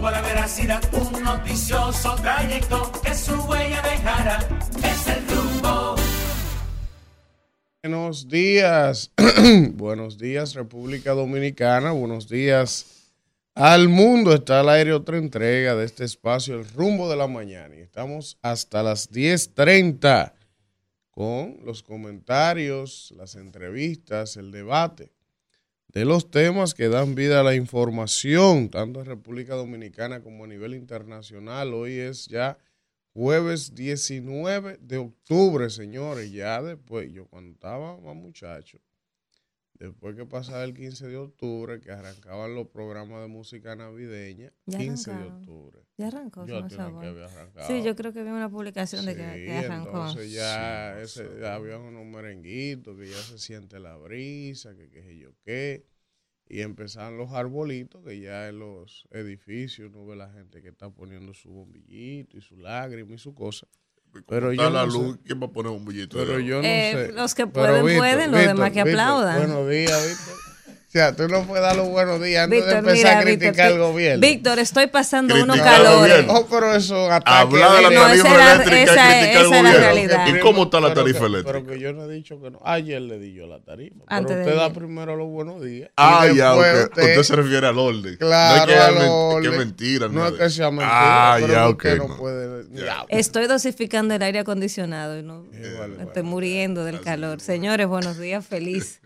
Un noticioso trayecto que su huella. Es el rumbo. Buenos días, buenos días República Dominicana, buenos días al mundo. Está al aire otra entrega de este espacio, el rumbo de la mañana. Y estamos hasta las 10.30 con los comentarios, las entrevistas, el debate de los temas que dan vida a la información, tanto en República Dominicana como a nivel internacional. Hoy es ya jueves 19 de octubre, señores. Ya después, yo cuando estaba más muchacho, después que pasaba el 15 de octubre, que arrancaban los programas de música navideña, Ya 15 de octubre. Ya arrancó, Yo no que había arrancado. Sí, yo creo que vi una publicación de que, Sí, que arrancó. entonces ya ese, ya había unos merenguitos que ya se siente la brisa, que qué sé yo qué. Y empezaron los arbolitos, que ya en los edificios uno ve la gente que está poniendo su bombillito y su lágrima y su cosa. Pero yo la no sé- luz, ¿quién va a poner un billete? Pero de yo no Eh, sé. los que Pero, pueden, Víctor, pueden, los Víctor, demás que Víctor, aplaudan. Buenos días, Víctor. O sea, tú no puedes dar los buenos días antes de empezar mira, a criticar Víctor, al gobierno. Víctor, estoy pasando unos calores. gobierno. Oh, pero eso ataque Hablar de la. No, tarifa era- eléctrica esa- y criticar esa al es la gobierno. realidad. ¿Y cómo está la Pero tarifa que- eléctrica? Pero que yo no he dicho que no. Ayer le di yo la tarifa. Antes pero de usted da primero los buenos días. Ah, ya, después ok. Usted, se refiere al orden. Claro, no es que, al orden. que mentira. No es que sea mentira. Ah, pero ya, ok. no no. puede. Ya. Estoy dosificando el aire acondicionado y no Eh, vale, me vale. estoy muriendo del calor. Señores, buenos días, feliz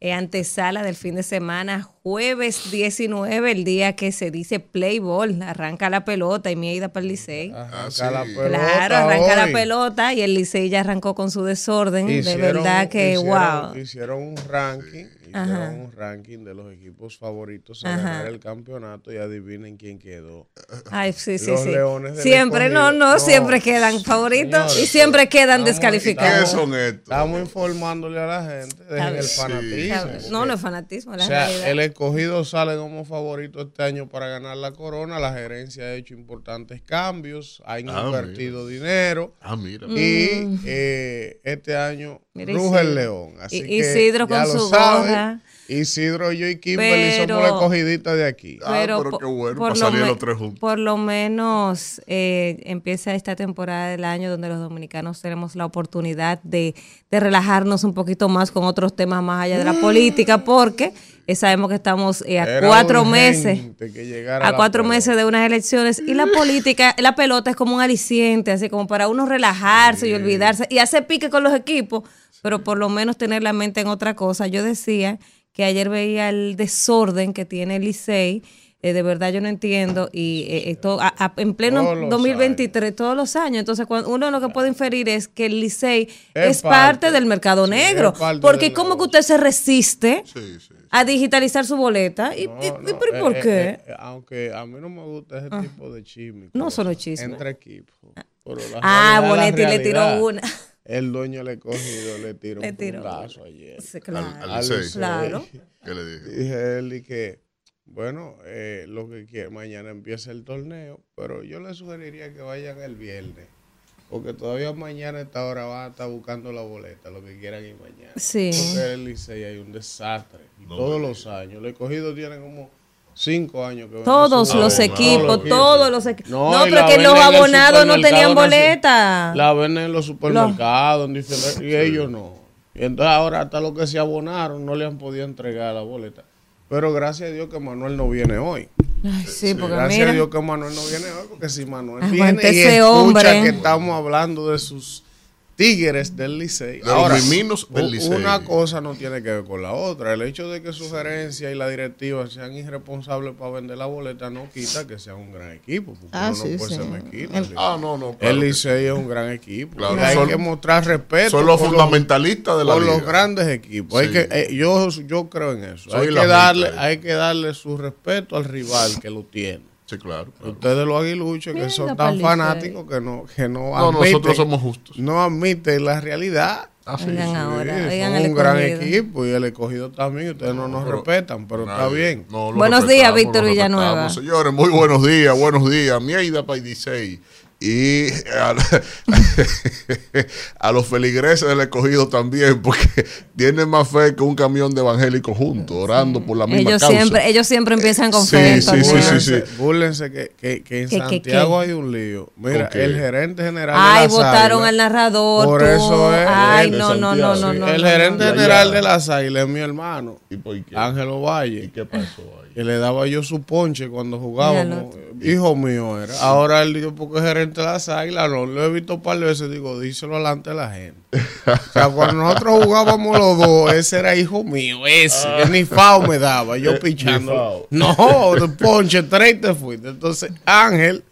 eh, antesala del fin de semana, jueves 19, el día que se dice play ball, arranca la pelota y mi ida para el Licey. Arranca Ah, sí. la pelota Claro, arranca la pelota y el Licey ya arrancó con su desorden. de verdad que, hicieron- wow. Hicieron un ranking. Hicieron un ranking de los equipos favoritos a Ajá. ganar el campeonato y adivinen quién quedó. Ay, sí, sí, Los sí. Leones del Siempre, no, no, No, siempre quedan favoritos y señores, siempre quedan estamos- ¿Qué descalificados. son estos? Estamos informándole a la gente. Dejen el Sí. fanatismo. No, no es fanatismo, la O sea, realidad. el escogido sale como favorito este año para ganar la corona. La gerencia ha hecho importantes cambios, ha Ah, invertido dinero Ah, mira. y eh, este año Mm. Mira, ruge el león. Así I- que Isidro ya con lo su saben. Gorra. Isidro, yo y Kimberly Pero- somos la escogidita de aquí. Ah, pero qué bueno, por para lo los tres juntos. Por lo menos eh, empieza esta temporada del año donde los dominicanos tenemos la oportunidad de, de relajarnos un poquito más con otros temas más allá de la política, porque eh, sabemos que estamos eh, a Era cuatro meses. A cuatro pelota. meses de unas elecciones y la política, la pelota es como un aliciente, así como para uno relajarse y olvidarse y hacer pique con los equipos, pero por lo menos tener la mente en otra cosa. Yo decía que ayer veía el desorden que tiene el Licey, eh, de verdad yo no entiendo, y eh, esto a- a- en pleno Todos los 2023, todos los años, entonces cuando uno lo que puede inferir es que el Licey Es es, parte, parte. del mercado negro, porque como que usted se resiste Sí, sí. a digitalizar su boleta, y, No, y- y no, ¿y eh, por eh, qué? eh, eh, aunque a mí no me gusta ese tipo de chisme. No los chismes. Entre equipos. Ah, realidad, la Bonetti le tiró una. El dueño le cogido, le tiró Le un tiró puntazo ayer. Sí, claro. Al Al Licey. Licey. Claro. ¿Qué le dije? Dije él y que, bueno, eh, lo que quiere, mañana empieza el torneo, pero yo le sugeriría que vayan el viernes, porque todavía mañana a esta hora van a estar buscando la boleta, lo que quieran ir mañana. Sí. Porque el Licey hay un desastre, y No todos los años. El escogido tiene como cinco años que Todos los boleta. equipos, todos los equipos. No, y pero la que los abonados no tenían boleta. La venden en los supermercados, en diferentes- y ellos no. Y entonces ahora hasta los que se abonaron no le han podido entregar la boleta. Pero gracias a Dios que Manuel no viene hoy. Ay, sí, porque Gracias mira. a Dios que Manuel no viene hoy, porque si Manuel Aguante viene y escucha hombre. que estamos hablando de sus tigres del Licey. De los miminos del Licey. Una cosa no tiene que ver con la otra. El hecho de que su gerencia y la directiva sean irresponsables para vender la boleta no quita que sea un gran equipo. Porque Ah, uno sí, no puede sí. ser mezquino. El- Ah, no, no. claro El que Licey es un gran equipo. Claro, y hay son- que mostrar respeto. Son los por fundamentalistas de la por liga. los grandes equipos. Hay que, eh, yo, yo creo en eso. Soy hay, que darle, hay que darle su respeto al rival que lo tiene. Sí, claro. claro. Ustedes los aguiluchos que son tan fanáticos que no, que no, No, admiten, nosotros somos justos. no admiten la realidad. Ah, sí, Oigan sí. ahora, Sí, oigan son el un gran equipo y el escogido también. Ustedes no, nos pero respetan, pero está bien. No, Buenos días, Víctor. Villanueva. Señores, muy buenos días, buenos días. Mieida Paidisei. Y a, a los feligreses del escogido también, porque tienen más fe que un camión de evangélicos juntos, orando por la misma Ellos causa. siempre, ellos siempre empiezan con Sí, fe. sí, entonces. sí, sí, Búrlense, que, que, que en que- Santiago que- hay un lío. Mira, ¿Con qué? el gerente general de Ay, las votaron Águilas- al narrador. Por tú. eso es, Ay, no, no, no, no, Sí, no. el gerente no. no. general Ya. de las águilas es mi hermano, ¿Y por qué? Ángelo Valle. ¿Y qué pasó ahí? Que le daba yo su ponche cuando jugábamos. Hijo mío era. Ahora él dijo, porque es gerente de las águilas, no, lo he visto un par de veces, digo, díselo delante de la gente. o sea, cuando nosotros jugábamos los dos, ese era hijo mío, ese, que ni fao me daba, yo pichando. No, de ponche, tres te fuiste. Entonces, Ángel,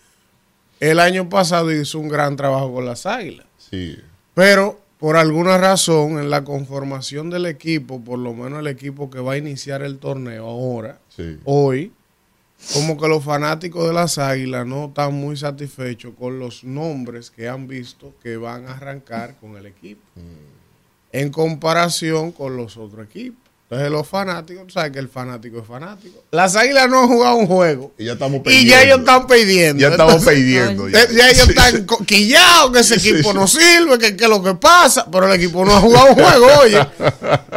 el año pasado hizo un gran trabajo con las águilas. Sí. Pero por alguna razón, en la conformación del equipo, por lo menos el equipo que va a iniciar el torneo ahora, Sí. hoy, como que los fanáticos de las águilas no están muy satisfechos con los nombres que han visto que van a arrancar con el equipo. En comparación con los otros equipos. Entonces los fanáticos, tú sabes que el fanático es fanático. Las águilas no han jugado un juego. Y ya estamos Y ya ellos pidiendo. están pidiendo. Ya estamos Entonces, pidiendo. ya, ya ellos Sí, están sí. quillados, que ese Sí, equipo sí. no sirve, que, que es lo que pasa, pero el equipo no ha jugado un juego, oye.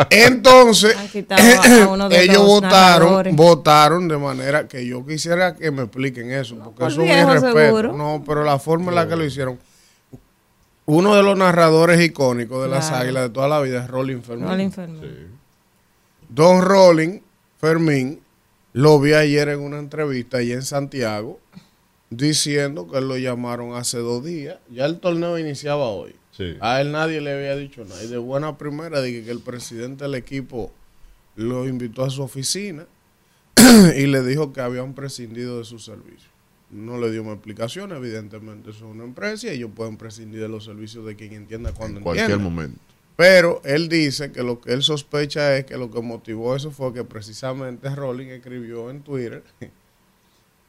Entonces, ellos los votaron, narradores. votaron de manera que yo quisiera que me expliquen eso, porque por eso es un irrespeto. seguro. No, pero la forma en la que lo hicieron. Uno de los narradores icónicos de las águilas de toda la vida es Rolling Fermín. No le enfermé. Don Rolling Fermín lo vi ayer en una entrevista allá en Santiago diciendo que lo llamaron hace dos días. Ya el torneo iniciaba hoy. Sí. A él nadie le había dicho nada. Y de buena primera dije que el presidente del equipo lo invitó a su oficina y le dijo que habían prescindido de su servicio. No le dio una explicación, evidentemente eso es una empresa y ellos pueden prescindir de los servicios de quien entienda cuando En cualquier entienda. momento. Pero él dice que lo que él sospecha es que lo que motivó eso fue que precisamente Rolling escribió en Twitter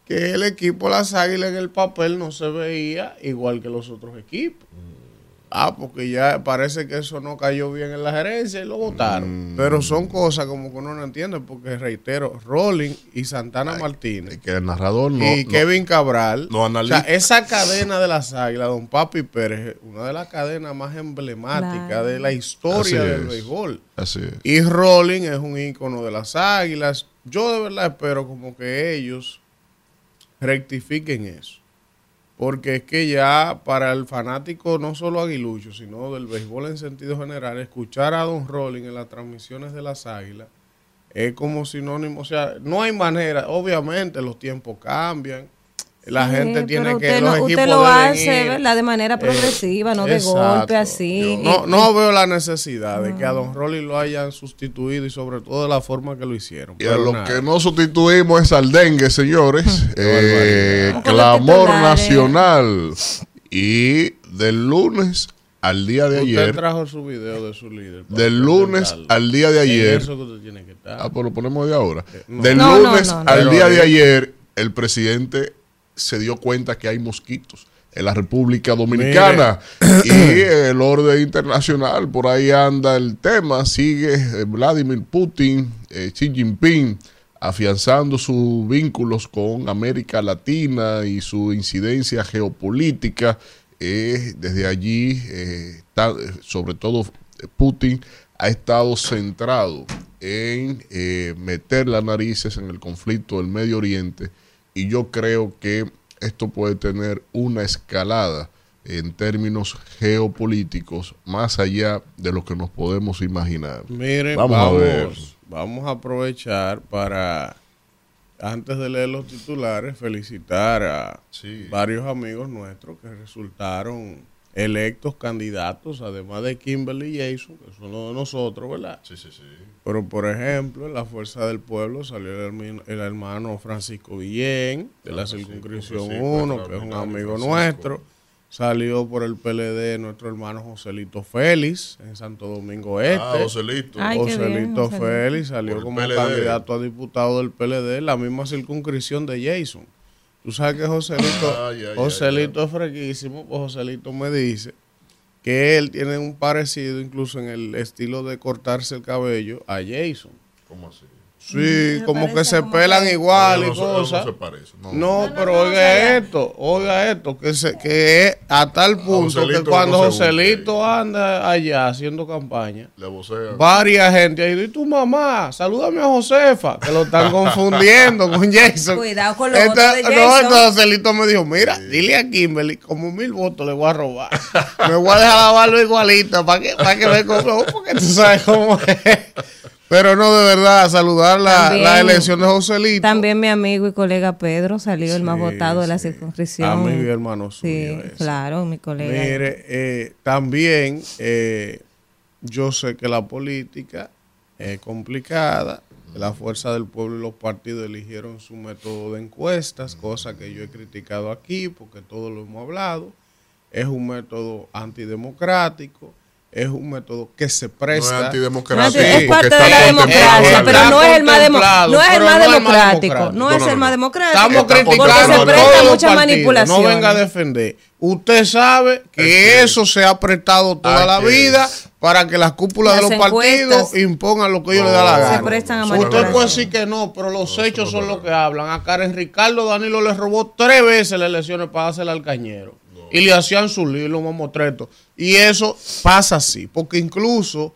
que el equipo Las Águilas en el papel no se veía igual que los otros equipos. Ah, porque ya parece que eso no cayó bien en la gerencia y lo votaron. Pero son cosas como que uno no entiende, porque reitero, Rolling y Santana Martínez Que el narrador no. y no- Kevin Cabral. no analiza. O sea, esa cadena de las águilas, don Papi Pérez, una de las cadenas más emblemáticas Claro. de la historia Así del es. béisbol. Así es. Y Rolling es un ícono de las águilas. Yo de verdad espero como que ellos rectifiquen eso. Porque es que ya para el fanático no solo aguilucho, sino del béisbol en sentido general, escuchar a Don Rolling en las transmisiones de las águilas es como sinónimo, o sea, no hay manera, obviamente los tiempos cambian, la Sí, gente tiene que, usted, los usted lo hace. ¿verdad? De manera progresiva, no de Exacto. golpe así. No, no veo la necesidad de que a Don Rolly lo hayan sustituido y sobre todo de la forma que lo hicieron. Y a Pero lo nada. que no sustituimos es al dengue, señores. Eh, clamor nacional. Y del lunes al día de Usted ayer. trajo su video de su líder. Del lunes al día de ayer. Eso que usted tiene que estar. Ah, pues lo ponemos de ahora. no. Del No, lunes no, no. al día de ayer, el presidente se dio cuenta que hay mosquitos en la República Dominicana. Y el orden internacional, por ahí anda el tema, sigue eh, Vladimir Putin, eh, Xi Jinping afianzando sus vínculos con América Latina y su incidencia geopolítica. Eh, desde allí, eh, sobre todo Putin ha estado centrado en eh, meter las narices en el conflicto del Medio Oriente y yo creo que esto puede tener una escalada en términos geopolíticos más allá de lo que nos podemos imaginar. Miren, Vamos a ver. vamos a aprovechar para, antes de leer los titulares, felicitar a Sí. varios amigos nuestros que resultaron electos candidatos, además de Kimberly y Jason, que son los de nosotros, ¿verdad? Sí, sí, sí. Pero, por ejemplo, en la Fuerza del Pueblo salió el, el hermano Francisco Villén, de la Ah, Francisco, circunscripción Francisco, 1, que es un amigo Francisco. nuestro. Salió por el PLD nuestro hermano Joselito Félix, en Santo Domingo Este. Ah, Joselito. Ay, qué bien, Joselito. Félix salió como PLD. candidato a diputado del PLD, la misma circunscripción de Jason. Tú sabes que Joselito, Ay, ay, Joselito es freguísimo, pues Joselito me dice que él tiene un parecido incluso en el estilo de cortarse el cabello a Jason. ¿Cómo así? Sí, como que se como pelan que- igual No, y no se- no cosas. se parece, no. No, pero no, oiga esto, oiga esto, que, se, que es a tal punto que cuando no se Joselito anda allá haciendo campaña, Le vocea. varias gente ahí, y tu mamá, salúdame a Josefa, que lo están confundiendo con Jason. Cuidado con los Entonces- votos de No, Jason. entonces Joselito me dijo, mira, dile a Kimberly, como mil votos le voy a robar. me voy a dejar la barba igualita para que, para que me coja, porque tú sabes cómo es. Pero no, de verdad, saludar la, También- la elección de Joselito. También mi amigo y colega Pedro salió el más Sí, votado de la circunscripción. A mi hermano suyo. Sí, claro, mi colega. Mire, eh, también eh, yo sé que la política es complicada. La fuerza del pueblo y los partidos eligieron su método de encuestas, cosa que yo he criticado aquí porque todos lo hemos hablado. Es un método antidemocrático, es un método que se No es presta. antidemocrático. es porque parte está de la democracia, pero no es el más, demo- no es el más no es el más democrático. No No, es el más democrático. Estamos criticando porque se presta todos los mucha partidos. manipulación. No venga a defender. Usted sabe que eso se ha prestado toda la vida para que las cúpulas de los partidos impongan lo que ellos No, les da la se gana. prestan a Usted puede decir que no, pero los No, hechos son es los que hablan. A Karen Ricardo Danilo le robó tres veces las elecciones para hacerle al cañero. Y le hacían su lío y los mamotretos. Y eso pasa así, porque incluso...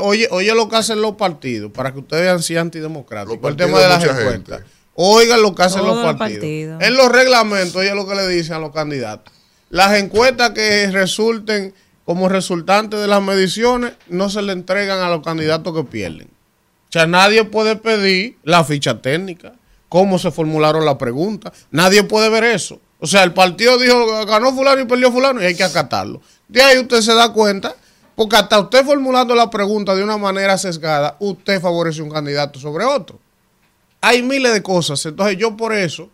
Oye, oye lo que hacen los partidos para que ustedes vean si es antidemocrático. El tema de las encuestas. gente. Oigan lo que hacen los partidos. En los reglamentos, oye lo que le dicen a los candidatos. Las encuestas que resulten como resultantes de las mediciones no se le entregan a los candidatos que pierden. O sea, nadie puede pedir la ficha técnica, cómo se formularon las preguntas. Nadie puede ver eso. O sea, el partido dijo, ganó fulano y perdió fulano y hay que acatarlo. De ahí usted se da cuenta, porque hasta usted formulando la pregunta de una manera sesgada, usted favorece un candidato sobre otro. Hay miles de cosas. Entonces yo por eso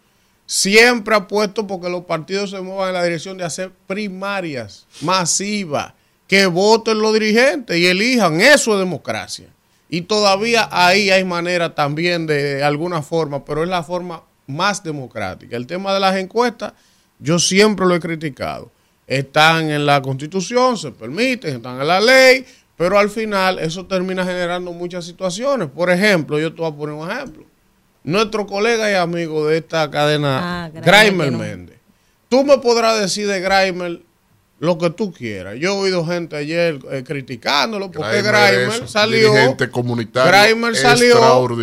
siempre apuesto porque los partidos se muevan en la dirección de hacer primarias masivas, que voten los dirigentes y elijan. Eso es democracia. Y todavía ahí hay manera también de, alguna forma, pero es la forma más democrática. El tema de las encuestas, yo siempre lo he criticado. Están en la constitución, se permiten, están en la ley, pero al final eso termina generando muchas situaciones. Por ejemplo, yo te voy a poner un ejemplo. Nuestro colega y amigo de esta cadena, Ah, Graimer Méndez. Tú me podrás decir de Graimer lo que tú quieras. Yo he oído gente ayer eh, criticándolo porque Grimer es salió. Graimer salió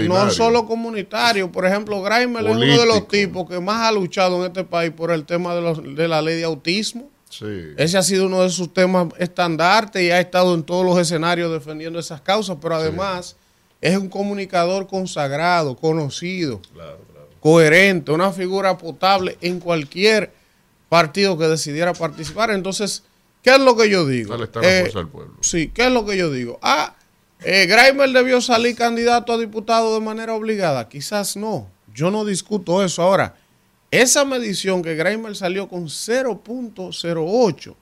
no solo comunitario. Por ejemplo, Graimer es uno de los tipos que más ha luchado en este país por el tema de, los- de la ley de autismo. Sí. Ese ha sido uno de sus temas estandartes y ha estado en todos los escenarios defendiendo esas causas, pero además es un comunicador consagrado, conocido, coherente, una figura potable en cualquier partido que decidiera participar. Entonces, ¿qué es lo que yo digo? Dale, está la Eh, fuerza del pueblo. Sí, ¿qué es lo que yo digo? Ah, eh, Grimer debió salir candidato a diputado de manera obligada. Quizás no. Yo no discuto eso. Ahora, esa medición que Grimer salió con 0.08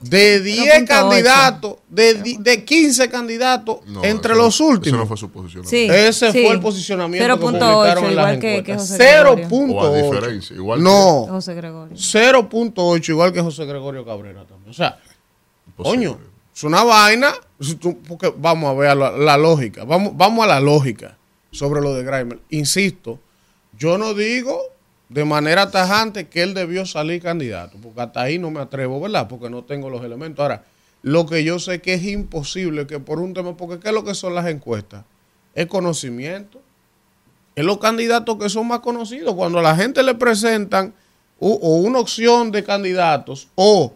de 10 0.8. candidatos, de, de 15 candidatos No, entre eso no- los últimos. no fue su. Sí. Ese sí. fue el posicionamiento que 0.8, publicaron en las igual que- que. José Gregorio. 0.8. O a diferencia, igual que- no, José Gregorio. 0.8 igual que José Gregorio Cabrera también. O sea, Imposible. Coño, es una vaina. porque vamos a ver la, la lógica. Vamos, vamos a la lógica sobre lo de Grimer. Insisto, yo no digo de manera tajante que él debió salir candidato, porque hasta ahí no me atrevo, ¿verdad? Porque no tengo los elementos. Ahora, lo que yo sé que es imposible que por un tema, porque ¿qué es lo que son las encuestas? Es conocimiento. Es los candidatos que son más conocidos. Cuando a la gente le presentan o, o una opción de candidatos o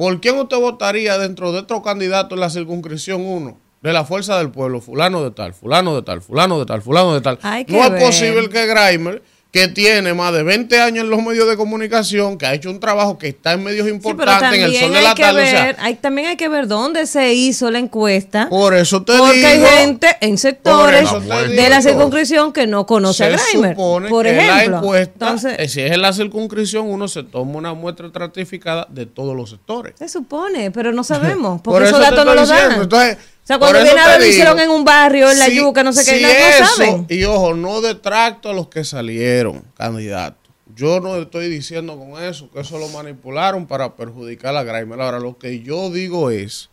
¿Por quién usted votaría dentro de otro candidato en la circunscripción 1 de la fuerza del pueblo? Fulano de tal, fulano de tal, fulano de tal, fulano de tal. Hay no es ver. posible que Grimer, que tiene más de 20 años en los medios de comunicación, que ha hecho un trabajo que está en medios Sí, importantes, en el sol también de hay la que tarde. o sea, ver, hay, también hay que ver dónde se hizo la encuesta. por eso te Porque hay digo, gente en sectores de la circunscripción que no conoce a se Grimer. supone Por que ejemplo. la encuesta, Entonces, eh, si es en la circunscripción, uno se toma una muestra estratificada de todos los sectores. se supone, pero no sabemos. Por Porque esos eso te datos no los dan. Entonces, sea, cuando viene a ver, lo hicieron en un barrio, en la si- yuca, no sé qué, si no, no eso, saben. Y ojo, no detracto a los que salieron candidatos. Yo no estoy diciendo con eso que eso lo manipularon para perjudicar a Grimer. Ahora, lo que yo digo es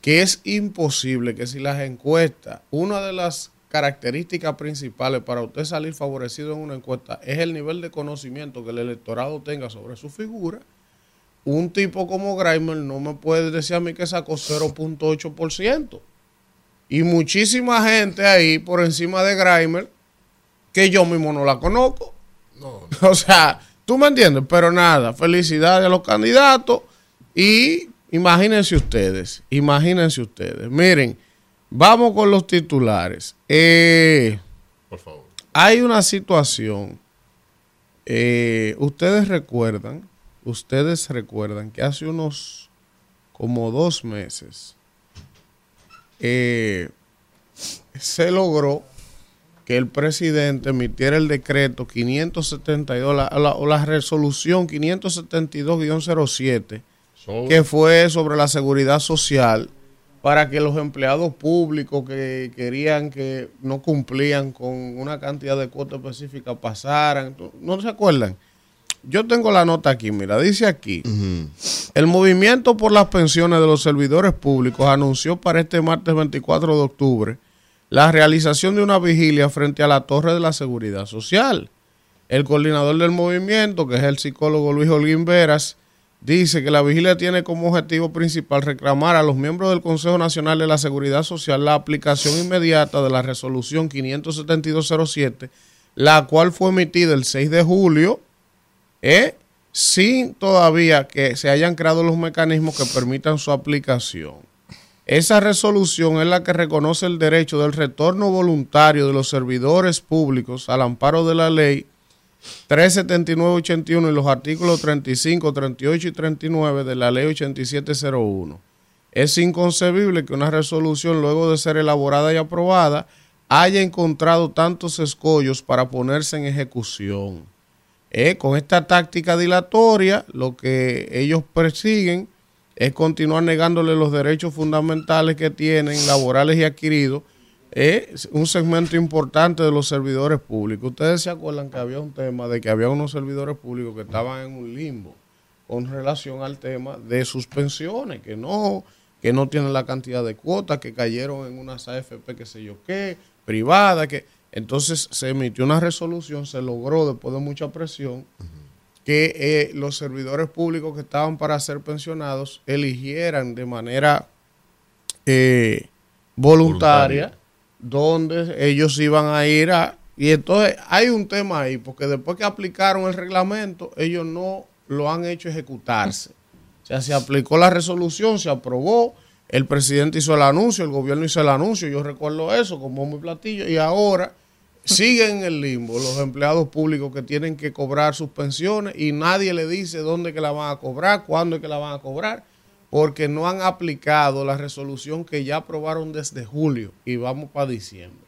que es imposible que si las encuestas, una de las características principales para usted salir favorecido en una encuesta es el nivel de conocimiento que el electorado tenga sobre su figura. Un tipo como Grimer no me puede decir a mí que sacó 0.8%. Y muchísima gente ahí por encima de Grimer que yo mismo no la conozco. O sea, tú me entiendes, pero nada, felicidades a los candidatos y imagínense ustedes, imagínense ustedes. Miren, vamos con los titulares. Eh, Por favor. hay una situación, eh, ustedes recuerdan, ustedes recuerdan que hace unos como dos meses eh, se logró que el presidente emitiera el decreto 572 la- la- o la resolución 572-07 Sobre- que fue sobre la seguridad social para que los empleados públicos que querían que no cumplían con una cantidad de cuotas específicas pasaran. ¿No se acuerdan? Yo tengo la nota aquí, mira, dice aquí. El movimiento por las pensiones de los servidores públicos anunció para este martes 24 de octubre la realización de una vigilia frente a la Torre de la Seguridad Social. El coordinador del movimiento, que es el psicólogo Luis Holguín Veras, dice que la vigilia tiene como objetivo principal reclamar a los miembros del Consejo Nacional de la Seguridad Social la aplicación inmediata de la resolución 57207, la cual fue emitida el 6 de julio, ¿eh? sin todavía que se hayan creado los mecanismos que permitan su aplicación. Esa resolución es la que reconoce el derecho del retorno voluntario de los servidores públicos al amparo de la ley 379-81 y los artículos 35, 38 y 39 de la ley 8701. Es inconcebible que una resolución, luego de ser elaborada y aprobada, haya encontrado tantos escollos para ponerse en ejecución. Eh, con esta táctica dilatoria, lo que ellos persiguen es continuar negándole los derechos fundamentales que tienen, laborales y adquiridos, es un segmento importante de los servidores públicos. Ustedes se acuerdan que había un tema de que había unos servidores públicos que estaban en un limbo con relación al tema de sus pensiones, que no, que no tienen la cantidad de cuotas, que cayeron en unas AFP, que sé yo qué, privada, que entonces se emitió una resolución, se logró después de mucha presión que eh, los servidores públicos que estaban para ser pensionados eligieran de manera eh, voluntaria, donde ellos iban a ir a... Y entonces hay un tema ahí, porque después que aplicaron el reglamento, ellos no lo han hecho ejecutarse. O sea, se aplicó la resolución, se aprobó, el presidente hizo el anuncio, el gobierno hizo el anuncio, yo recuerdo eso como muy platillo, y ahora siguen en el limbo los empleados públicos que tienen que cobrar sus pensiones y nadie le dice dónde que la van a cobrar, cuándo es que la van a cobrar, porque no han aplicado la resolución que ya aprobaron desde julio y vamos para diciembre.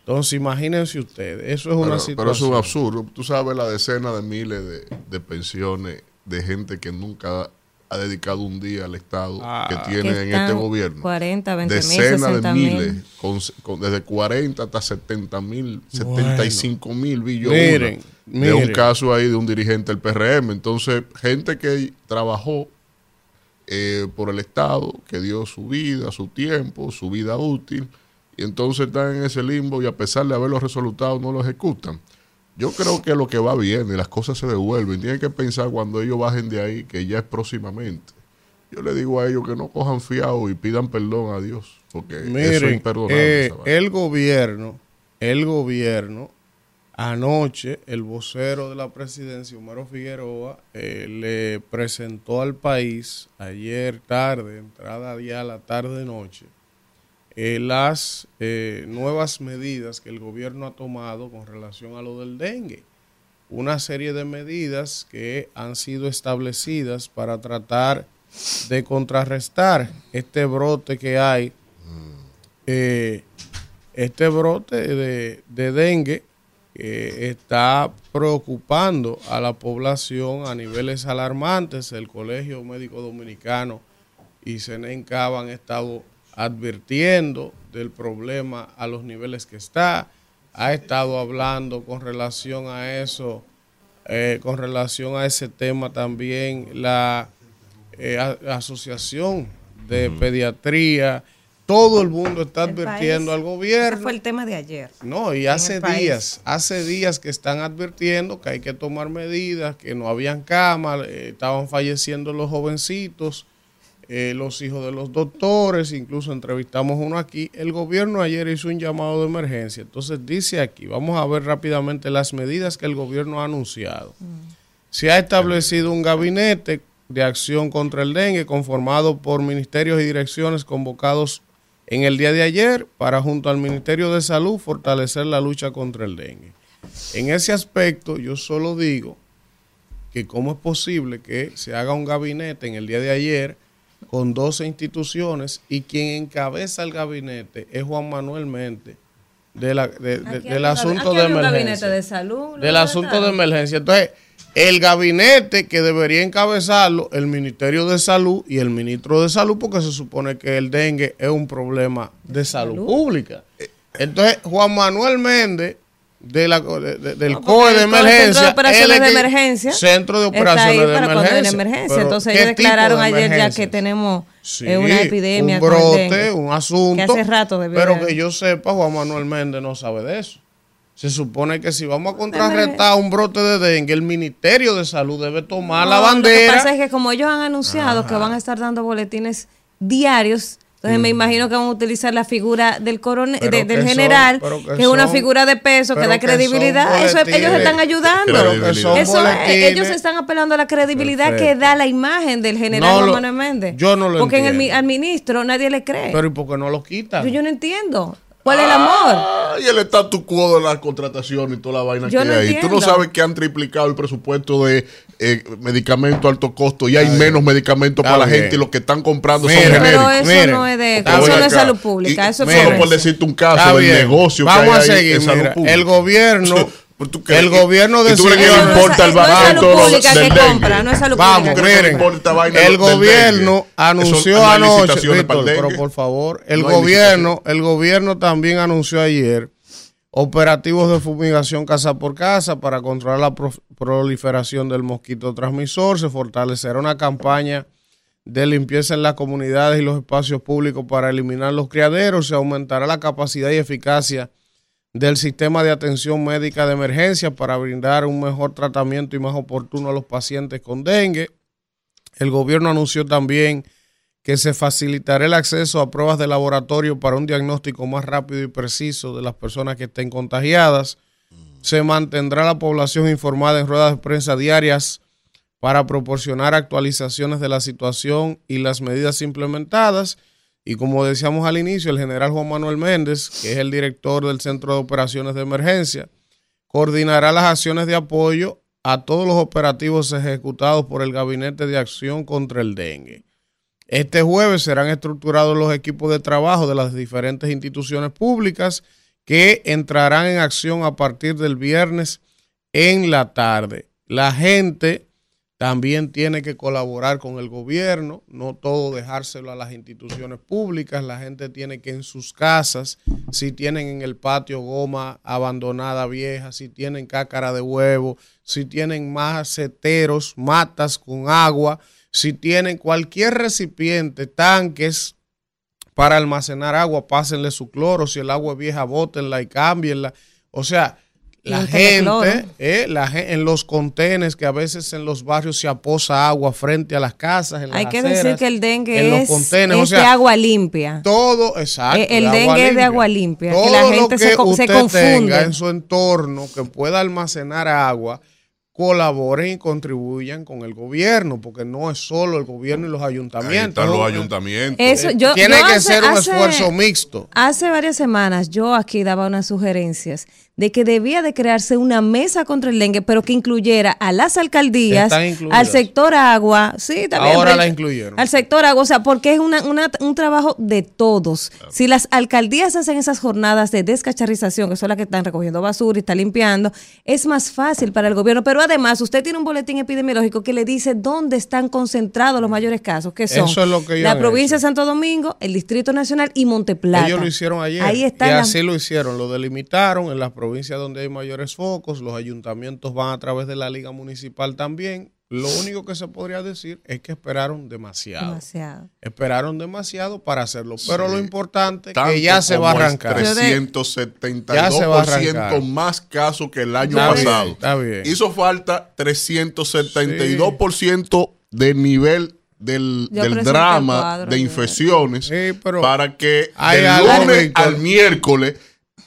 Entonces, imagínense ustedes, eso es una Pero, situación. pero es un absurdo. Tú sabes la decena de miles de, de pensiones de gente que nunca ha dedicado un día al Estado Ah. que Que tiene en este gobierno. 40, 20 mil, Decenas 60 de mil. miles, con- con- desde 40 hasta 70 mil, 75 mil billones. Miren, de un caso ahí de un dirigente del PRM. Entonces, gente que trabajó eh, por el Estado, que dio su vida, su tiempo, su vida útil, y entonces están en ese limbo y a pesar de haber los resultados no lo ejecutan. Yo creo que lo que va bien y las cosas se devuelven. Tienen que pensar cuando ellos bajen de ahí que ya es próximamente. Yo le digo a ellos que no cojan fiado y pidan perdón a Dios, porque eso es imperdonable. eh, el gobierno, el gobierno, anoche el vocero de la presidencia, Homero Figueroa, eh, le presentó al país ayer tarde, entrada ya a la tarde-noche, eh, las eh, nuevas medidas que el gobierno ha tomado con relación a lo del dengue. Una serie de medidas que han sido establecidas para tratar de contrarrestar este brote que hay eh, este brote de, de dengue que está preocupando a la población a niveles alarmantes. El Colegio Médico Dominicano y Senencaba han estado advirtiendo del problema a los niveles que está. Ha estado hablando con relación a eso, eh, con relación a ese tema también la eh, a- Asociación de Pediatría todo el mundo está El advirtiendo país. al Ese gobierno. fue el tema de ayer. No, y hace país. días, hace días que están advirtiendo que hay que tomar medidas, que no habían camas, eh, estaban falleciendo los jovencitos, eh, los hijos de los doctores, incluso entrevistamos uno aquí. El gobierno ayer hizo un llamado de emergencia. Entonces dice aquí, vamos a ver rápidamente las medidas que el gobierno ha anunciado. Se ha establecido un gabinete de acción contra el dengue conformado por ministerios y direcciones convocados en el día de ayer para junto al Ministerio de Salud fortalecer la lucha contra el dengue. En ese aspecto yo solo digo que cómo es posible que se haga un gabinete en el día de ayer con 12 instituciones y quien encabeza el gabinete es Juan Manuel Méndez de la- de- de- Aquí hay del un asunto de emergencia de salud. del asunto de emergencia. Entonces, el gabinete que debería encabezarlo, el Ministerio de Salud y el ministro de Salud, porque se supone que el dengue es un problema de salud, salud. pública. Entonces, Juan Manuel Méndez, de la, de- de- del No, COE de emergencia. Centro de Operaciones de Emergencia, Centro de Operaciones ahí de Emergencia. emergencia. Entonces ¿qué ellos declararon de ayer ya que tenemos Sí, eh, una epidemia. un brote, un asunto. Que hace rato Pero que yo sepa, Juan Manuel Méndez no sabe de eso. Se supone que si vamos a contrarrestar un brote de dengue, el Ministerio de Salud debe tomar la No, Lo que bandera. pasa es que como ellos han anunciado que van a estar dando boletines diarios, entonces me imagino que van a utilizar la figura del coronel, de- del son- general, que que, es una son- figura de peso, que da credibilidad. Eso es- ellos están ayudando. Eso es- boletines. ellos están apelando a la credibilidad que da la imagen del general No Méndez. yo no lo Porque entiendo. al ministro nadie le cree. Pero ¿y por qué no lo quitan? yo, yo no entiendo. ¿Cuál es el amor? Ah, y el status quo de la contratación y toda la vaina Yo que no hay. Tú no entiendo. sabes que han triplicado el presupuesto de eh, medicamentos a alto costo y hay menos medicamentos para la gente y lo que están comprando Mira, son Pero genéricos. eso Miren, no es de, eso no es salud pública, Y eso es mira, Solo por decirte un caso del negocio Vamos que hay a ahí seguir. en salud pública. el gobierno, el gobierno ¿Y tú crees que no Eso no es- importa el no es salud pública que compra, no es salud Vamos, pública que ¿Tú crees que miren, el gobierno Eso anunció anoche, pero por favor, el gobierno, el gobierno también anunció ayer operativos de fumigación casa por casa para controlar la pro- proliferación del mosquito transmisor, se fortalecerá una campaña de limpieza en las comunidades y los espacios públicos para eliminar los criaderos, se aumentará la capacidad y eficacia del sistema de atención médica de emergencia para brindar un mejor tratamiento y más oportuno a los pacientes con dengue. El gobierno anunció también que se facilitará el acceso a pruebas de laboratorio para un diagnóstico más rápido y preciso de las personas que estén contagiadas. Se mantendrá la población informada en ruedas de prensa diarias para proporcionar actualizaciones de la situación y las medidas implementadas. Y como decíamos al inicio, el general Juan Manuel Méndez, que es el director del Centro de Operaciones de Emergencia, coordinará las acciones de apoyo a todos los operativos ejecutados por el Gabinete de Acción contra el Dengue. Este jueves serán estructurados los equipos de trabajo de las diferentes instituciones públicas que entrarán en acción a partir del viernes en la tarde. La gente también tiene que colaborar con el gobierno, no todo dejárselo a las instituciones públicas, la gente tiene que en sus casas, si tienen en el patio goma abandonada vieja, si tienen cácara de huevo, si tienen maceteros, matas con agua, si tienen cualquier recipiente, tanques para almacenar agua, pásenle su cloro, si el agua es vieja, bótenla y cámbienla. O sea, la gente, eh, la en los contenes que a veces en los barrios se aposa agua frente a las casas. en las Hay que aceras, decir que el dengue en los es, contenes, es o sea, de agua limpia. todo, exacto. Eh, el de dengue es de agua limpia, que la gente que se usted confunde. tenga en su entorno que pueda almacenar agua, colaboren y contribuyan con el gobierno, porque no es solo el gobierno y los Ahí ayuntamientos. están los ayuntamientos. Eso, yo, Tiene yo que hace- ser un hace- esfuerzo mixto. Hace varias semanas yo aquí daba unas sugerencias de que debía de crearse una mesa contra el dengue, pero que incluyera a las alcaldías, al sector agua, sí, también. Ahora la incluyeron. Al sector agua, o sea, porque es una, una- un trabajo de todos. Si las alcaldías hacen esas jornadas de descacharrización, que son las que están recogiendo basura y están limpiando, es más fácil para el gobierno. Pero además, usted tiene un boletín epidemiológico que le dice dónde están concentrados los mayores casos, que son Eso es lo que la provincia hecho. de Santo Domingo, el Distrito Nacional y Monteplata. Ellos lo hicieron ayer. Ahí y están las- así lo hicieron. Lo delimitaron en las provincias donde hay mayores focos. Los ayuntamientos van a través de la liga municipal también. Lo único que se podría decir es que esperaron demasiado. Demasiado. Esperaron demasiado para hacerlo. Pero lo importante es que ya se va a arrancar. Yo de- 372% Ya se va a arrancar. más casos que el año Está bien, pasado. está bien. Hizo falta 372% de nivel del, del drama cuadro, de infecciones Sí, pero para que hay del lunes al miércoles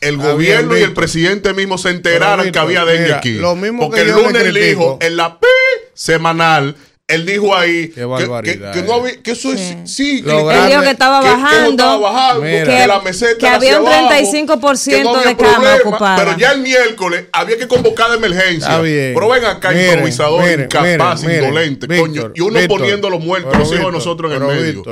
el gobierno y el presidente mismo se enteraran que había dengue mira, aquí. lo mismo Porque que el lunes él dijo en la P semanal, él dijo ahí Qué que, barbaridad, que- que no eh. había, que eso es Sí. cíclico. Lo grande- Él dijo que estaba que bajando, estaba bajando, Mira. que, que- la meseta que había un abajo, 35% que no había de cama problema, ocupada. Pero ya el miércoles había que convocar de emergencia. Pero ven acá, Miren, improvisador, miren, incapaz, miren, miren, indolente, Víctor, coño. Y uno Víctor, poniendo los muertos, los hijos de nosotros en el medio.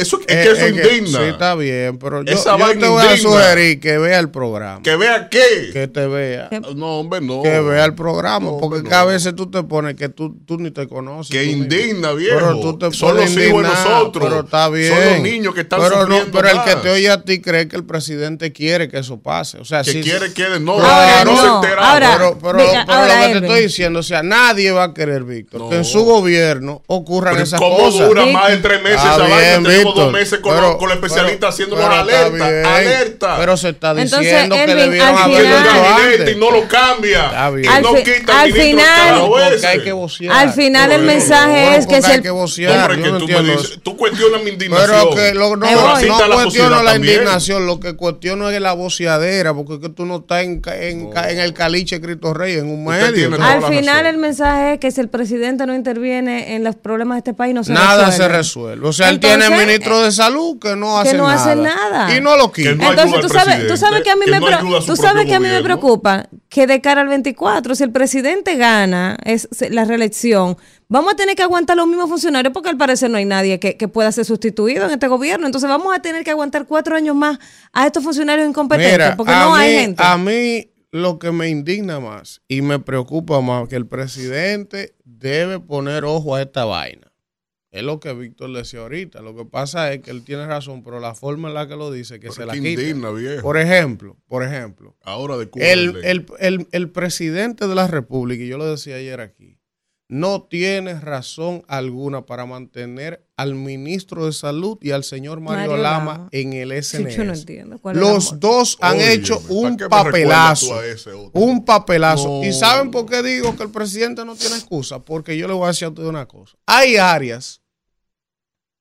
Eso, es Eh, que eso es que- indigna. Sí, está bien, pero yo, Esa yo te voy a sugerir que vea el programa. Que vea qué. Que te vea. Que- No, hombre, no. Que vea el programa. No, porque hombre, que a no. veces tú te pones que tú, tú ni te conoces. Que indigna, viejo. Pero tú te Son pones los hijos de nosotros. Pero está bien. Son los niños que están pero no, Pero el que te oye a ti cree que el presidente quiere que eso pase. O sea, Que sí, quiere, quiere. No, Ahora, que no, se enteraron. Ahora, Pero, pero, Venga, pero ahora, lo que te estoy diciendo, o sea, nadie va a querer, Víctor, que en su gobierno ocurran Pero esas ¿Cómo cosas. dura Vic- más de tres meses esa vaina? Víctor, dos meses con, pero- los- con el especialista pero- haciéndonos pero está alerta. Pero se está Entonces, diciendo que Elvin, debieron que final- y no lo cambia. Está bien. Y Al no quita al el ministro final- hay que vocear. Al final el mensaje es que si hay el- que vocear. Hombre, yo que no tú me entiendo dices, eso. tú cuestionas mi indignación. Pero que lo, no, no, no la cuestiono la también. indignación, lo que cuestiono es la voceadera, porque es que tú no estás en, el caliche Cristo Rey, en un medio. Al final el mensaje es que si el presidente no interviene en los problemas de este país no se Nada se resuelve. O sea, él tiene ministro de salud que no hace que no nada. hace nada. Y no lo quita. Que no Entonces tú sabes, tú sabes que a mí que me no tú sabes que a mí me preocupa que de cara al 24 si el presidente gana es la reelección vamos a tener que aguantar los mismos funcionarios porque al parecer no hay nadie que, que pueda ser sustituido en este gobierno entonces vamos a tener que aguantar cuatro años más a estos funcionarios incompetentes Mira, porque no hay gente A mí lo que me indigna más y me preocupa más que el presidente debe poner ojo a esta vaina. Es lo que Víctor decía ahorita. Lo que pasa es que él tiene razón, pero la forma en la que lo dice, que Pero se la quita. indigna, viejo. Por ejemplo, por ejemplo, Ahora de Cuba. el, el, el, el presidente de la República, y yo lo decía ayer aquí, no tiene razón alguna para mantener al ministro de Salud y al señor Mario, Mario Lama Lama. en el Sí, SNS. yo no entiendo Los dos han hecho ¿para un papelazo. tú a ese otro? Un papelazo. No. ¿Y saben por qué digo que el presidente no tiene excusa? Porque yo le voy a decir a usted una cosa. Hay áreas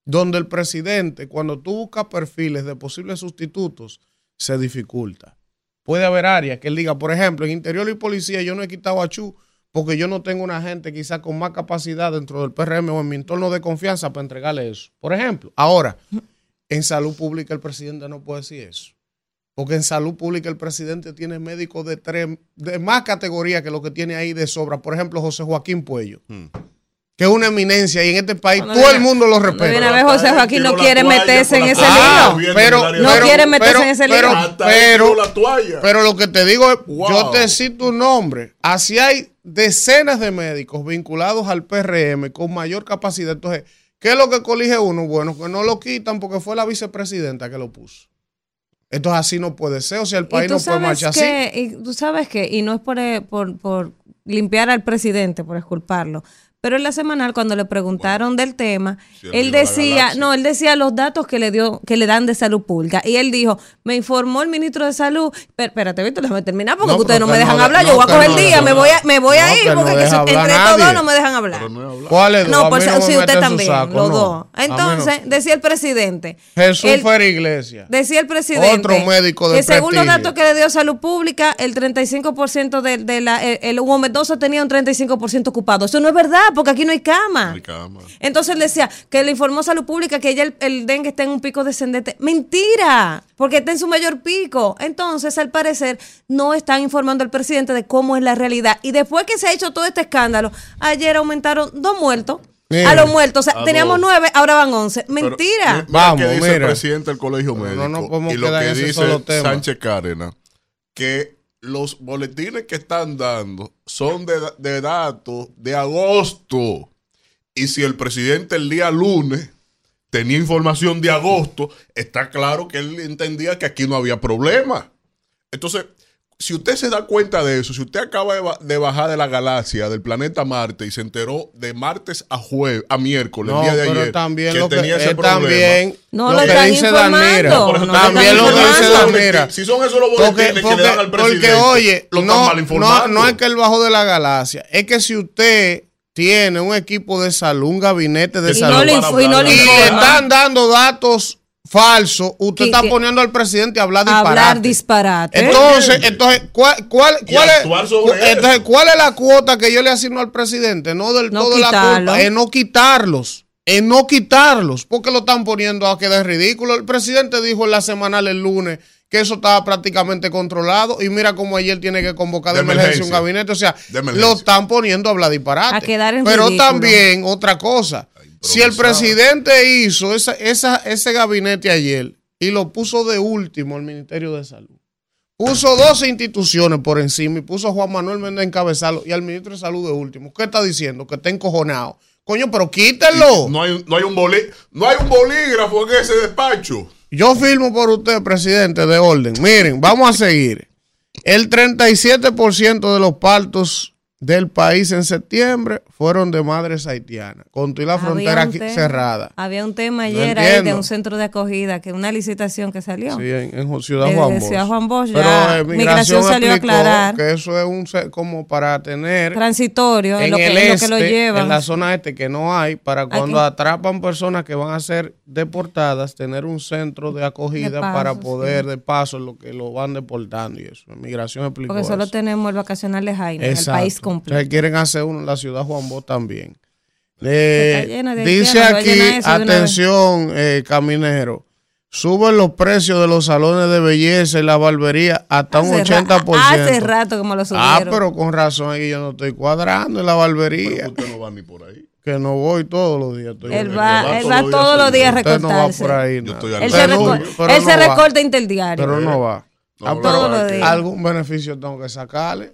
donde el presidente, cuando tú buscas perfiles de posibles sustitutos, se dificulta. Puede haber áreas que él diga, por ejemplo, en interior y policía yo no he quitado a Chu porque yo no tengo una gente quizá con más capacidad dentro del PRM o en mi entorno de confianza para entregarle eso. Por ejemplo, ahora, en salud pública el presidente no puede decir eso. Porque en salud pública el presidente tiene médicos de tres, de más categoría que lo que tiene ahí de sobra. Por ejemplo, José Joaquín Puello, que es una eminencia y en este país Cuando todo viene- el mundo lo respeta. a ver, José Joaquín no quiere meterse en ese lío. pero. No quiere meterse pero- en ese lío. Pero-. Pero lo que te digo es, Wow. yo te cito un nombre. Así hay decenas de médicos vinculados al PRM con mayor capacidad. Entonces, ¿qué es lo que colige uno? Bueno, que no lo quitan porque fue la vicepresidenta que lo puso. Entonces así no puede ser. O sea, el país no puede marchar así. que, y tú sabes que, y no es por, eh, por, por limpiar al presidente, por esculparlo, pero en la semanal cuando le preguntaron del tema, él decía, no, él decía los datos que le dio, que le dan de salud pública. Y él dijo, me informó el ministro de salud, pero, espérate, Víctor, déjame terminar porque No, ustedes no me dejan no- hablar, no, yo voy a coger no el día, me voy a, me voy a ir porque que hablar entre todos no me dejan hablar. ¿Cuál es? No, pues sí, usted también, saco, los no. dos. Entonces, decía el presidente. Jesús el- Fer Iglesia. Decía el presidente Otro médico de que según los datos que le dio Salud Pública, el 35% de, de la, el, el Hugo Mendoza tenía un 35% ocupado. Eso no es verdad, porque aquí no hay cama. Mi cama. Entonces él decía que le informó Salud Pública que ya el, el dengue está en un pico descendente. Mentira, porque está en su mayor pico. Entonces, al parecer, no están informando al presidente de cómo es la realidad. Y después que se ha hecho todo este escándalo, ayer aumentaron dos muertos. Mira. a los muertos. O sea, teníamos dos. nueve, ahora van once. Pero, Mentira. mira Vamos, qué dice el presidente del colegio médico no podemos y lo que dice. Sánchez Cárdenas, que los boletines que están dando son de, datos de agosto. Y si el presidente el día lunes tenía información de agosto, está claro que él entendía que aquí no había problema. Entonces, si usted se da cuenta de eso, si usted acaba de, ba- de bajar de la galaxia, del planeta Marte, y se enteró de martes a jueves, a miércoles, No, el día de pero ayer, también que lo que tenía ese es problema. también No lo lo que dice. No, lo también lo que dice. Danmira. Si son esos los Porque, boletines que le dan al presidente, porque, oye, lo están no, mal no, informando. no es que él bajó de la galaxia, es que si usted tiene un equipo de salud, un gabinete de Y salud, no le, y no le y le informan. están dando datos falsos, usted está poniendo al presidente a hablar disparate. hablar disparate. Entonces, entonces, ¿cuál, cuál, cuál es, entonces. ¿cuál es la cuota que yo le asigno al presidente? No del No todo la culpa, es no quitarlos. Es no quitarlos, porque lo están poniendo a quedar ridículo. El presidente dijo en la semanal el lunes que eso estaba prácticamente controlado y mira cómo ayer tiene que convocar de, De emergencia un gabinete. O sea, lo están poniendo a hablar disparate. A quedar en Pero ridículo. también otra cosa. Si el presidente hizo esa, esa, ese gabinete ayer y lo puso de último el Ministerio de Salud, puso 12 instituciones por encima y puso a Juan Manuel Méndez encabezarlo y al ministro de Salud de último, ¿qué está diciendo? Que está encojonado. Coño, pero quítenlo. No hay, no, hay un boli- no hay un bolígrafo en ese despacho. Yo firmo por usted, presidente, de orden. Miren, vamos a seguir. El 37% de los partos del país en septiembre fueron de madres haitianas, con toda la Había frontera un aquí tema- cerrada. Había un tema No ayer ahí de un centro de acogida, que una licitación que salió. Sí, en, en Ciudad Juan Bosch. Ciudad Juan Bosch, Pero ya Migración Migración salió a aclarar. que eso es un como para tener Transitorio, en lo que, el lo que lo llevan. en la zona este que no hay, para cuando Aquí. atrapan personas que van a ser deportadas, tener un centro de acogida De paso, para sí. poder, de paso, lo que lo van deportando y eso. Migración explicó Porque solo eso. tenemos el vacacional de Jaime, en el Exacto. país completo. Entonces, quieren hacer uno en la ciudad Juan Bosch también. Eh, dice aquí, atención, eh, caminero, suben los precios de los salones de belleza y la barbería hasta un Hace ra- 80%. Hace rato que me lo subieron. Ah, pero con razón aquí yo no estoy cuadrando en la barbería. Pero usted no va ni por ahí. Que no voy todos los días. Estoy él va, va él todos va los todos días los días a Usted no va recortarse. por ahí. Yo estoy al Él, se, no, recor- pero él no se recorta interdiario. Pero no va. No, Ah, no, pero todos los días. algún beneficio tengo que sacarle.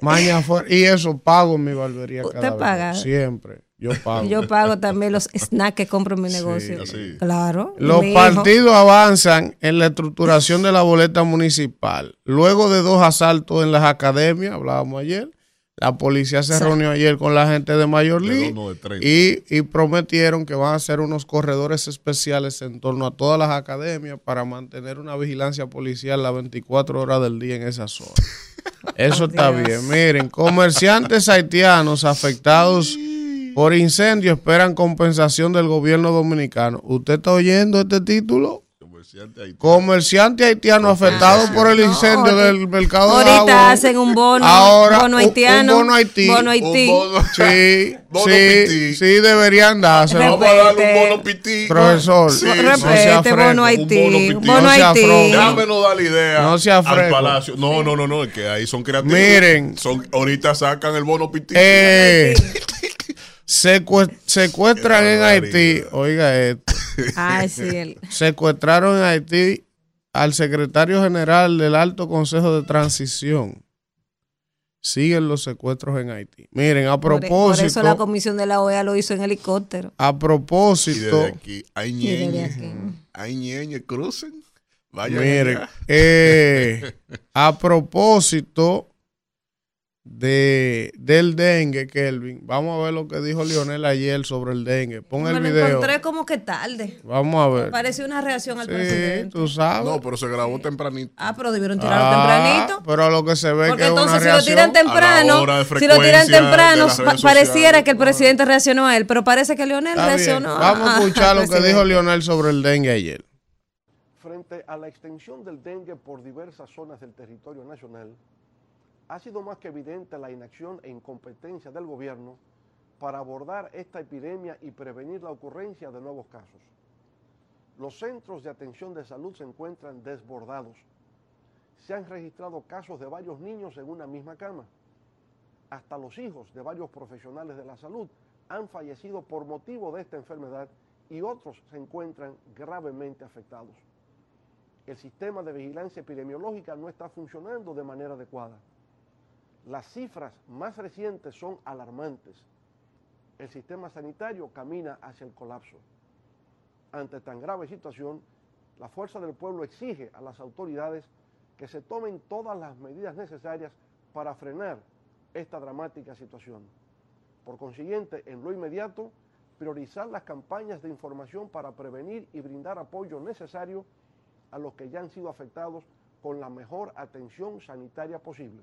Mañana. Y eso pago en mi barbería ¿Usted cada vez. paga? Siempre. Yo pago. Yo pago también los snacks que compro en mi negocio. Claro. Los hijo. partidos avanzan en la estructuración de la boleta municipal. Luego de dos asaltos en las academias, hablábamos ayer, la policía se Sí. reunió ayer con la gente de Mayor League y, y prometieron que van a hacer unos corredores especiales en torno a todas las academias para mantener una vigilancia policial las 24 horas del día en esa zona. Eso está bien. Miren, comerciantes haitianos afectados por incendio esperan compensación del gobierno dominicano. ¿Usted está oyendo este título? Comerciante haitiano. Comerciante haitiano afectado por el incendio No, del mercado de Ahorita hacen un bono, Ahora, bono un- un haitiano. bono Haití. Bono Haití. Un bono- Sí, Bono sí, pití. sí, deberían dárselo. Vamos a darle un bono pití. Profesor, Sí, no sí. sea Respete, fresco. bono Un Haití. bono No Haití. afro. Déjame no dar la idea No sea al palacio. No, no, no, no, es que ahí son creativos. Miren. Son, ahorita sacan el bono pití. Eh, secue- secuestran en. Haití, oiga esto, Ay, sí. el- secuestraron en Haití al secretario general del Alto Consejo de Transición. Siguen los secuestros en Haití. Miren, a por, por eso la propósito, comisión de la OEA lo hizo en helicóptero. a y propósito, desde aquí, hay Y ñeñe. Hay ñeñe, crucen. Vayan miren, eh, a propósito de, del dengue, Kelvin, vamos a ver lo que dijo Lionel ayer sobre el dengue. Pon Me el lo video. encontré como que tarde. Vamos a ver. Pareció una reacción al Sí, presidente. tú sabes. No, pero se grabó tempranito. Ah, pero debieron tirarlo Ah, tempranito. Pero lo que se ve Porque que es una entonces si lo tiran temprano, a si lo tiran temprano, pa- pareciera sociales. que el presidente reaccionó a él, pero parece que Leonel Está bien. reaccionó. Vamos a a- escuchar lo que dijo. Lionel sobre el dengue ayer. Frente a la extensión del dengue por diversas zonas del territorio nacional, ha sido más que evidente la inacción e incompetencia del gobierno para abordar esta epidemia y prevenir la ocurrencia de nuevos casos. Los centros de atención de salud se encuentran desbordados. Se han registrado casos de varios niños en una misma cama. Hasta los hijos de varios profesionales de la salud han fallecido por motivo de esta enfermedad y otros se encuentran gravemente afectados el sistema de vigilancia epidemiológica no está funcionando de manera adecuada. Las cifras más recientes son alarmantes. El sistema sanitario camina hacia el colapso. Ante tan grave situación, la Fuerza del Pueblo exige a las autoridades que se tomen todas las medidas necesarias para frenar esta dramática situación. Por consiguiente, en lo inmediato, priorizar las campañas de información para prevenir y brindar apoyo necesario a los que ya han sido afectados con la mejor atención sanitaria posible.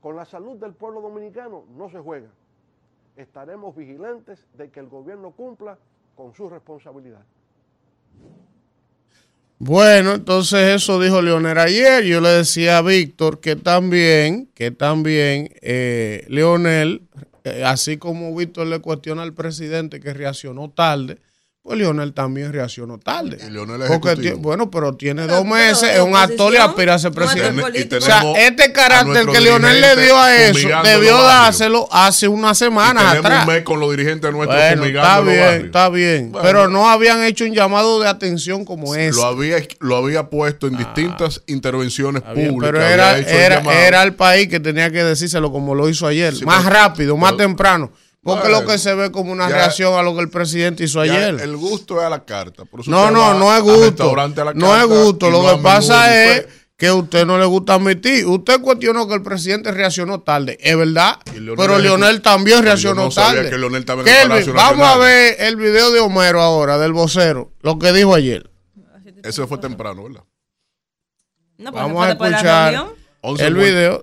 Con la salud del pueblo dominicano no se juega. Estaremos vigilantes de que el gobierno cumpla con su responsabilidad. Bueno, entonces eso dijo Leonel ayer. Yo le decía a Víctor que también, que también eh, Leonel, eh, así como Víctor le cuestiona al presidente que reaccionó tarde, pues Leonel también reaccionó tarde. Y Leonel es Porque bueno, pero tiene Pero- dos meses, pero es un actor y aspira a ser presidente. O sea, este carácter que Leonel le dio a eso, debió dárselo hace unas Y semanas tenemos atrás. un mes con los dirigentes nuestros Bueno, está bien, barrios. está bien. Bueno. pero no habían hecho un llamado de atención como ese. Lo había, lo había puesto en distintas intervenciones Ah. Está bien, públicas. pero era, era, era el país que tenía que decírselo como lo hizo ayer. Sí, más pero- rápido, más pero- temprano. Porque lo que se ve como una ya- reacción a lo que el presidente hizo ayer. El gusto es a la carta. Por eso No, no, no es gusto. restaurante a la No es gusto. Lo no que pasa es que a usted no le gusta admitir. Usted cuestionó que el presidente reaccionó tarde. Es verdad. Leonel Pero Leonel también reaccionó no sabía tarde. que Leonel Kelvin, vamos a ver el video de Homero ahora, del vocero. Lo que dijo ayer. Ese fue temprano, ¿verdad? No, pero Vamos a después de la escuchar el video.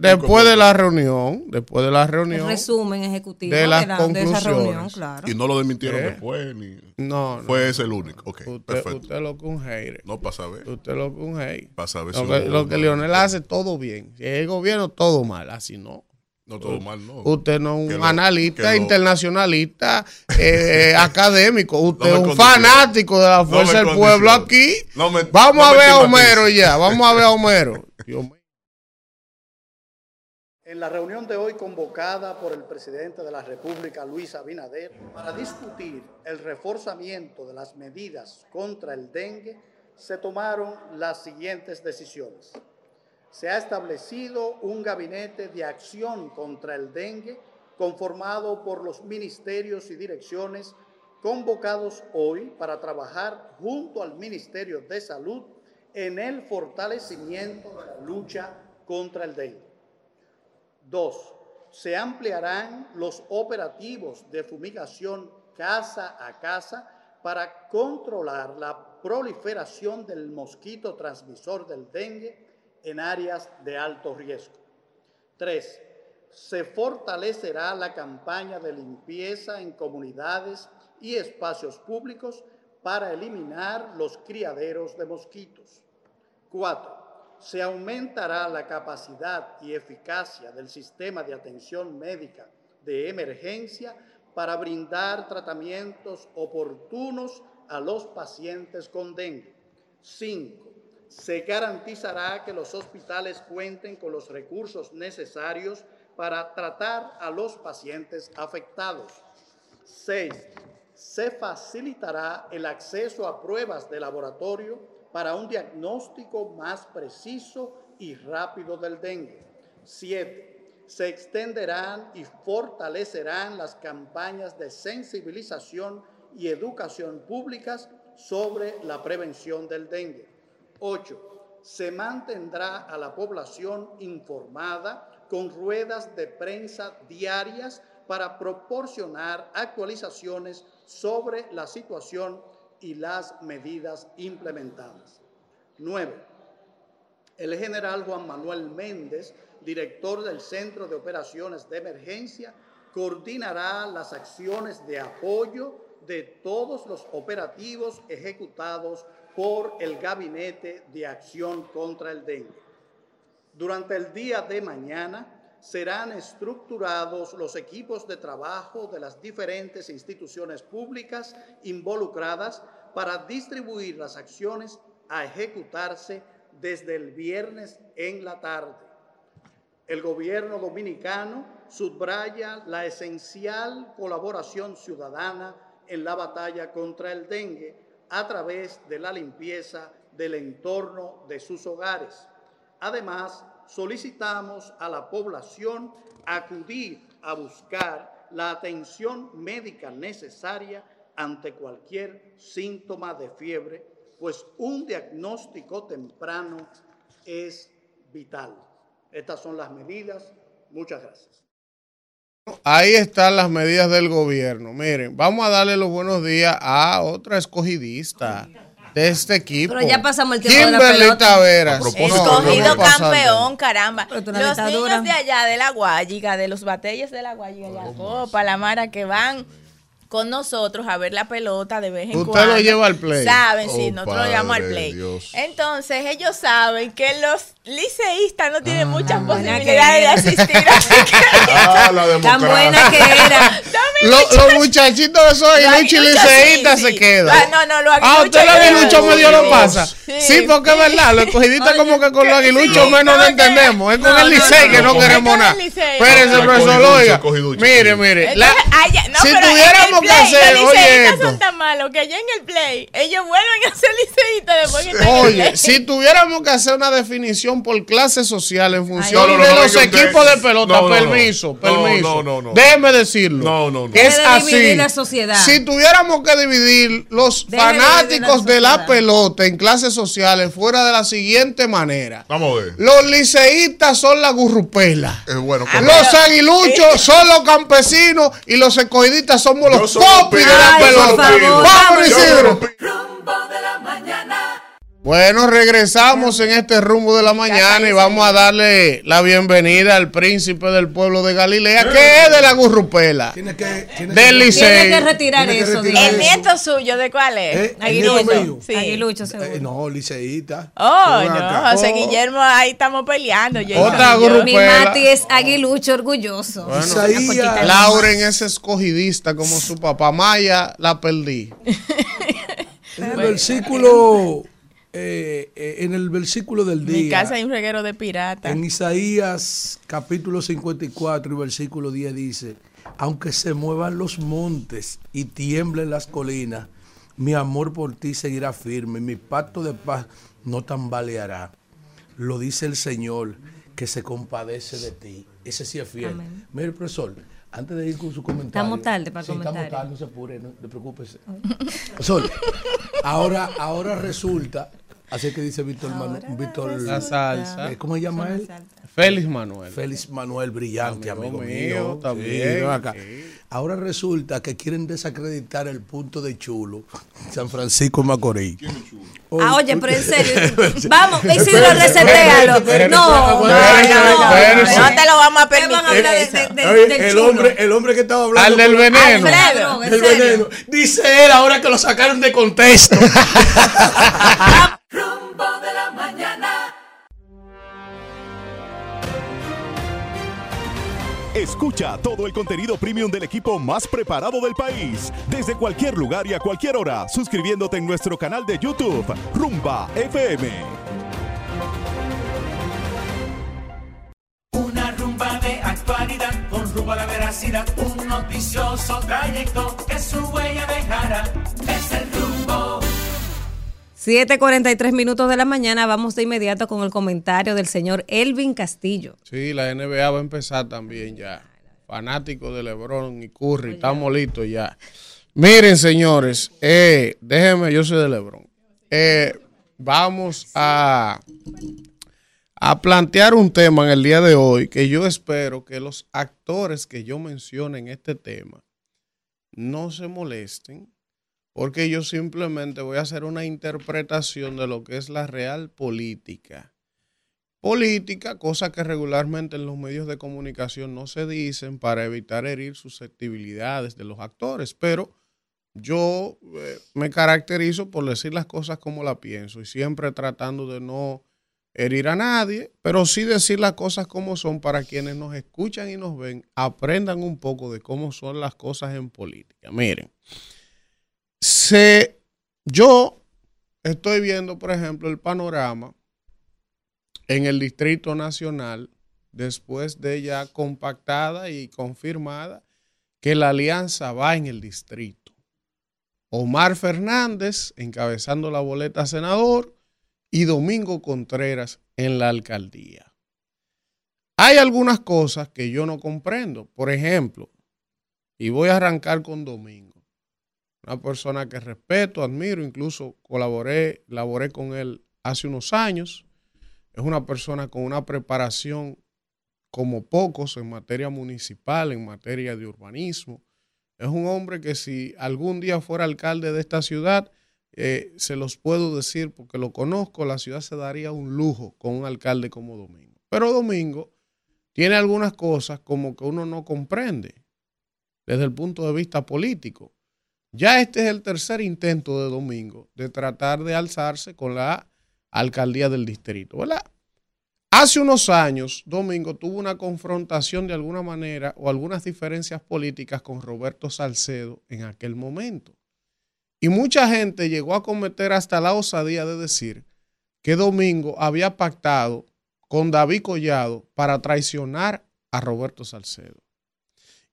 Después de la reunión, después de la El reunión. resumen ejecutivo de de, las la- de esa reunión, conclusiones. claro. Y no lo desmintieron ¿Eh? después. Ni... No, no. Fue ese el único. Ok, Usted, perfecto. usted lo que un hater. No pasa a ver. Usted lo que un hate. Pasa a ver Lo si que, lo que Leonel hace todo bien. Si es el gobierno, todo mal. Así no. No todo mal, no. Usted no es un lo- analista, internacionalista, eh, académico. Usted No es un fanático de la fuerza del pueblo aquí. No me- Vamos no a ver a. Homero ya. Vamos a ver a Homero. Dios mío. En la reunión de hoy convocada por el presidente de la República, Luis Abinader, para discutir el reforzamiento de las medidas contra el dengue, se tomaron las siguientes decisiones. Se ha establecido un gabinete de acción contra el dengue conformado por los ministerios y direcciones convocados hoy para trabajar junto al Ministerio de Salud en el fortalecimiento de la lucha contra el dengue. Dos, se ampliarán los operativos de fumigación casa a casa para controlar la proliferación del mosquito transmisor del dengue en áreas de alto riesgo. Tres, se fortalecerá la campaña de limpieza en comunidades y espacios públicos para eliminar los criaderos de mosquitos. Cuatro, se aumentará la capacidad y eficacia del sistema de atención médica de emergencia para brindar tratamientos oportunos a los pacientes con dengue. Cinco, se garantizará que los hospitales cuenten con los recursos necesarios para tratar a los pacientes afectados. 6. Se facilitará el acceso a pruebas de laboratorio para un diagnóstico más preciso y rápido del dengue. 7. Se extenderán y fortalecerán las campañas de sensibilización y educación públicas sobre la prevención del dengue. 8. Se mantendrá a la población informada con ruedas de prensa diarias para proporcionar actualizaciones sobre la situación y las medidas implementadas. 9. El general Juan Manuel Méndez, director del Centro de Operaciones de Emergencia, coordinará las acciones de apoyo de todos los operativos ejecutados por el Gabinete de Acción contra el Dengue. Durante el día de mañana serán estructurados los equipos de trabajo de las diferentes instituciones públicas involucradas para distribuir las acciones a ejecutarse desde el viernes en la tarde. El gobierno dominicano subraya la esencial colaboración ciudadana en la batalla contra el dengue a través de la limpieza del entorno de sus hogares. Además, solicitamos a la población acudir a buscar la atención médica necesaria ante cualquier síntoma de fiebre, pues un diagnóstico temprano es vital. Estas son las medidas. Muchas gracias. Ahí están las medidas del gobierno. Miren, vamos a darle los buenos días a otra escogidista de este equipo. Pero ya pasamos el tiempo de la Kimberly pelota. Taveras. No, Escogido no campeón, caramba. Los niños de allá, de la Guayiga, de los batalles de la Guayiga, Yacopa, la Mara, que van con nosotros a ver la pelota de vez en Usted cuando. lo lleva al play. Saben, Oh, sí, nosotros lo llevamos al play. Dios. Entonces, ellos saben que los liceístas no tienen muchas buena que posibilidades de asistir. Así que Ah, la Tan buena que era. Lo- los muchachitos de esos Los aguiluchos y aguiluchos, liceístas sí, se sí. quedan. Ah, no, no, los Ah, aguiluchos usted los yo- aguiluchos medio lo pasa. Sí. Sí, porque es verdad, los escogidistas como que con los aguiluchos sí, menos no entendemos. Es con No, el no, licey no, que no queremos nada. Espérense, profesor, oiga. Mire, mire. No, si pero que hacer, los esto. son tan malos que allá en el play ellos vuelven a ser liceístas después que están en el Oye, play. si tuviéramos que hacer una definición por clase social en función No, no, no, de no, los usted. equipos de pelota, permiso, No, permiso. no, no, no. Déjeme decirlo. No, no, no. Es así. dividir la sociedad. Si tuviéramos que dividir los Deje de fanáticos la de la pelota en clases sociales fuera de la siguiente manera. Vamos a ver. Los liceístas son la gurrupela. Es bueno. Ah, Los aguiluchos son los campesinos y los escoidistas somos los favor, Vamos, vamos. Isidro. Bueno, regresamos en este rumbo de la mañana y vamos a darle la bienvenida al príncipe del pueblo de Galilea, que es de la gurrupela, Tiene que, tiene del que- Tiene que retirar Tiene que eso. retirar. El nieto suyo, ¿de cuál es? ¿Eh? Aguilucho. Sí. Aguilucho, seguro. Eh, no, liceísta. Oh, no. José. Guillermo, ahí estamos peleando. yo Otra grupo. Mi. Mati es aguilucho orgulloso. Bueno. Lauren es escogidista como su papá. Maya la perdí. En el versículo, eh, eh, en el versículo del Mi día, casa hay un reguero de pirata. en Isaías capítulo 54 y versículo 10 dice, aunque se muevan los montes y tiemblen las colinas, mi amor por ti seguirá firme, mi pacto de paz no tambaleará. Lo dice el Señor que se compadece de ti. Ese sí es fiel. Amén. Mire, profesor, antes de ir con su comentario. Estamos tarde para Sí, comentario. Estamos tarde, no se apure, no te preocupes. Profesor, ahora, ahora resulta, así que dice Víctor Manuel, Víctor, La salsa. eh, ¿cómo se llama él? Félix Manuel. Félix Manuel Brillante, Amigo amigo, mío, mío. también, ven acá. sí. Ahora resulta que quieren desacreditar el punto de chulo San Francisco de Macorís. Ah, oye, pero en serio. Vamos, Isidro, resetealo. No, no, no. No te lo vamos a ¿Qué van a permitir. el, hombre, el hombre que estaba hablando. Al del veneno. Del veneno. Dice él ahora que lo sacaron de contexto. Escucha todo el contenido premium del equipo más preparado del país. Desde cualquier lugar y a cualquier hora, suscribiéndote en nuestro canal de YouTube, Rumba FM. Una rumba de actualidad con rumbo a la veracidad. Un noticioso trayecto que su huella dejará. Es el. 7:43 minutos de la mañana. Vamos de inmediato con el comentario del señor Elvin Castillo. Sí, la NBA va a empezar también ya. Fanático de LeBron y Curry, estamos listos ya. Miren, señores, eh, déjenme, yo soy de LeBron. Eh, vamos a, a plantear un tema en el día de hoy que yo espero que los actores que yo mencione en este tema no se molesten, porque yo simplemente voy a hacer una interpretación de lo que es la real política política, cosa que regularmente en los medios de comunicación no se dicen para evitar herir susceptibilidades de los actores, pero yo eh, me caracterizo por decir las cosas como las pienso y siempre tratando de no herir a nadie, pero sí decir las cosas como son para quienes nos escuchan y nos ven, aprendan un poco de cómo son las cosas en política. Miren, se, yo estoy viendo, por ejemplo, el panorama en el Distrito Nacional, después de ya compactada y confirmada que la alianza va en el distrito. Omar Fernández encabezando la boleta senador y Domingo Contreras en la alcaldía. Hay algunas cosas que yo no comprendo. Por ejemplo, y voy a arrancar con Domingo, una persona que respeto, admiro, incluso colaboré, laboré con él hace unos años es una persona con una preparación como pocos en materia municipal, en materia de urbanismo. Es un hombre que si algún día fuera alcalde de esta ciudad, eh, se los puedo decir porque lo conozco, la ciudad se daría un lujo con un alcalde como Domingo. Pero Domingo tiene algunas cosas como que uno no comprende desde el punto de vista político. Ya este es el tercer intento de Domingo de tratar de alzarse con la alcaldía del distrito. Hace unos años, Domingo tuvo una confrontación de alguna manera o algunas diferencias políticas con Roberto Salcedo en aquel momento. Y mucha gente llegó a cometer hasta la osadía de decir que Domingo había pactado con David Collado para traicionar a Roberto Salcedo.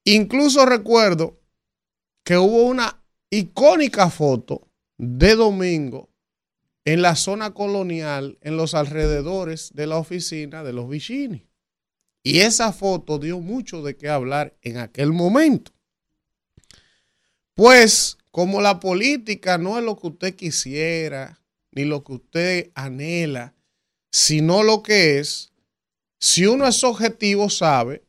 Incluso recuerdo que hubo una icónica foto de Domingo en la zona colonial, en los alrededores de la oficina de los Vicini. Y esa foto dio mucho de qué hablar en aquel momento. Pues como la política no es lo que usted quisiera, ni lo que usted anhela, sino lo que es, si uno es objetivo sabe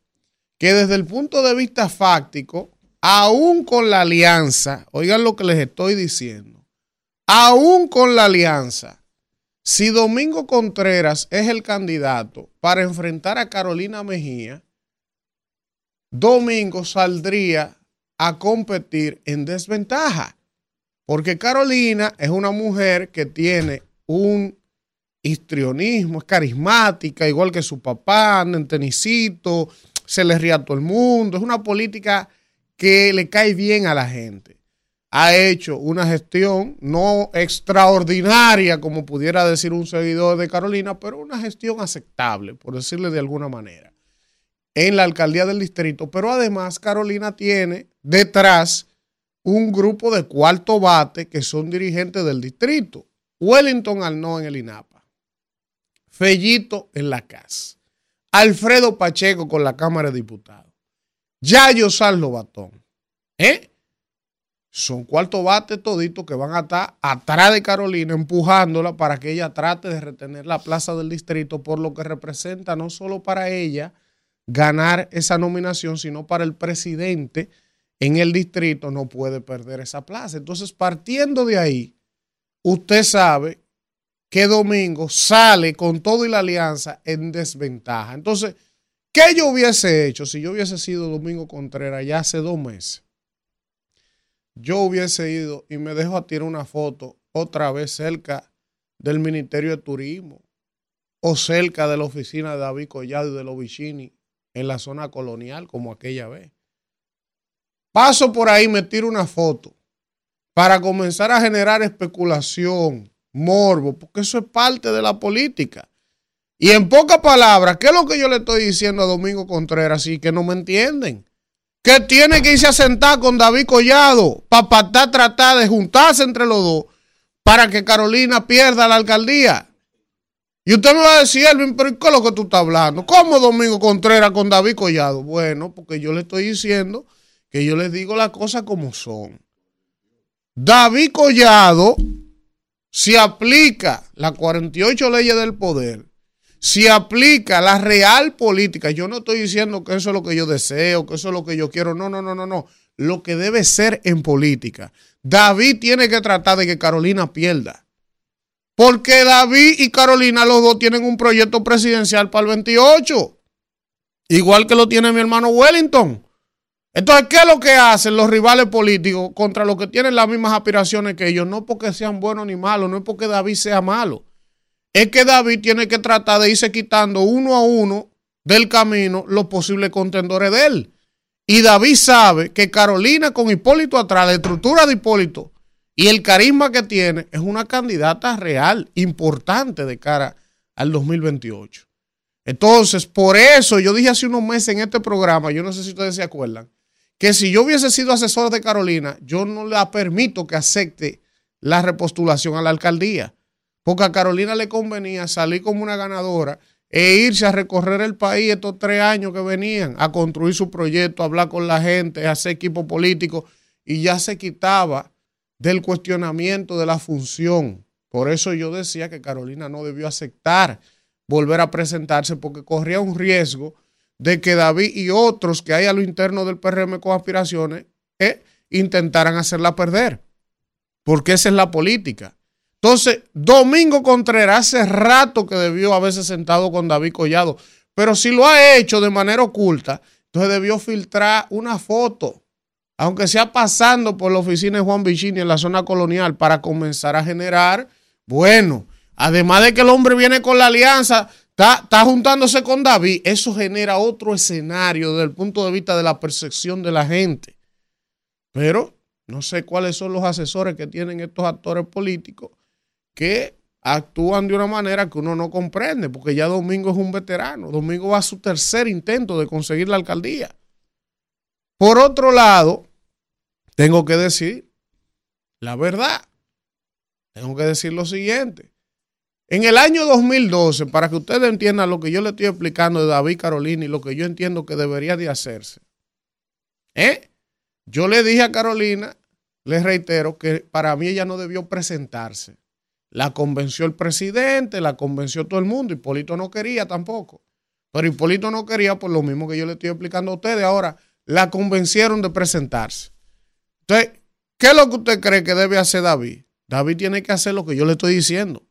que desde el punto de vista fáctico, aún con la alianza, oigan lo que les estoy diciendo, aún con la alianza, si Domingo Contreras es el candidato para enfrentar a Carolina Mejía, Domingo saldría a competir en desventaja. Porque Carolina es una mujer que tiene un histrionismo, es carismática, igual que su papá, anda en tenisito, se le ríe a todo el mundo. Es una política que le cae bien a la gente ha hecho una gestión no extraordinaria, como pudiera decir un seguidor de Carolina, pero una gestión aceptable, por decirle de alguna manera, en la alcaldía del distrito. Pero además Carolina tiene detrás un grupo de cuarto bate que son dirigentes del distrito. Wellington Arnaud en el INAPA, Fellito en la CAS, Alfredo Pacheco con la Cámara de Diputados, Yayo Sallo Batón. ¿Eh? son cuarto bate toditos que van a estar atrás de Carolina empujándola para que ella trate de retener la plaza del distrito por lo que representa no solo para ella ganar esa nominación, sino para el presidente en el distrito no puede perder esa plaza. Entonces, partiendo de ahí, usted sabe que Domingo sale con todo y la alianza en desventaja. Entonces, ¿qué yo hubiese hecho si yo hubiese sido Domingo Contreras ya hace dos meses? yo hubiese ido y me dejo a tirar una foto otra vez cerca del Ministerio de Turismo o cerca de la oficina de David Collado y de los Vicini en la zona colonial como aquella vez. Paso por ahí, me tiro una foto para comenzar a generar especulación, morbo, porque eso es parte de la política. Y en pocas palabras, ¿qué es lo que yo le estoy diciendo a Domingo Contreras? Y que no me entienden que tiene que irse a sentar con David Collado para tratar de juntarse entre los dos para que Carolina pierda la alcaldía. Y usted me va a decir, Elvin, pero ¿qué es lo que tú estás hablando? ¿Cómo Domingo Contreras con David Collado? Bueno, porque yo le estoy diciendo que yo les digo las cosas como son. David Collado, si aplica las 48 leyes del poder, si aplica la real política, yo no estoy diciendo que eso es lo que yo deseo, que eso es lo que yo quiero, no, no, no, no, no, lo que debe ser en política. David tiene que tratar de que Carolina pierda. Porque David y Carolina, los dos tienen un proyecto presidencial para el 28. Igual que lo tiene mi hermano Wellington. Entonces, ¿qué es lo que hacen los rivales políticos contra los que tienen las mismas aspiraciones que ellos? No porque sean buenos ni malos, no es porque David sea malo es que David tiene que tratar de irse quitando uno a uno del camino los posibles contendores de él. Y David sabe que Carolina con Hipólito atrás, la estructura de Hipólito y el carisma que tiene, es una candidata real, importante de cara al 2028. Entonces, por eso yo dije hace unos meses en este programa, yo no sé si ustedes se acuerdan, que si yo hubiese sido asesor de Carolina, yo no le permito que acepte la repostulación a la alcaldía porque a Carolina le convenía salir como una ganadora e irse a recorrer el país estos tres años que venían, a construir su proyecto, a hablar con la gente, a hacer equipo político, y ya se quitaba del cuestionamiento de la función. Por eso yo decía que Carolina no debió aceptar volver a presentarse porque corría un riesgo de que David y otros que hay a lo interno del PRM con aspiraciones eh, intentaran hacerla perder. Porque esa es la política. Entonces, Domingo Contreras hace rato que debió haberse sentado con David Collado, pero si lo ha hecho de manera oculta, entonces debió filtrar una foto, aunque sea pasando por la oficina de Juan Vicini en la zona colonial, para comenzar a generar, bueno, además de que el hombre viene con la alianza, está, está juntándose con David, eso genera otro escenario desde el punto de vista de la percepción de la gente. Pero no sé cuáles son los asesores que tienen estos actores políticos que actúan de una manera que uno no comprende, porque ya Domingo es un veterano. Domingo va a su tercer intento de conseguir la alcaldía. Por otro lado, tengo que decir la verdad. Tengo que decir lo siguiente. En el año 2012, para que ustedes entiendan lo que yo le estoy explicando de David Carolina y lo que yo entiendo que debería de hacerse, ¿eh? yo le dije a Carolina, les reitero, que para mí ella no debió presentarse. La convenció el presidente, la convenció todo el mundo. Hipólito no quería tampoco. Pero Hipólito no quería por lo mismo que yo le estoy explicando a ustedes. Ahora, la convencieron de presentarse. Entonces, ¿qué es lo que usted cree que debe hacer David? David tiene que hacer lo que yo le estoy diciendo.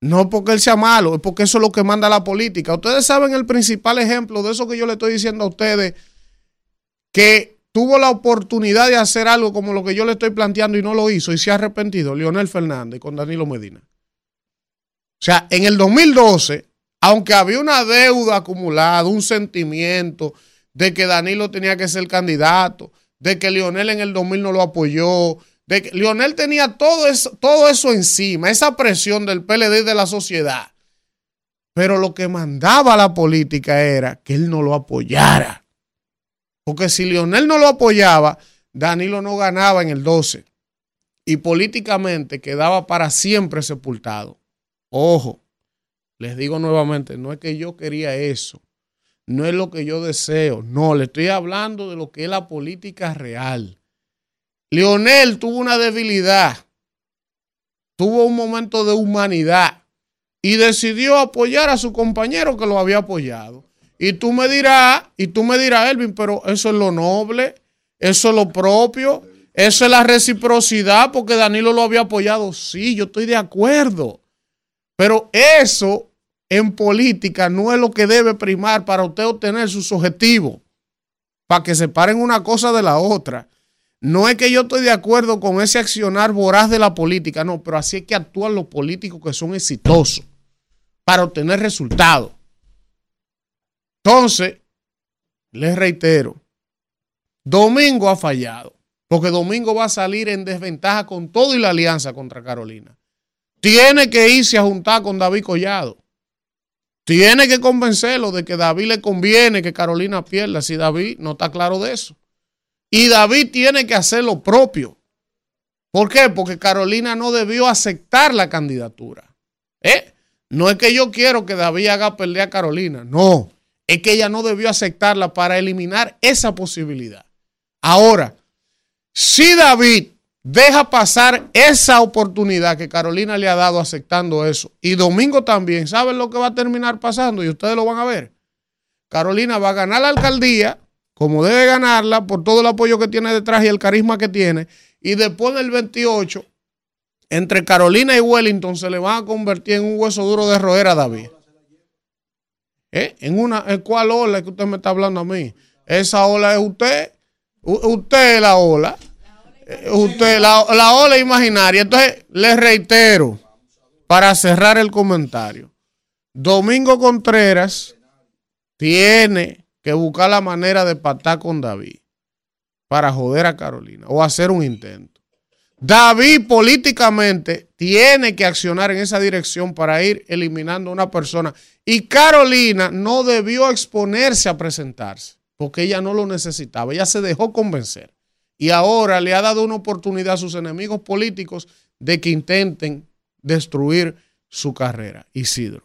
No porque él sea malo, es porque eso es lo que manda la política. Ustedes saben el principal ejemplo de eso que yo le estoy diciendo a ustedes, que tuvo la oportunidad de hacer algo como lo que yo le estoy planteando y no lo hizo y se ha arrepentido, Leonel Fernández con Danilo Medina. O sea, en el 2012, aunque había una deuda acumulada, un sentimiento de que Danilo tenía que ser candidato, de que Leonel en el 2000 no lo apoyó, de que Leonel tenía todo eso, todo eso encima, esa presión del PLD y de la sociedad. Pero lo que mandaba la política era que él no lo apoyara. Porque si Lionel no lo apoyaba, Danilo no ganaba en el 12. Y políticamente quedaba para siempre sepultado. Ojo, les digo nuevamente, no es que yo quería eso. No es lo que yo deseo. No, le estoy hablando de lo que es la política real. Lionel tuvo una debilidad. Tuvo un momento de humanidad. Y decidió apoyar a su compañero que lo había apoyado. Y tú me dirás, y tú me dirás, Elvin, pero eso es lo noble, eso es lo propio, eso es la reciprocidad, porque Danilo lo había apoyado. Sí, yo estoy de acuerdo. Pero eso en política no es lo que debe primar para usted obtener sus objetivos, para que separen una cosa de la otra. No es que yo estoy de acuerdo con ese accionar voraz de la política, no, pero así es que actúan los políticos que son exitosos para obtener resultados. Entonces, les reitero, Domingo ha fallado, porque Domingo va a salir en desventaja con todo y la alianza contra Carolina. Tiene que irse a juntar con David Collado. Tiene que convencerlo de que David le conviene que Carolina pierda si David no está claro de eso. Y David tiene que hacer lo propio. ¿Por qué? Porque Carolina no debió aceptar la candidatura. ¿Eh? No es que yo quiero que David haga perder a Carolina, no es que ella no debió aceptarla para eliminar esa posibilidad. Ahora, si David deja pasar esa oportunidad que Carolina le ha dado aceptando eso, y Domingo también, ¿saben lo que va a terminar pasando? Y ustedes lo van a ver. Carolina va a ganar la alcaldía, como debe ganarla, por todo el apoyo que tiene detrás y el carisma que tiene, y después del 28, entre Carolina y Wellington se le van a convertir en un hueso duro de roer a David. ¿Eh? ¿En una, cuál ola es que usted me está hablando a mí? Esa ola es usted. usted es la ola. Eh, usted, la, la ola imaginaria. Entonces, les reitero, para cerrar el comentario, Domingo Contreras tiene que buscar la manera de pactar con David para joder a Carolina o hacer un intento. David políticamente tiene que accionar en esa dirección para ir eliminando a una persona. Y Carolina no debió exponerse a presentarse porque ella no lo necesitaba. Ella se dejó convencer. Y ahora le ha dado una oportunidad a sus enemigos políticos de que intenten destruir su carrera. Isidro.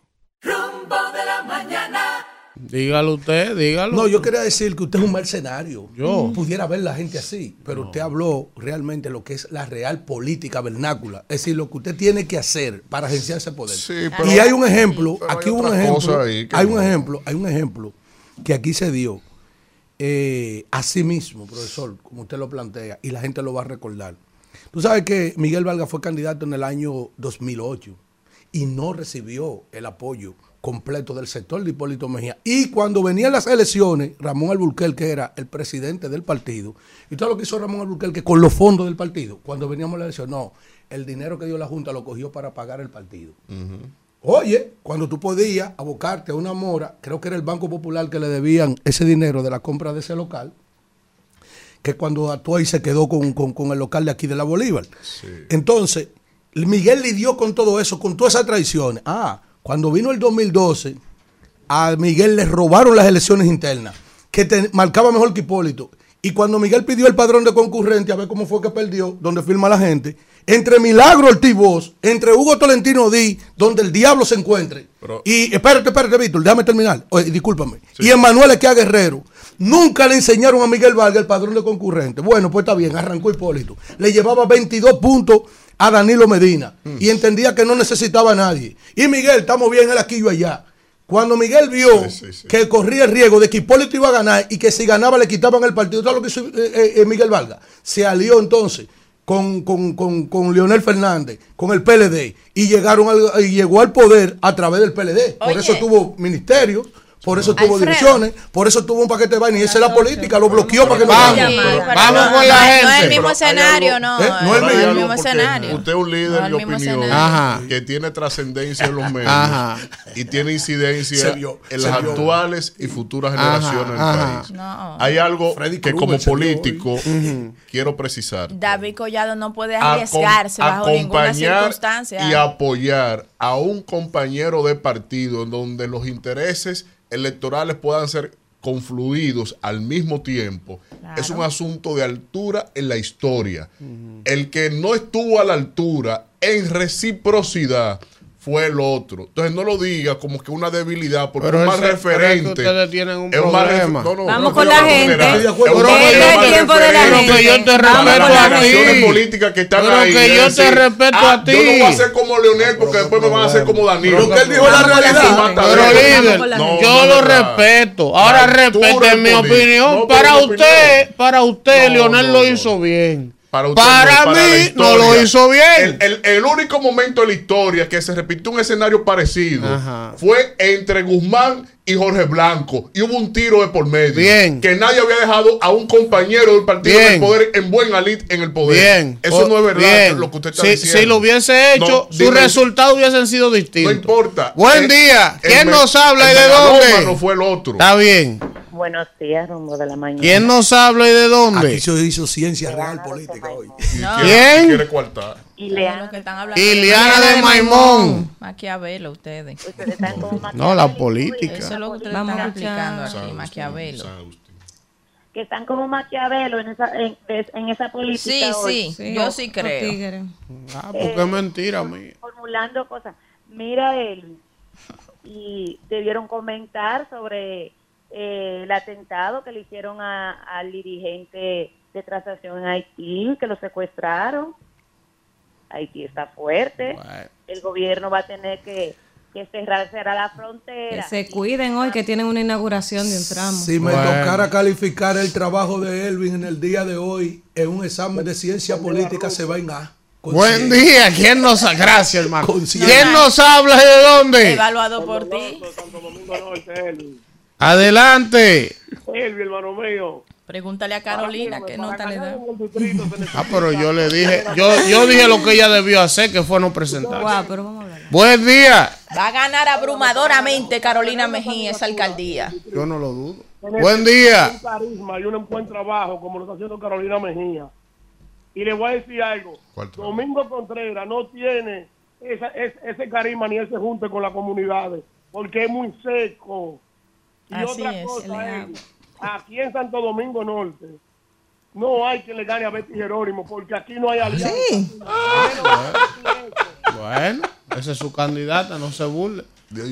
Dígalo usted, dígalo. No, yo quería decir que usted es un mercenario. Yo. Pudiera ver la gente así, pero usted habló realmente lo que es la real política vernácula. Es decir, lo que usted tiene que hacer para agenciar ese poder. Sí, pero- y hay un ejemplo, pero hay aquí hubo un ejemplo, hay no. un ejemplo, hay un ejemplo que aquí se dio eh, así mismo, profesor, como usted lo plantea, y la gente lo va a recordar. Tú sabes que Miguel Valga fue candidato en el año 2008 y no recibió el apoyo completo del sector de Hipólito Mejía. Y cuando venían las elecciones, Ramón Alburquerque, que era el presidente del partido, y todo lo que hizo Ramón Alburquerque con los fondos del partido, cuando veníamos a la elección, no, el dinero que dio la Junta lo cogió para pagar el partido. Oye, cuando tú podías abocarte a una mora, creo que era el Banco Popular que le debían ese dinero de la compra de ese local, que cuando actuó ahí se quedó con, con- con el local de aquí de la Bolívar. Entonces, Miguel lidió con todo eso, con todas esas traiciones. Ah, cuando vino el 2012, a Miguel le robaron las elecciones internas, que te- marcaba mejor que Hipólito. Y cuando Miguel pidió el padrón de concurrente, a ver cómo fue que perdió, donde firma la gente, entre Milagro Ortiz entre Hugo Tolentino Díaz, donde el diablo se encuentre. Pero- y espérate, espérate, Víctor, déjame terminar. Oye, discúlpame. Y Emanuel Equia Guerrero. Nunca le enseñaron a Miguel Vargas el padrón de concurrente. Bueno, pues está bien, arrancó Hipólito. Le llevaba 22 puntos a Danilo Medina y entendía que no necesitaba a nadie. Y Miguel, estamos bien, él aquí y yo allá. Cuando Miguel vio Sí, sí, sí. que corría el riesgo de que Hipólito iba a ganar y que si ganaba le quitaban el partido, ¿sabes lo que hizo eh, eh, eh, Miguel Vargas? Se alió entonces con, con, con, con Leonel Fernández, con el PLD, y llegaron al, y llegó al poder a través del PLD. Por eso tuvo ministerios, por eso tuvo Alfredo. direcciones, por eso tuvo un paquete de vaina, y esa es la política, lo bloqueó para que no Vamos, vamos no, con la no, No es gente. el mismo escenario, algo- no. ¿Eh? No es No el es mismo el mismo porque escenario. Usted es un líder No de mismo opinión. Ajá. que tiene trascendencia en los medios Ajá. y tiene incidencia vio, en las actuales y futuras Ajá, generaciones del país. No. Hay algo Freddy que como político quiero precisar. David Collado no puede arriesgarse bajo ninguna circunstancia. y apoyar a un compañero de partido en donde los intereses electorales puedan ser confluidos al mismo tiempo Claro. es un asunto de altura en la historia. El que no estuvo a la altura en reciprocidad fue el otro. Entonces no lo diga como que una debilidad, porque Pero es más referente. ustedes tienen un es más refer- problema. no, no, Vamos no, con la gente. Pero que yo te respeto a ti. políticas que están Pero ahí. que yo te respeto a Yo no voy a ti. ser como Leonel porque después me van a hacer como Danilo. Pero que él dijo la realidad. Pero líder, yo lo respeto. Ahora respete mi opinión. Para usted, para usted, Leonel lo hizo bien. Para, usted Para no, mí, historia. no lo hizo bien. El, el- el único momento de la historia que se repitió un escenario parecido Ajá. fue entre Guzmán y Jorge Blanco. Y hubo un tiro de por medio. Bien. Que nadie había dejado a un compañero del partido Bien. del poder en buen alit en el poder. Bien. Eso O- no es verdad bien. lo que usted está si, diciendo. Si lo hubiese hecho, No, sus dime- resultados hubiesen sido distintos. No importa. Buen Eh, día. ¿Quién nos habla y de dónde? fue el otro. Está bien. Buenos días, rumbo de la mañana. ¿Quién nos habla y de Aquí dónde? se hizo ciencia real política hoy. No. ¿Quién? ¿Quién? quiere coartar? De están hablando. Iliana de Maimón. Maquiavelo, ustedes. ustedes están como No, la política. Eso es lo que ustedes Vamos están aplicando aquí, Maquiavelo. Que están como Maquiavelo en esa, en, en esa política. Sí, hoy, sí, yo sí los creo. Ah, porque es mentira mía. Formulando cosas. Mira él. Y debieron comentar sobre eh, el atentado que le hicieron a- al dirigente de transacción en Haití, que lo secuestraron. Haití está fuerte. El gobierno va a tener que, que cerrar, cerrar la Que frontera. se cuiden hoy que tienen una inauguración de un tramo. Si me Bueno. tocara calificar el trabajo de Elvin en el día de hoy en un examen de ciencia política, se va en A. Buen día. ¿Quién nos habla? Gracias, hermano. ¿Quién nos habla y de dónde? Evaluado por ti. Adelante. Elvi, hermano mío. Pregúntale a Carolina qué nota le da. Ah, pero yo le dije, yo, yo dije lo que ella debió hacer, que fue no presentarse. Guau, pero vamos a hablar. Buen día. Va a ganar abrumadoramente Carolina Mejía esa alcaldía. Yo no lo dudo. Buen día. Un carisma y un buen trabajo como lo está haciendo Carolina Mejía. Y le voy a decir algo. Domingo Contreras no tiene esa- es- ese carisma ni ese junte con las comunidades porque es muy seco. Y Así otra es, cosa es, aquí en Santo Domingo Norte no hay quien le gane a Betty Jerónimo porque aquí no hay alianza. Bueno, Esa es su candidata, no se burle.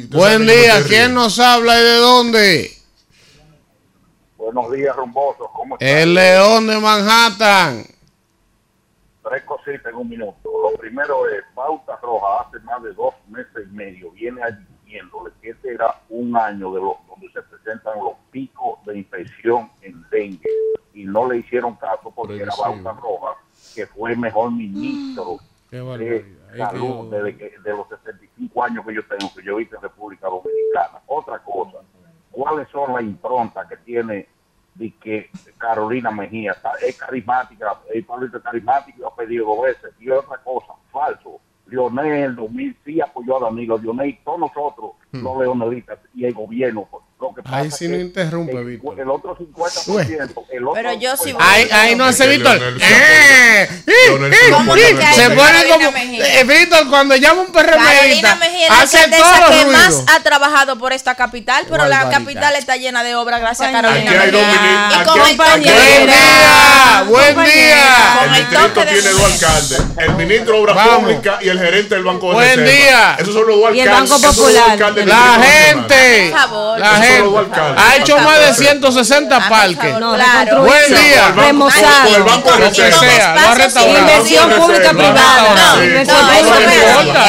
Buen que día, ¿quién nos habla y de dónde? Buenos días, rumbosos. ¿Cómo están? El León de Manhattan. Tres cositas en un minuto. Lo primero es, Pauta Roja hace más de dos meses y medio viene advirtiéndole que este era un año de lo- donde se presentan los picos de infección en dengue y no le hicieron caso porque era Pauta Roja, que fue el mejor ministro Qué de salud yo- desde que, de los 75 años que yo tengo, que yo hice en República Dominicana. Otra cosa, ¿cuáles son las improntas que tiene de que Carolina Mejía está- es carismática, es Pablo es carismático, lo ha pedido dos veces. Y otra cosa, falso. Lionel en 2000 sí apoyó a Danilo, Lionel y todos nosotros, los leonelistas y el gobierno. Lo que pasa Ahí sí no interrumpe, el, Víctor. el otro 50%, el otro Pero yo sí voy. Ahí, ahí no hace Víctor. Eh, eh, eh, se lo ¿Cómo apoya que en que el hay Se PRM. pone como. Eh, Víctor, cuando llama un Carolina PRMista, Mejía es la hace los que más ruidos. ha trabajado por esta capital, pero la capital está llena de obras gracias a Compañera. Carolina Aquí hay mini- Y con de hay- Buen día, buen Con día. el El distrito de tiene dos alcaldes, el ministro de Obras Vamos. Públicas y el gerente del Banco de Buen Reserva. día. Esos son los dos Y el alcaldes. Banco Popular. alcaldes La gente, Por favor. la son gente ha hecho más de favor. 160 Por parques. claro. Buen día. Por el Banco- remozado. por el Banco de Lo que Reserva. sea, lo ha restaurado. Inversión pública privada. No, No, eso pública no es importa. No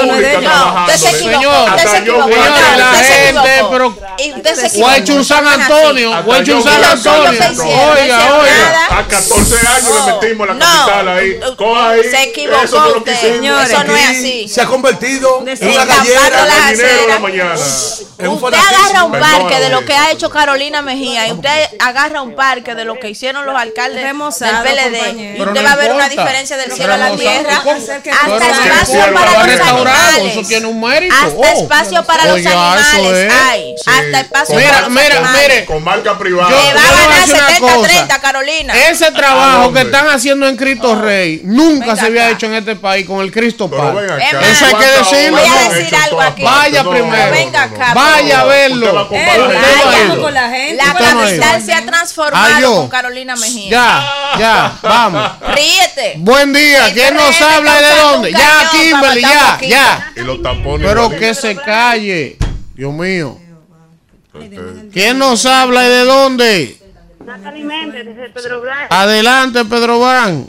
que no es de ellos. No, usted se equivocó. Señor, usted se equivocó. la gente, pero o hecho un San No es así. Antonio, o ha hecho un San Antonio. Oiga, oiga. A 14 años le metimos la No. capital ahí. Coja ahí. Se equivocó usted. Señores. Eso no es así. Se ha convertido en una gallera. la Al dinero de la acera. mañana. En un fanatismo. Agarra un parque de lo que ha hecho Carolina Mejía y usted agarra un parque de lo que hicieron los alcaldes Remozado, del PLD y usted no va a ver una diferencia del cielo a la tierra. Hasta que espacio para los animales. eso tiene un mérito. Hasta Oh. espacio para los animales es. hay. Hasta espacio Mira, para los mira, mire. Con marca privada. Yo- Le va yo a ganar decir una 70-30, cosa. Carolina. Ese trabajo que están haciendo en Cristo Rey nunca se había hecho en este país con el Cristo más, Eso hay que ¿Cuántas decirlo, aquí. Vaya primero. Vaya a verlo. Va a comparar Usted eso. no ha vaya ido. con la gente. La capital se ha transformado con Carolina Mejía. Ya, ya, vamos. Ríete. Buen día, El ¿quién nos habla y de dónde? Ya, Kimberly, ya, ya. Y los tapones. Pero que se calle. Dios mío. Este, ¿Quién nos habla y de dónde? Natalie Méndez, desde Pedro Blanco. Adelante, Pedro Van.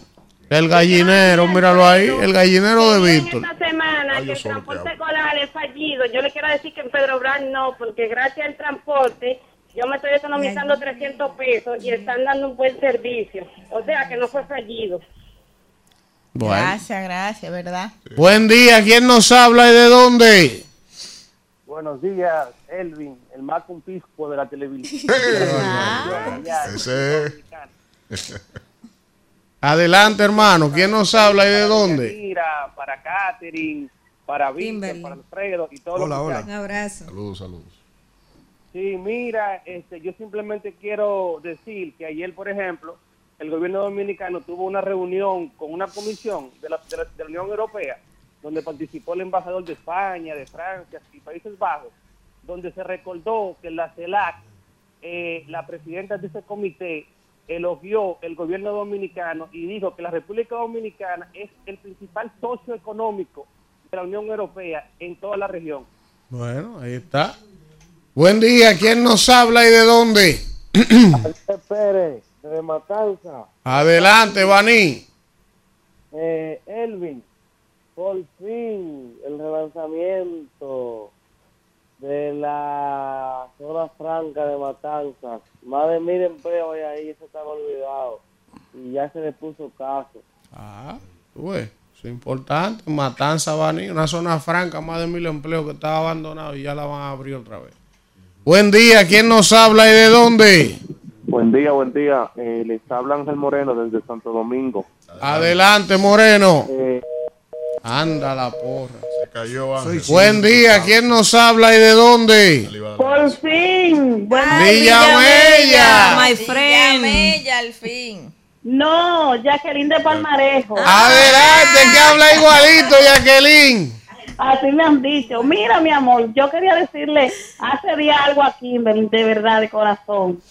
El gallinero, míralo ahí, el gallinero de Víctor. Esta semana Ay, que el transporte te escolar es fallido. Yo le quiero decir que en Pedro Brán no, porque gracias al transporte yo me estoy economizando 300 pesos y están dando un buen servicio. O sea que no fue fallido. Bueno. Gracias, gracias, ¿verdad? Buen día, ¿quién nos habla y de dónde? Buenos días, Elvin, el más pisco de la televisión. Adelante, hermano, ¿quién nos habla y de dónde? Mira, para Catherine, para Víctor, para Alfredo y todos Hola, los hola. Un abrazo. Saludos, saludos. Sí, mira, este, yo simplemente quiero decir que ayer, por ejemplo, el gobierno dominicano tuvo una reunión con una comisión de la, de la- de la Unión Europea, donde participó el embajador de España, de Francia y Países Bajos, donde se recordó que la CELAC, eh, la presidenta de ese comité, elogió el gobierno dominicano y dijo que la República Dominicana es el principal socio económico de la Unión Europea en toda la región. Bueno, ahí está. Buen día, ¿quién nos habla y de dónde? Pérez, de Matanza. Adelante, Vaní. Eh, Elvin, por fin el relanzamiento de la zona franca de Matanzas. Más de mil empleos hay ahí, eso estaba olvidado. Y ya se le puso caso. Ah, eso es importante. Matanza, Baní, una zona franca, más de mil empleos que estaba abandonado y ya la van a abrir otra vez. Buen día, ¿quién nos habla y de dónde? Buen día, buen día. Eh, les habla Ángel Moreno desde Santo Domingo. Adelante, Moreno. Eh, Anda la porra. Se cayó Ángel. Buen día, ¿quién nos habla y de dónde? Por fin. Bueno, Villamella. My friend. Villamella, al fin. no, Jacqueline de Palmarejo. Adelante, que habla igualito, Jacqueline. Así me han dicho. Mira, mi amor, yo quería decirle hace día algo a Kimberly, de verdad, de corazón.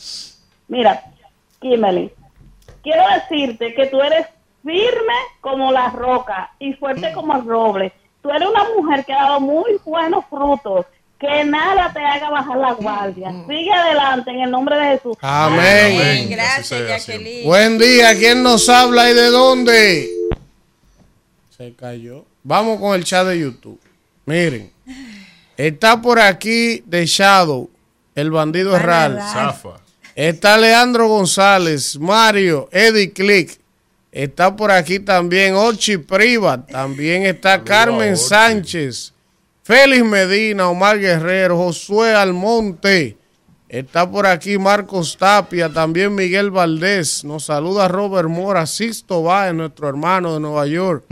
Mira, Kimberly, quiero decirte que tú eres firme como la roca y fuerte como el roble. tú eres una mujer que ha dado muy buenos frutos. Que nada te haga bajar la guardia. Sigue adelante en el nombre de Jesús. Amén. Gracias, Jacqueline. Buen día, ¿quién nos habla y de dónde? Se cayó. Vamos con el chat de YouTube. Miren, está por aquí The Shadow, el bandido es real. Zafa. Está Leandro González, Mario, Eddie Click. Está por aquí también Ochi Privat. También está Carmen. Sánchez, Félix Medina, Omar Guerrero, Josué Almonte. Está por aquí Marcos Tapia, también Miguel Valdés. Nos saluda Robert Mora, Sixto Báez, nuestro hermano de Nueva York.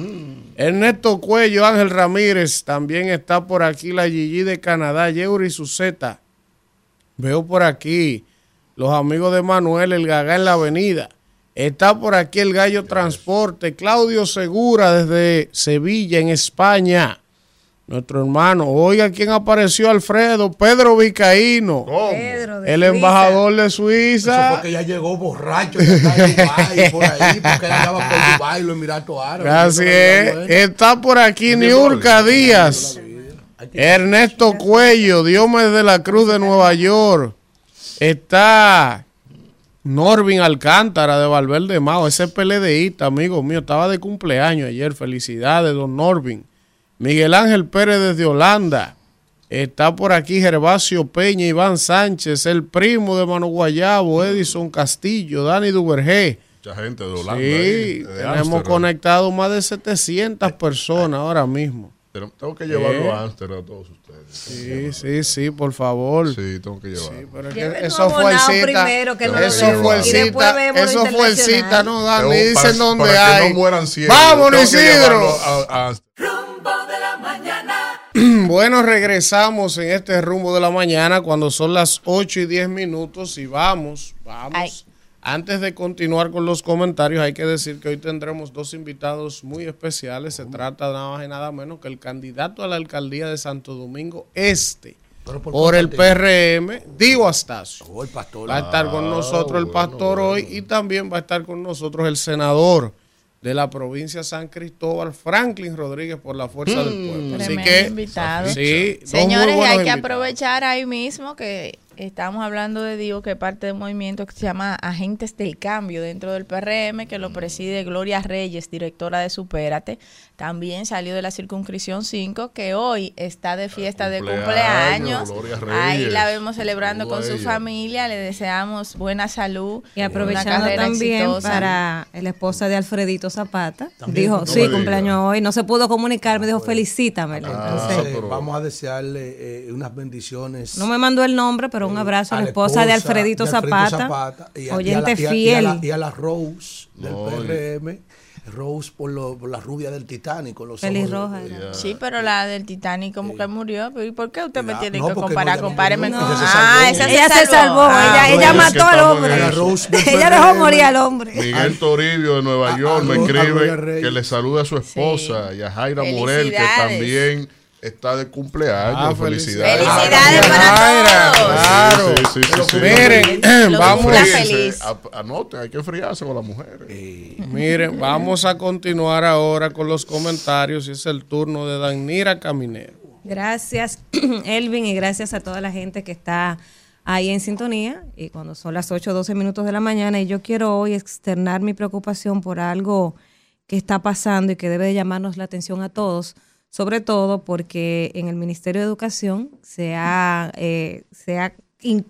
Ernesto Cuello, Ángel Ramírez. También está por aquí la Gigi de Canadá, Yeuri Suceta. Veo por aquí los amigos de Manuel, el Gagá en la avenida. Está por aquí el Gallo Transporte, Claudio Segura desde Sevilla, en España. Nuestro hermano. Oiga, ¿quién apareció? Alfredo, Pedro Vicaíno. Pedro El Suiza. embajador de Eso Suiza. porque ya llegó borracho ya está en Dubái, por ahí, porque él andaba por Dubái, los Emiratos Árabes. Así es. Está por aquí Niurka Díaz. Ernesto Cuello, Diomes de la Cruz de Nueva York. Está Norvin Alcántara de Valverde Mao, ese PLDista, amigo mío, estaba de cumpleaños ayer. Felicidades, don Norvin. Miguel Ángel Pérez desde Holanda. Está por aquí Gervasio Peña, Iván Sánchez, el primo de Mano Guayabo, Edison Castillo, Dani Duvergé. Mucha gente de Holanda. Sí, ahí, de tenemos Ámsterdam. conectado más de 700 personas ahora mismo. Tengo- Tengo que llevarlo Eh. a Ámsterdam a todos ustedes. Sí, sí, sí, por favor. Sí, tengo que llevarlo. Pero que eso fue el cita. primero, que no eso fue el cita. Eso fue el cita, no dan, ni dicen para- dónde para hay. que no mueran ciegos. Vámonos, Isidro. llevarlo a- a- Rumbo de la mañana. Bueno, regresamos en este rumbo de la mañana cuando son las 8 y 10 minutos y vamos, vamos. Ay. Antes de continuar con los comentarios, hay que decir que hoy tendremos dos invitados muy especiales. Se trata nada más y nada menos que el candidato a la alcaldía de Santo Domingo Este Pero por por el PRM, Diego Astacio. Oh, el pastor. Va a estar con Ah, nosotros el pastor bueno. hoy y también va a estar con nosotros el senador de la provincia de San Cristóbal, Franklin Rodríguez, por la fuerza del pueblo. Así Tremendo que, invitado. sí, Señores, hay que invitados. aprovechar ahí mismo que estamos hablando de Dios, que es parte de un movimiento que se llama Agentes del Cambio dentro del PRM, que lo preside Gloria Reyes, directora de Supérate. También salió de la circunscripción 5, que hoy está de fiesta de Cumpleaños, Ahí la vemos celebrando con su familia. Le deseamos buena salud. Y aprovechando también exitosa. para la esposa de Alfredito Zapata. También, dijo, no sí, diga. cumpleaños hoy. No se pudo comunicar, me dijo, felicítamelo. Ah, Entonces, pero- vamos a desearle eh, unas bendiciones. no me mandó el nombre, pero un abrazo a la esposa de Alfredito de Zapata. y a- y a oyente la- y a- fiel. Y a, la, y a la Rose del No, PRM. Rose por, lo- por la rubia del Titanic. Con los Pelirroja ojos. Sí, pero la del Titanic como que murió. ¿Y por qué usted me Ya, tiene no, que comparar? no, Compáreme no, con... Ah, salvó. esa Ella se salvó, Ah, ella, ella mató al hombre. Ella dejó morir al hombre. Miguel Toribio de Nueva York a me a escribe que le saluda a su esposa y a Jaira Morel, que también está de cumpleaños. Ah, felicidades. Felicidades para todos. claro. Sí, sí, sí, sí. Miren, vamos, ap- Anoten, hay que enfriarse con las mujeres. miren, vamos a continuar ahora con los comentarios y es el turno de Danira Caminero. Gracias, Elvin, y gracias a toda la gente que está ahí en sintonía. Y cuando son las 8 o 12 minutos de la mañana, y yo quiero hoy externar mi preocupación por algo que está pasando y que debe de llamarnos la atención a todos, sobre todo porque en el Ministerio de Educación se ha, eh, se ha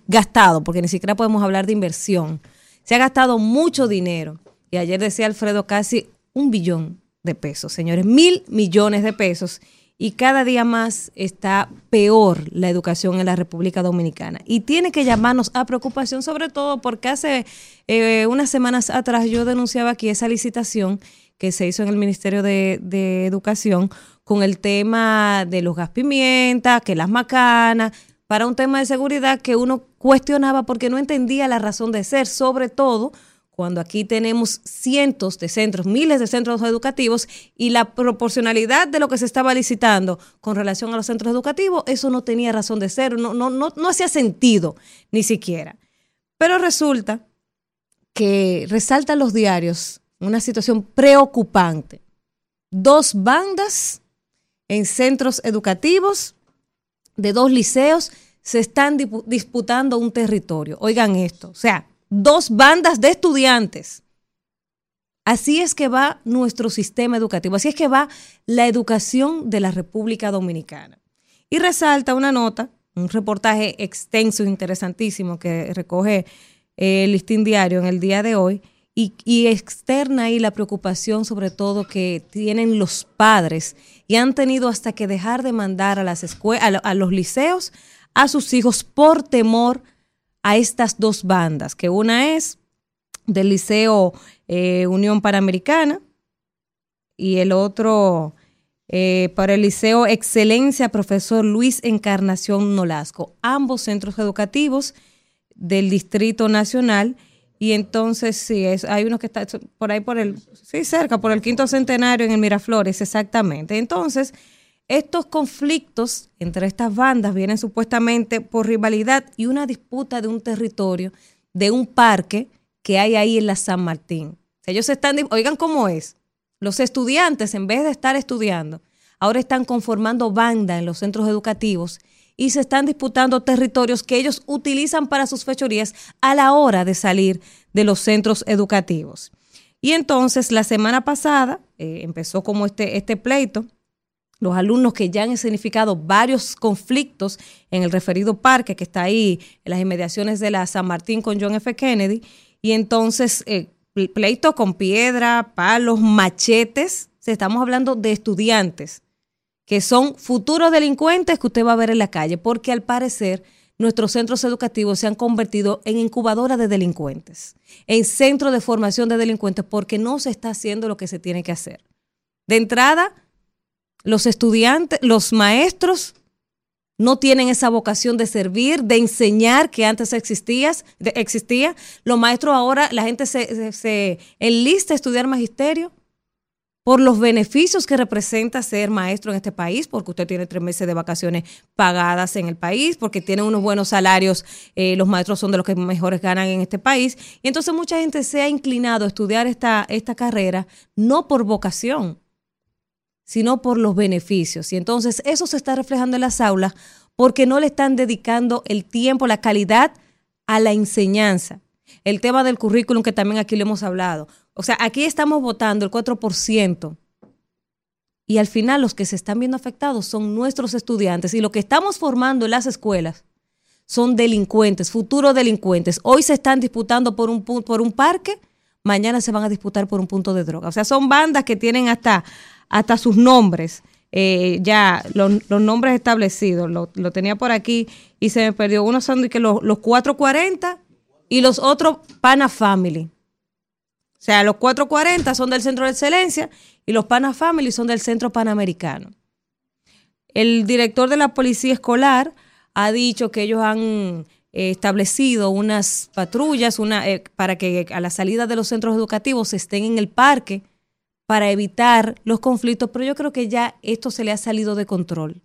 gastado, porque ni siquiera podemos hablar de inversión, se ha gastado mucho dinero. Y ayer decía Alfredo casi un billón de pesos, señores, mil millones de pesos. Y cada día más está peor la educación en la República Dominicana. Y tiene que llamarnos a preocupación, sobre todo porque hace eh, unas semanas atrás yo denunciaba aquí esa licitación que se hizo en el Ministerio de, de Educación con el tema de los gas pimienta, que las macanas, para un tema de seguridad que uno cuestionaba porque no entendía la razón de ser, sobre todo cuando aquí tenemos cientos de centros, miles de centros educativos y la proporcionalidad de lo que se estaba licitando con relación a los centros educativos, eso no tenía razón de ser, no, no, no, no hacía sentido ni siquiera. Pero resulta que resaltan los diarios una situación preocupante. Dos bandas en centros educativos de dos liceos se están disputando un territorio. Oigan esto, o sea, dos bandas de estudiantes. Así es que va nuestro sistema educativo, así es que va la educación de la República Dominicana. Y resalta una nota, un reportaje extenso e interesantísimo que recoge eh, el Listín Diario en el día de hoy y, y externa ahí la preocupación sobre todo que tienen los padres y han tenido hasta que dejar de mandar a, las a los liceos a sus hijos por temor a estas dos bandas, que una es del Liceo eh, Unión Panamericana y el otro eh, para el Liceo Excelencia Profesor Luis Encarnación Nolasco, ambos centros educativos del Distrito Nacional. Y entonces, sí, es, hay unos que están por ahí, por el, sí, cerca, por el quinto centenario en el Miraflores, exactamente. Entonces, estos conflictos entre estas bandas vienen supuestamente por rivalidad y una disputa de un territorio, de un parque que hay ahí en la San Martín. Ellos están, oigan cómo es. Los estudiantes, en vez de estar estudiando, ahora están conformando banda en los centros educativos y se están disputando territorios que ellos utilizan para sus fechorías a la hora de salir de los centros educativos. Y entonces la semana pasada eh, empezó como este, este pleito. Los alumnos que ya han escenificado varios conflictos en el referido parque que está ahí en las inmediaciones de la San Martín con John F. Kennedy. Y entonces eh, pleito con piedra, palos, machetes. Estamos hablando de estudiantes que son futuros delincuentes que usted va a ver en la calle, porque al parecer nuestros centros educativos se han convertido en incubadoras de delincuentes, en centros de formación de delincuentes, porque no se está haciendo lo que se tiene que hacer. De entrada, los estudiantes, los maestros no tienen esa vocación de servir, de enseñar que antes existía. existía. Los maestros ahora, la gente se, se- se enlista a estudiar magisterio por los beneficios que representa ser maestro en este país, porque usted tiene tres meses de vacaciones pagadas en el país, porque tiene unos buenos salarios, eh, los maestros son de los que mejores ganan en este país. Y entonces mucha gente se ha inclinado a estudiar esta, esta carrera no por vocación, sino por los beneficios. Y entonces eso se está reflejando en las aulas porque no le están dedicando el tiempo, la calidad a la enseñanza. El tema del currículum que también aquí lo hemos hablado. O sea, aquí estamos votando el 4%. Y al final los que se están viendo afectados son nuestros estudiantes. Y lo que estamos formando en las escuelas son delincuentes, futuros delincuentes. Hoy se están disputando por un, por un parque, mañana se van a disputar por un punto de droga. O sea, son bandas que tienen hasta, hasta sus nombres, eh, ya los, nombres establecidos. Lo, tenía por aquí y se me perdió. Unos son que los, los 440 y los otros Pana Family. O sea, los 440 son del Centro de Excelencia y los Pana Family son del Centro Panamericano. El director de la Policía Escolar ha dicho que ellos han eh, establecido unas patrullas eh, para que a la salida de los centros educativos estén en el parque para evitar los conflictos, pero yo creo que ya esto se le ha salido de control.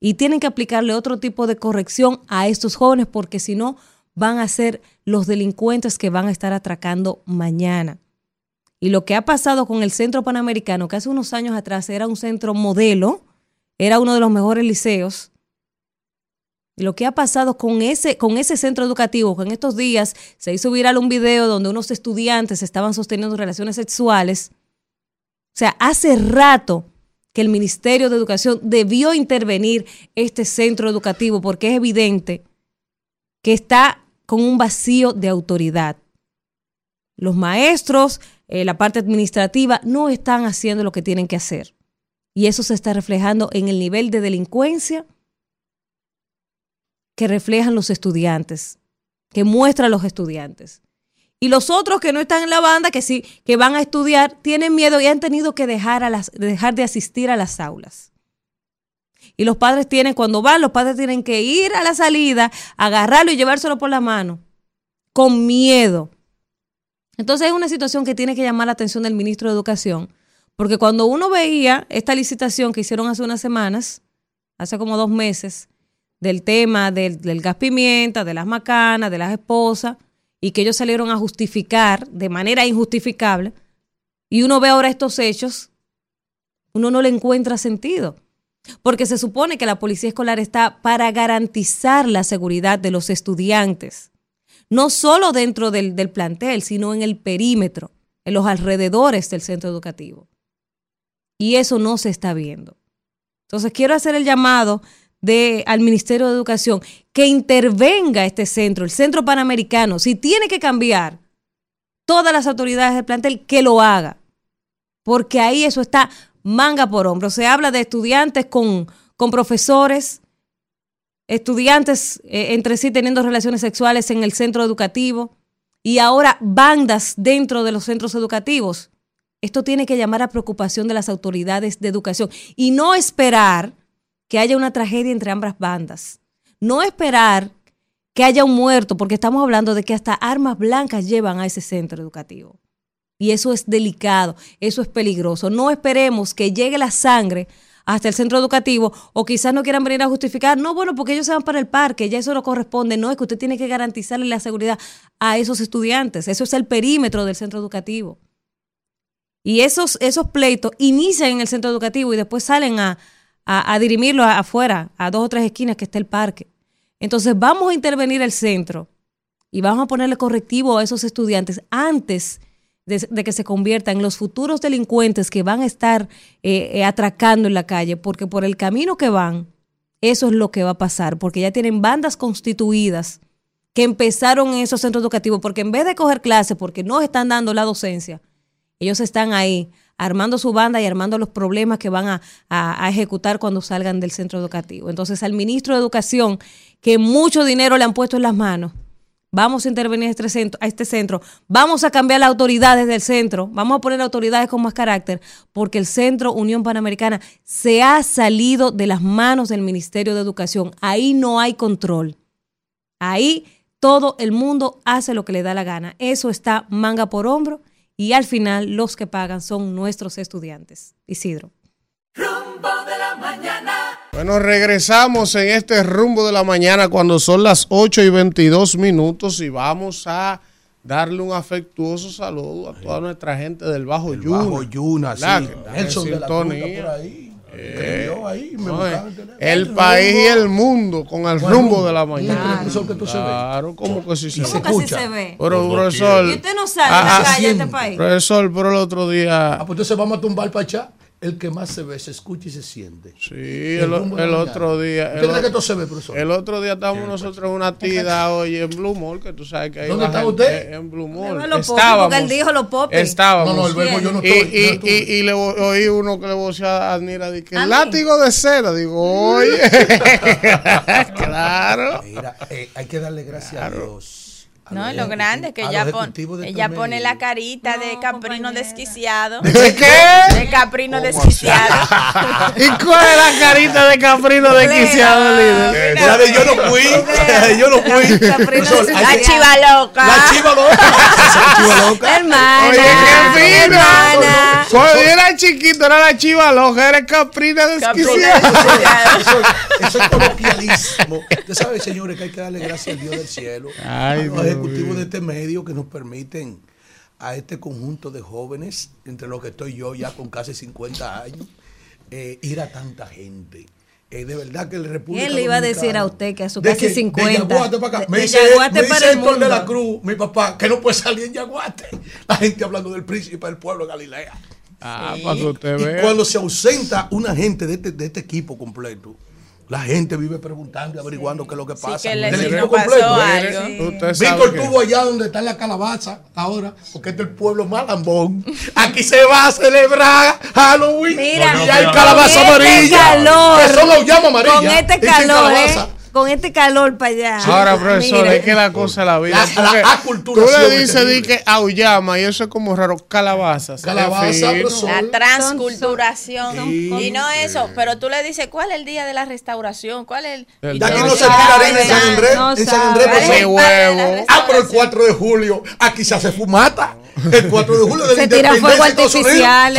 Y tienen que aplicarle otro tipo de corrección a estos jóvenes porque si no van a ser los delincuentes que van a estar atracando mañana. Y lo que ha pasado con el Centro Panamericano, que hace unos años atrás era un centro modelo, era uno de los mejores liceos, y lo que ha pasado con ese, con ese centro educativo, que en estos días se hizo viral un video donde unos estudiantes estaban sosteniendo relaciones sexuales. O sea, hace rato que el Ministerio de Educación debió intervenir este centro educativo porque es evidente que está con un vacío de autoridad. Los maestros, eh, la parte administrativa, no están haciendo lo que tienen que hacer. Y eso se está reflejando en el nivel de delincuencia que reflejan los estudiantes, que muestran los estudiantes. Y los otros que no están en la banda, que sí, que van a estudiar, tienen miedo y han tenido que dejar, dejar de asistir a las aulas. Y los padres tienen, cuando van, los padres tienen que ir a la salida, agarrarlo y llevárselo por la mano, con miedo. Entonces es una situación que tiene que llamar la atención del ministro de Educación, porque cuando uno veía esta licitación que hicieron hace unas semanas, hace como dos meses, del tema del, del gas pimienta, de las macanas, de las esposas, y que ellos salieron a justificar de manera injustificable, y uno ve ahora estos hechos, uno no le encuentra sentido. Porque se supone que la policía escolar está para garantizar la seguridad de los estudiantes, no solo dentro del, plantel, sino en el perímetro, en los alrededores del centro educativo. Y eso no se está viendo. Entonces quiero hacer el llamado de, al Ministerio de Educación que intervenga este centro, el Centro Panamericano. Si tiene que cambiar todas las autoridades del plantel, que lo haga. Porque ahí eso está manga por hombro. Se habla de estudiantes con, con profesores, estudiantes eh, entre sí teniendo relaciones sexuales en el centro educativo y ahora bandas dentro de los centros educativos. Esto tiene que llamar a preocupación de las autoridades de educación y no esperar que haya una tragedia entre ambas bandas. No esperar que haya un muerto, porque estamos hablando de que hasta armas blancas llevan a ese centro educativo. Y eso es delicado, eso es peligroso. No esperemos que llegue la sangre hasta el centro educativo o quizás no quieran venir a justificar, no, bueno, porque ellos se van para el parque, ya eso no corresponde, no, es que usted tiene que garantizarle la seguridad a esos estudiantes, eso es el perímetro del centro educativo. Y esos, esos pleitos inician en el centro educativo y después salen a, a, afuera, a dos o tres esquinas que está el parque. Entonces vamos a intervenir el centro y vamos a ponerle correctivo a esos estudiantes antes de, que se conviertan en los futuros delincuentes que van a estar eh, eh, atracando en la calle, porque por el camino que van, eso es lo que va a pasar, porque ya tienen bandas constituidas que empezaron en esos centros educativos, porque en vez de coger clases, porque no están dando la docencia, ellos están ahí armando su banda y armando los problemas que van a, a, ejecutar cuando salgan del centro educativo. Entonces, al ministro de Educación, que mucho dinero le han puesto en las manos, vamos a intervenir a este centro, a este centro vamos a cambiar las autoridades del centro, vamos a poner autoridades con más carácter, porque el Centro Unión Panamericana se ha salido de las manos del Ministerio de Educación. Ahí no hay control. Ahí todo el mundo hace lo que le da la gana. Eso está manga por hombro y al final los que pagan son nuestros estudiantes. Isidro. Rumbo de la mañana. Bueno, regresamos en este rumbo de la mañana cuando son las 8 y 22 minutos y vamos a darle un afectuoso saludo a toda nuestra gente del Bajo El Yuna. Bajo Yuna, sí. Nelson de la por ahí. Eh, ahí, me no, eh, el país y el mundo con el rumbo rumbo. de la mañana. profesor que tú se ve. Claro, ¿cómo que sí se se ve? Pero, profesor, ¿Y usted no sale Ah, la calle de este país? profesor, pero el otro día, Ah, pues entonces vamos a tumbar para allá. El que más se ve, se escucha y se siente. sí, el, el la otro día, ¿Usted el, cree que esto se ve, profesor? el otro día estábamos nosotros en una tida hoy en Blue Mall, que tú sabes que ahí ¿Dónde la está usted? En Blue Mall. popis, Estábamos. porque él dijo los popis. Estábamos. No, no, el verbo yo no y, estoy. y, no estuve. y, y le oí uno que le vocea a Adnira de que ¿A el látigo de seda. Digo, oye, claro. Mira, eh, hay que darle gracias a Dios. A No, los lo grande es que a ella, pon- ella este pone medio. la carita de No, caprino compañera. desquiciado. ¿De qué? De caprino ¿Cómo desquiciado. ¿Y cuál es la carita de Caprino de Quiciado, líder? La de yo no fui, la de yo no fui. La chiva loca. La chiva loca. Esa chiva loca. Hermana. Oye, qué fino. hermana. Cuando yo era chiquito, era la chiva loca, era Caprina Caprino desquiciada. desquiciado. Eso, eso es coloquialismo. Usted sabe, señores, que hay que darle gracias al Dios del cielo, Ay, a ejecutivos de este medio que nos permiten a este conjunto de jóvenes, entre los que estoy yo ya con casi 50 años, eh, ir a tanta gente. Eh, de verdad que el República Él le iba a decir a usted que a sus de casi que- 50. De Yaguate para acá. De- Me de dice, me dice Héctor de la Cruz, mi papá, que no puede salir en Yaguate. La gente hablando del príncipe del pueblo de Galilea. Ah, para que usted Y cuando se ausenta una gente de este, de este equipo completo, la gente vive preguntando y averiguando qué es lo que pasa. que el equipo completo. algo. Víctor que- estuvo allá donde está la calabaza ahora, porque este es el pueblo más lambón. Aquí se va a celebrar Halloween. Mira, y hay con calabaza este amarilla. calor, que son los llamas amarillas. Con este calor, calabaza. ¿eh? Con este calor para allá. Ahora, profesor, Mira. es que la cosa de la vida. La- la tú le dices di que auyama y eso es como raro. Calabazas. Calabaza. La transculturación. Y no eso, pero tú le dices, ¿cuál es el día de la restauración? ¿Cuál es el...? El y De aquí No se tira harina en San. Andrés. No en San. Andrés, ¿Cuál es profesor. el padre de la huevo. Ah, pero el restauración? 4 de julio, aquí se hace fumata. El 4 de julio de la Se tira fuego pone-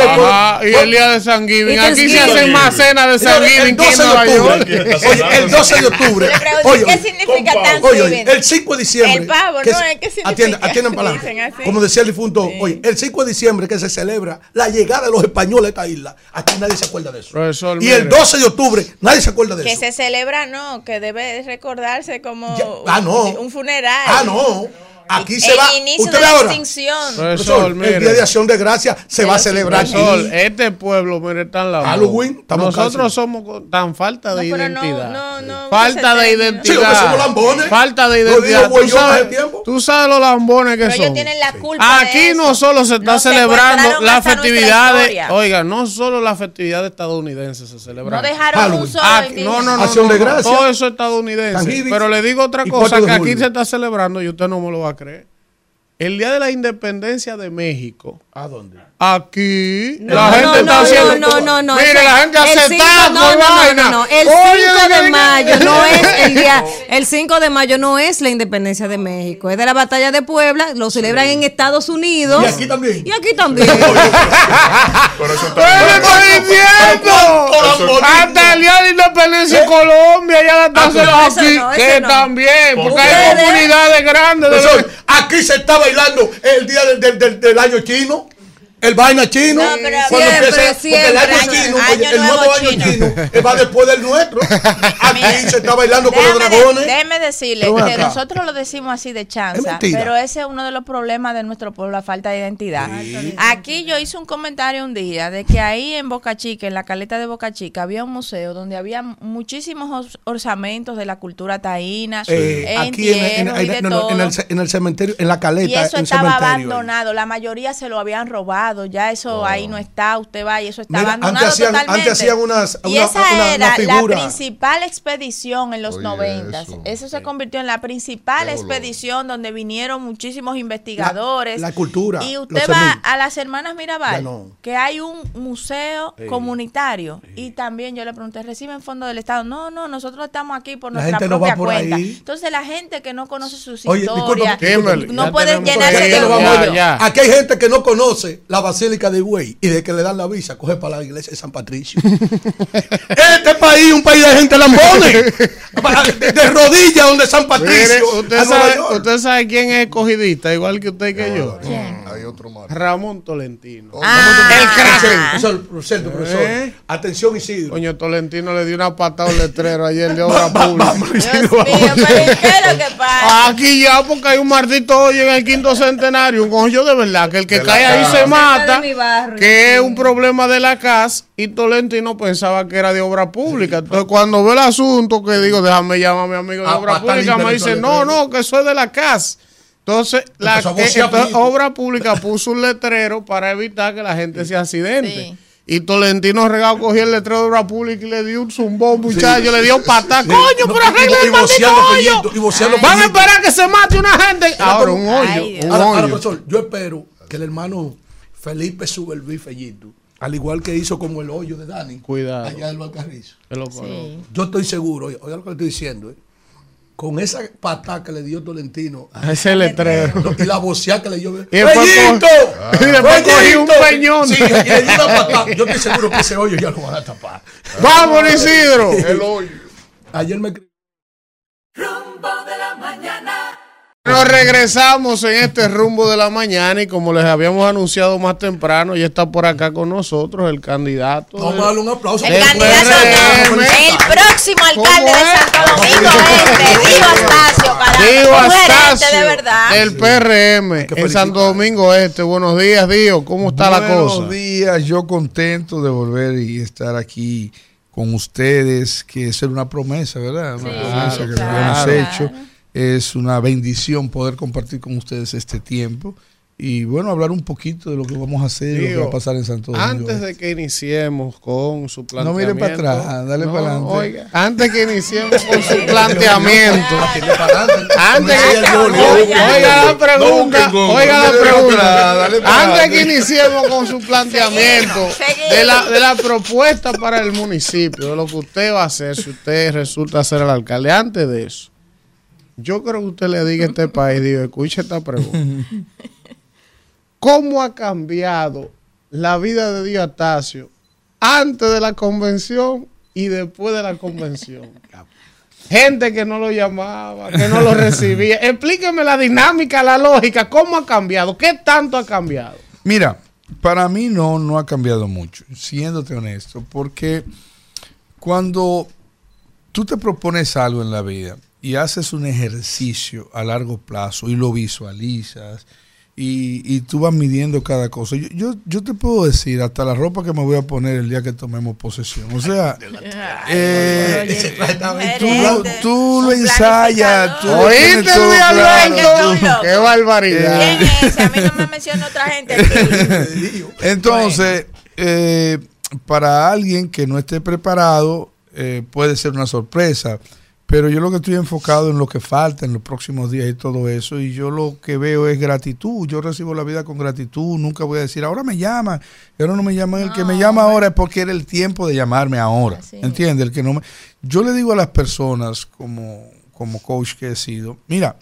Ajá, y el día de San Giving. Aquí se hacen más cenas de San Giving que en 12 de Nueva York. oye, el 12 de octubre Oye, ¿qué significa Thanksgiving? Oye, oye, el 5 de diciembre. El pavo, que ¿no? ¿Qué significa? Atiendan, atiendan para Dicen adelante. así. Como decía el difunto, oye, el 5 de diciembre que se celebra la llegada de los españoles a esta isla. Aquí nadie se acuerda de eso. Profesor, y mire. el 12 de octubre, nadie se acuerda de Que eso. se celebra, no, que debe recordarse como ah, no. un funeral. Ah, no. Aquí se el va. inicio Usted de la ahora. extinción. Profesor, el mire. Día de Acción de Gracia se va a celebrar Profesor, aquí. este pueblo, mire, está en la Halloween, estamos Nosotros casi. somos tan falta de No, pero no, identidad. no, no, falta de identidad. Sí, porque somos lambones. Falta de identidad. ¿Tú sabes, tú sabes los lambones que Pero ellos son. tienen la culpa de Aquí eso. no solo se está No celebrando las festividades, oiga, no solo las festividades estadounidenses se celebran. No dejaron Halloween. un solo Aquí- no, no, no, Acción no, de gracia. todo eso es estadounidense. Pero le digo otra cosa que aquí se está celebrando y usted no me lo va a creer. El día de la independencia de México. ¿A dónde? Aquí No, la gente no, está no, haciendo. no, no, no, Mire, la gente hace cinco- taco no, y no, no, vaina. no, no, El Oye, 5 de mayo no es el día. El 5 de mayo no es la independencia de México. Es de la batalla de Puebla. Lo celebran en Estados Unidos. Y aquí también. Y aquí también. Pero eso. Pero, Hasta el día de independencia en Colombia ya la están pero haciendo eso aquí. que también, porque hay comunidades grandes. de- Profesor, aquí se está bailando el día del, del- del- del año chino. El vaina chino. No, pero Cuando siempre, empieza- porque el año siempre. chino, Año oye, el nuevo año chino. chino eh, va después del nuestro. Aquí se está bailando con los dragones. déjeme decirle Pero que acá. nosotros lo decimos así de chanza, pero ese es uno de los problemas de nuestro pueblo, la falta de identidad. Aquí yo hice un comentario un día de que ahí en Boca Chica, en la caleta de Boca Chica, había un museo donde había muchísimos os- orzamentos de la cultura taína, Eh, aquí en, en- no, no, el, en el cementerio, en la caleta, Y eso estaba abandonado, la mayoría se lo habían robado, ya eso ahí no está, usted va y eso está Mira, abandonado antes hacían- totalmente. antes hacían unas- y una- esa una- una era figura. la principal expedición en los Oye, noventas. Eso. eso. se convirtió en la principal Qué expedición donde vinieron muchísimos investigadores. La- la cultura, Y usted va a las hermanas Mirabal, no. que hay un museo comunitario. Y también yo le pregunté, ¿reciben fondos del Estado? No, no, nosotros estamos aquí por La nuestra gente no va propia por cuenta. ahí. Entonces la gente que no conoce sus Oye, historias, no puede llenarse de ya, ya. Aquí hay gente que no conoce la Basílica de Higüey y de que le dan la visa, coge para la iglesia de San Patricio. este país es un país de gente lambones. de, de rodillas donde San Mire, Patricio. usted, sabe, usted sabe quién es escogidista, igual que usted y que yo. Hay otro más. Ramón Tolentino. Ah. el crack. Profesor, profesor, profesor. ¿Eh? Atención, Isidro. Coño, Tolentino le dio una patada al letrero ayer de obra pública. vamos, Dios Isidro, mío, vamos. pero ¿y ¿qué es lo que pasa? Aquí ya, porque hay un maldito hoyo en el quinto centenario, un coño de verdad, que el que De cae ahí casa. se mata, barrio. que es un problema de la CAS, y Tolentino pensaba que era de obra pública. Entonces, cuando ve el asunto, que digo, déjame llamar a mi amigo de Ah, obra pública, me dice, no, no, que eso es de la CAS. Entonces, la, entonces, obra pública puso un letrero para evitar que la gente se accidente. Sí. Y Tolentino regalo cogió el letrero de obra pública y le dio un zumbón, muchacho, le dio patada. Sí. Coño, No, pero arregla el maldito hoyo. Van a esperar que se mate una gente. Ahora, un hoyo. Ay, un Ahora, ahora, hoyo. profesor, yo espero que el hermano Felipe sube el bifellito, al igual que hizo como el hoyo de Dani. Cuidado. Allá del Valcarrizo. Sí. Yo estoy seguro, oiga, oiga lo que le estoy diciendo, ¿eh? Con esa patada que le dio Tolentino a- Ese letrero. y la vocea que le dio. Y y después cogí un peñón. Sí, y le dio una patada. Yo estoy seguro que ese hoyo ya lo van a tapar. Vamos, Isidro. El hoyo. Ayer me Nos regresamos en este rumbo de la mañana y como les habíamos anunciado más temprano, ya está por acá con nosotros el candidato. Vamos a darle un aplauso. El candidato PRM. el próximo alcalde ¿Cómo de? Santo Domingo Este, Diego Astacio, un gerente Astacio, de verdad. el PRM que en Santo. Domingo Este. Buenos días, Dios. ¿Cómo está la cosa? Buenos días, yo contento de volver y estar aquí con ustedes, que es una promesa, ¿verdad? Una Sí, promesa que claro. habíamos Claro. hecho. Es una bendición poder compartir con ustedes este tiempo y bueno, hablar un poquito de lo que vamos a hacer y lo que va a pasar en Santo Domingo. Antes de que iniciemos con su No planteamiento. mire para atrás, dale No, para adelante. Oiga, antes que iniciemos con su planteamiento. Antes que, oiga la pregunta, oiga la no pregunta. Antes adelante. que iniciemos con su planteamiento de la, de la propuesta para el municipio, de lo que usted va a hacer si usted resulta ser el alcalde. Antes de eso, yo creo que usted le diga a este país, digo, escuche esta pregunta. ¿Cómo ha cambiado la vida de Diotasio antes de la convención y después de la convención? gente que no lo llamaba, que no lo recibía. Explíqueme la dinámica, la lógica, cómo ha cambiado, qué tanto ha cambiado. Mira, para mí no, no ha cambiado mucho, siéndote honesto, porque cuando tú te propones algo en la vida y haces un ejercicio a largo plazo y lo visualizas y, y tú vas midiendo cada cosa, yo, yo, yo te puedo decir hasta la ropa que me voy a poner el día que tomemos posesión. O sea, eh, tú, tú lo ensayas, tú lo ¿Oíste, tienes todo claro, ¡Qué barbaridad! ¿Quién es ese? A mí no me menciona otra gente aquí. Entonces, eh, para alguien que no esté preparado, eh, puede ser una sorpresa. Pero yo lo que estoy enfocado en lo que falta en los próximos días y todo eso, y yo lo que veo es gratitud. Yo recibo la vida con gratitud. Nunca voy a decir, ahora me llaman, y ahora no me llaman. El que me llama ahora es porque era el tiempo de llamarme ahora. ¿Entiendes? El que no me... Yo le digo a las personas, como, como coach que he sido, mira,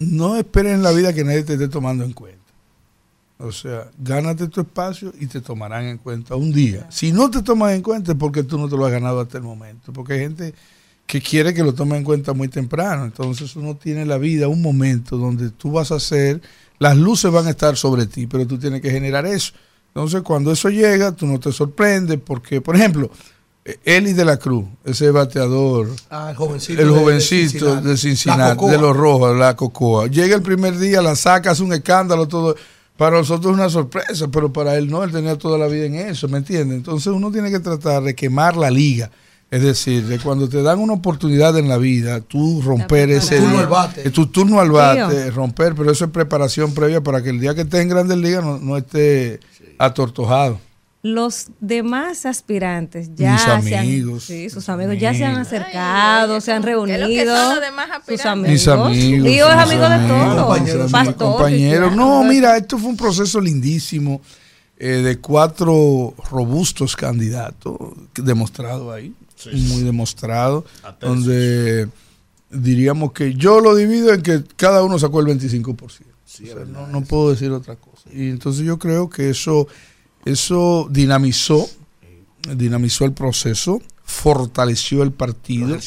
no esperen en la vida que nadie te esté tomando en cuenta. O sea, gánate tu espacio y te tomarán en cuenta un día. Si no te toman en cuenta es porque tú no te lo has ganado hasta el momento. Porque hay gente que quiere que lo tome en cuenta muy temprano. Entonces uno tiene la vida, un momento donde tú vas a hacer, las luces van a estar sobre ti, pero tú tienes que generar eso. Entonces cuando eso llega, tú no te sorprendes porque, por ejemplo, eh, Eli de la Cruz, ese bateador, Ah, el jovencito. el de- de jovencito de Cincinnati, de los rojos, la cocoa. Llega el primer día, la saca, hace un escándalo, todo. Para nosotros es una sorpresa, pero para él no, él tenía toda la vida en eso, ¿me entiendes? Entonces uno tiene que tratar de quemar la liga. Es decir, de cuando te dan una oportunidad en la vida, tú romper ese Tu turno al bate. eh, tu turno al bate, romper, pero eso es preparación previa para que el día que esté en Grandes Ligas no, no esté atortojado. Los demás aspirantes ya Mis se han- sí, sus amigos ya se han acercado, se han ¿qué es lo que reunido. son los demás sus amigos. Mis amigos. Lío es amigo de todos. compañeros. cristiano. No, mira, esto fue un proceso lindísimo eh, de cuatro robustos candidatos demostrado ahí, muy demostrado, donde diríamos que yo lo divido en que cada uno sacó el 25%. O sea, no, no puedo decir otra cosa. Y entonces yo creo que eso, eso dinamizó, dinamizó el proceso, fortaleció el partido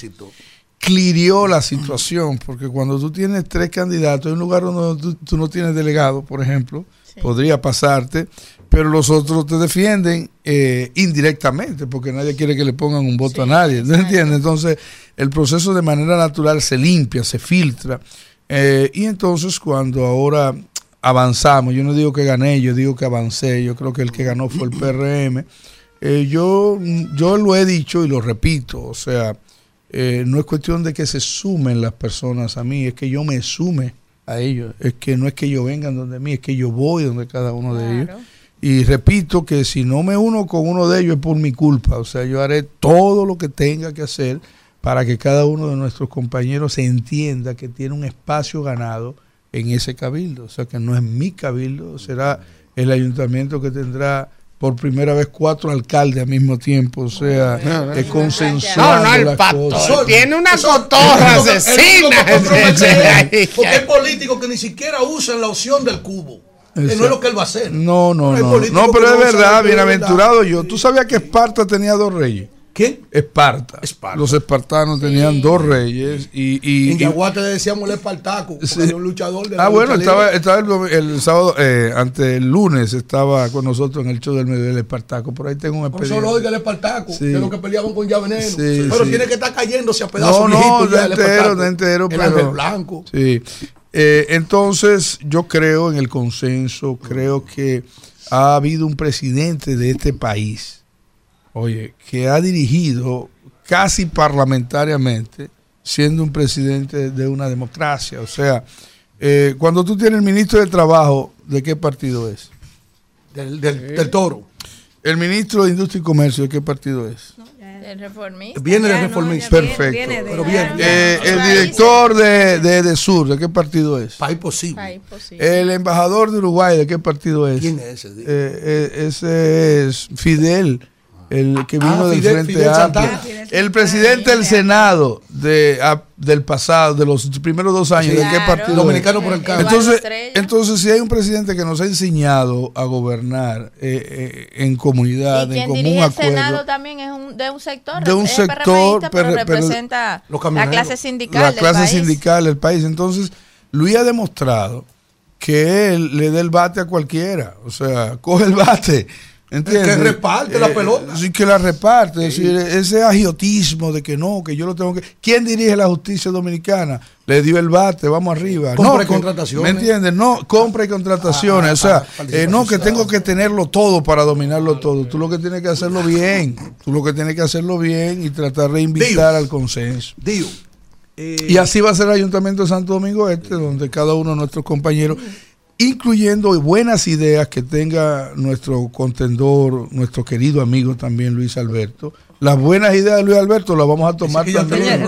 clirió la situación, porque cuando tú tienes tres candidatos en un lugar donde tú, tú no tienes delegado, por ejemplo, podría pasarte, pero los otros te defienden eh, indirectamente, porque nadie quiere que le pongan un voto a nadie, ¿no entiendes? Entonces, el proceso de manera natural se limpia, se filtra, eh, y entonces cuando ahora avanzamos, yo no digo que gané, yo digo que avancé, yo creo que el que ganó fue el PRM, eh, yo, yo lo he dicho y lo repito, o sea, eh, no es cuestión de que se sumen las personas a mí, es que yo me sume a ellos, es que no es que ellos vengan donde mí, es que yo voy donde cada uno de ellos. Y repito que si no me uno con uno de ellos es por mi culpa, o sea, yo haré todo lo que tenga que hacer para que cada uno de nuestros compañeros entienda que tiene un espacio ganado en ese cabildo, o sea, que no es mi cabildo, será el ayuntamiento que tendrá por primera vez cuatro alcaldes al mismo tiempo, o sea, es consensuado. No, no, el. Tiene una cotorra asesina. Porque hay políticos que ni siquiera usan la opción del cubo. Que no es lo que él va a hacer. No, no, no. No, pero es verdad, bienaventurado yo. ¿Tú sabías que Esparta tenía dos reyes? ¿Quién? Esparta. Los espartanos tenían dos reyes y... y, En Yaguate le decíamos el Espartaco, Sí. era un luchador de la Ah, bueno, estaba, estaba el, el sábado, eh, ante el lunes, estaba con nosotros en el show del medio del Espartaco. Por ahí tengo un Por eso expediente. lo oiga el Espartaco, Sí. que es lo que peleaban con ya veneno. Sí, pero tiene que estar cayéndose a pedazos No, no, de el entero, de entero, El pero... Ángel Blanco. Sí. Eh, entonces, yo creo en el consenso, creo que ha habido un presidente de este país, oye, que ha dirigido casi parlamentariamente, siendo un presidente de una democracia. O sea, eh, cuando tú tienes el ministro de Trabajo, ¿de qué partido es? Del, del, del toro. El ministro de Industria y Comercio, ¿de qué partido es? El reformista. Viene de no, reformista. Perfecto. viene de- Pero bien. Eh, el director de, de EDESUR, ¿de qué partido es? País posible. Ay, posible. El embajador de Uruguay, ¿de qué partido es? ¿Quién es ese? Eh, eh, ese es Fidel. El que vino Ah, del Fidel- Frente Fidel Amplio, Santana. el presidente del Senado de, a- del pasado, de los primeros dos años, Sí. ¿de qué Claro. partido? Dominicano por el Cambio. Entonces, si hay un presidente que nos ha enseñado a gobernar eh, eh, en comunidad, Y en quien común dirige el Senado también es un, de un sector, de un es sector, PRMista, pero, representa Los la clase sindical la del clase país. sindical del país. Entonces, Luis ha demostrado que él le da el bate a cualquiera. O sea, coge el bate. ¿Entiendes? Que reparte la pelota. Sí, que la reparte. Es decir, ese agiotismo de que no, que yo lo tengo que. ¿Quién dirige la justicia dominicana? Le dio el bate, vamos arriba. Compra no, y contrataciones. ¿Me entiendes? No, compra y contrataciones. Ah, o sea, ah, eh, no, que tengo que tenerlo todo para dominarlo todo. Tú lo que tienes que hacerlo bien. Tú lo que tienes que hacerlo bien y tratar de invitar al consenso. Dio. eh, Y así va a ser el Ayuntamiento de Santo Domingo Este, donde cada uno de nuestros compañeros, incluyendo buenas ideas que tenga nuestro contendor, nuestro querido amigo también Luis Alberto. Las buenas ideas de Luis Alberto las vamos a tomar también. eh,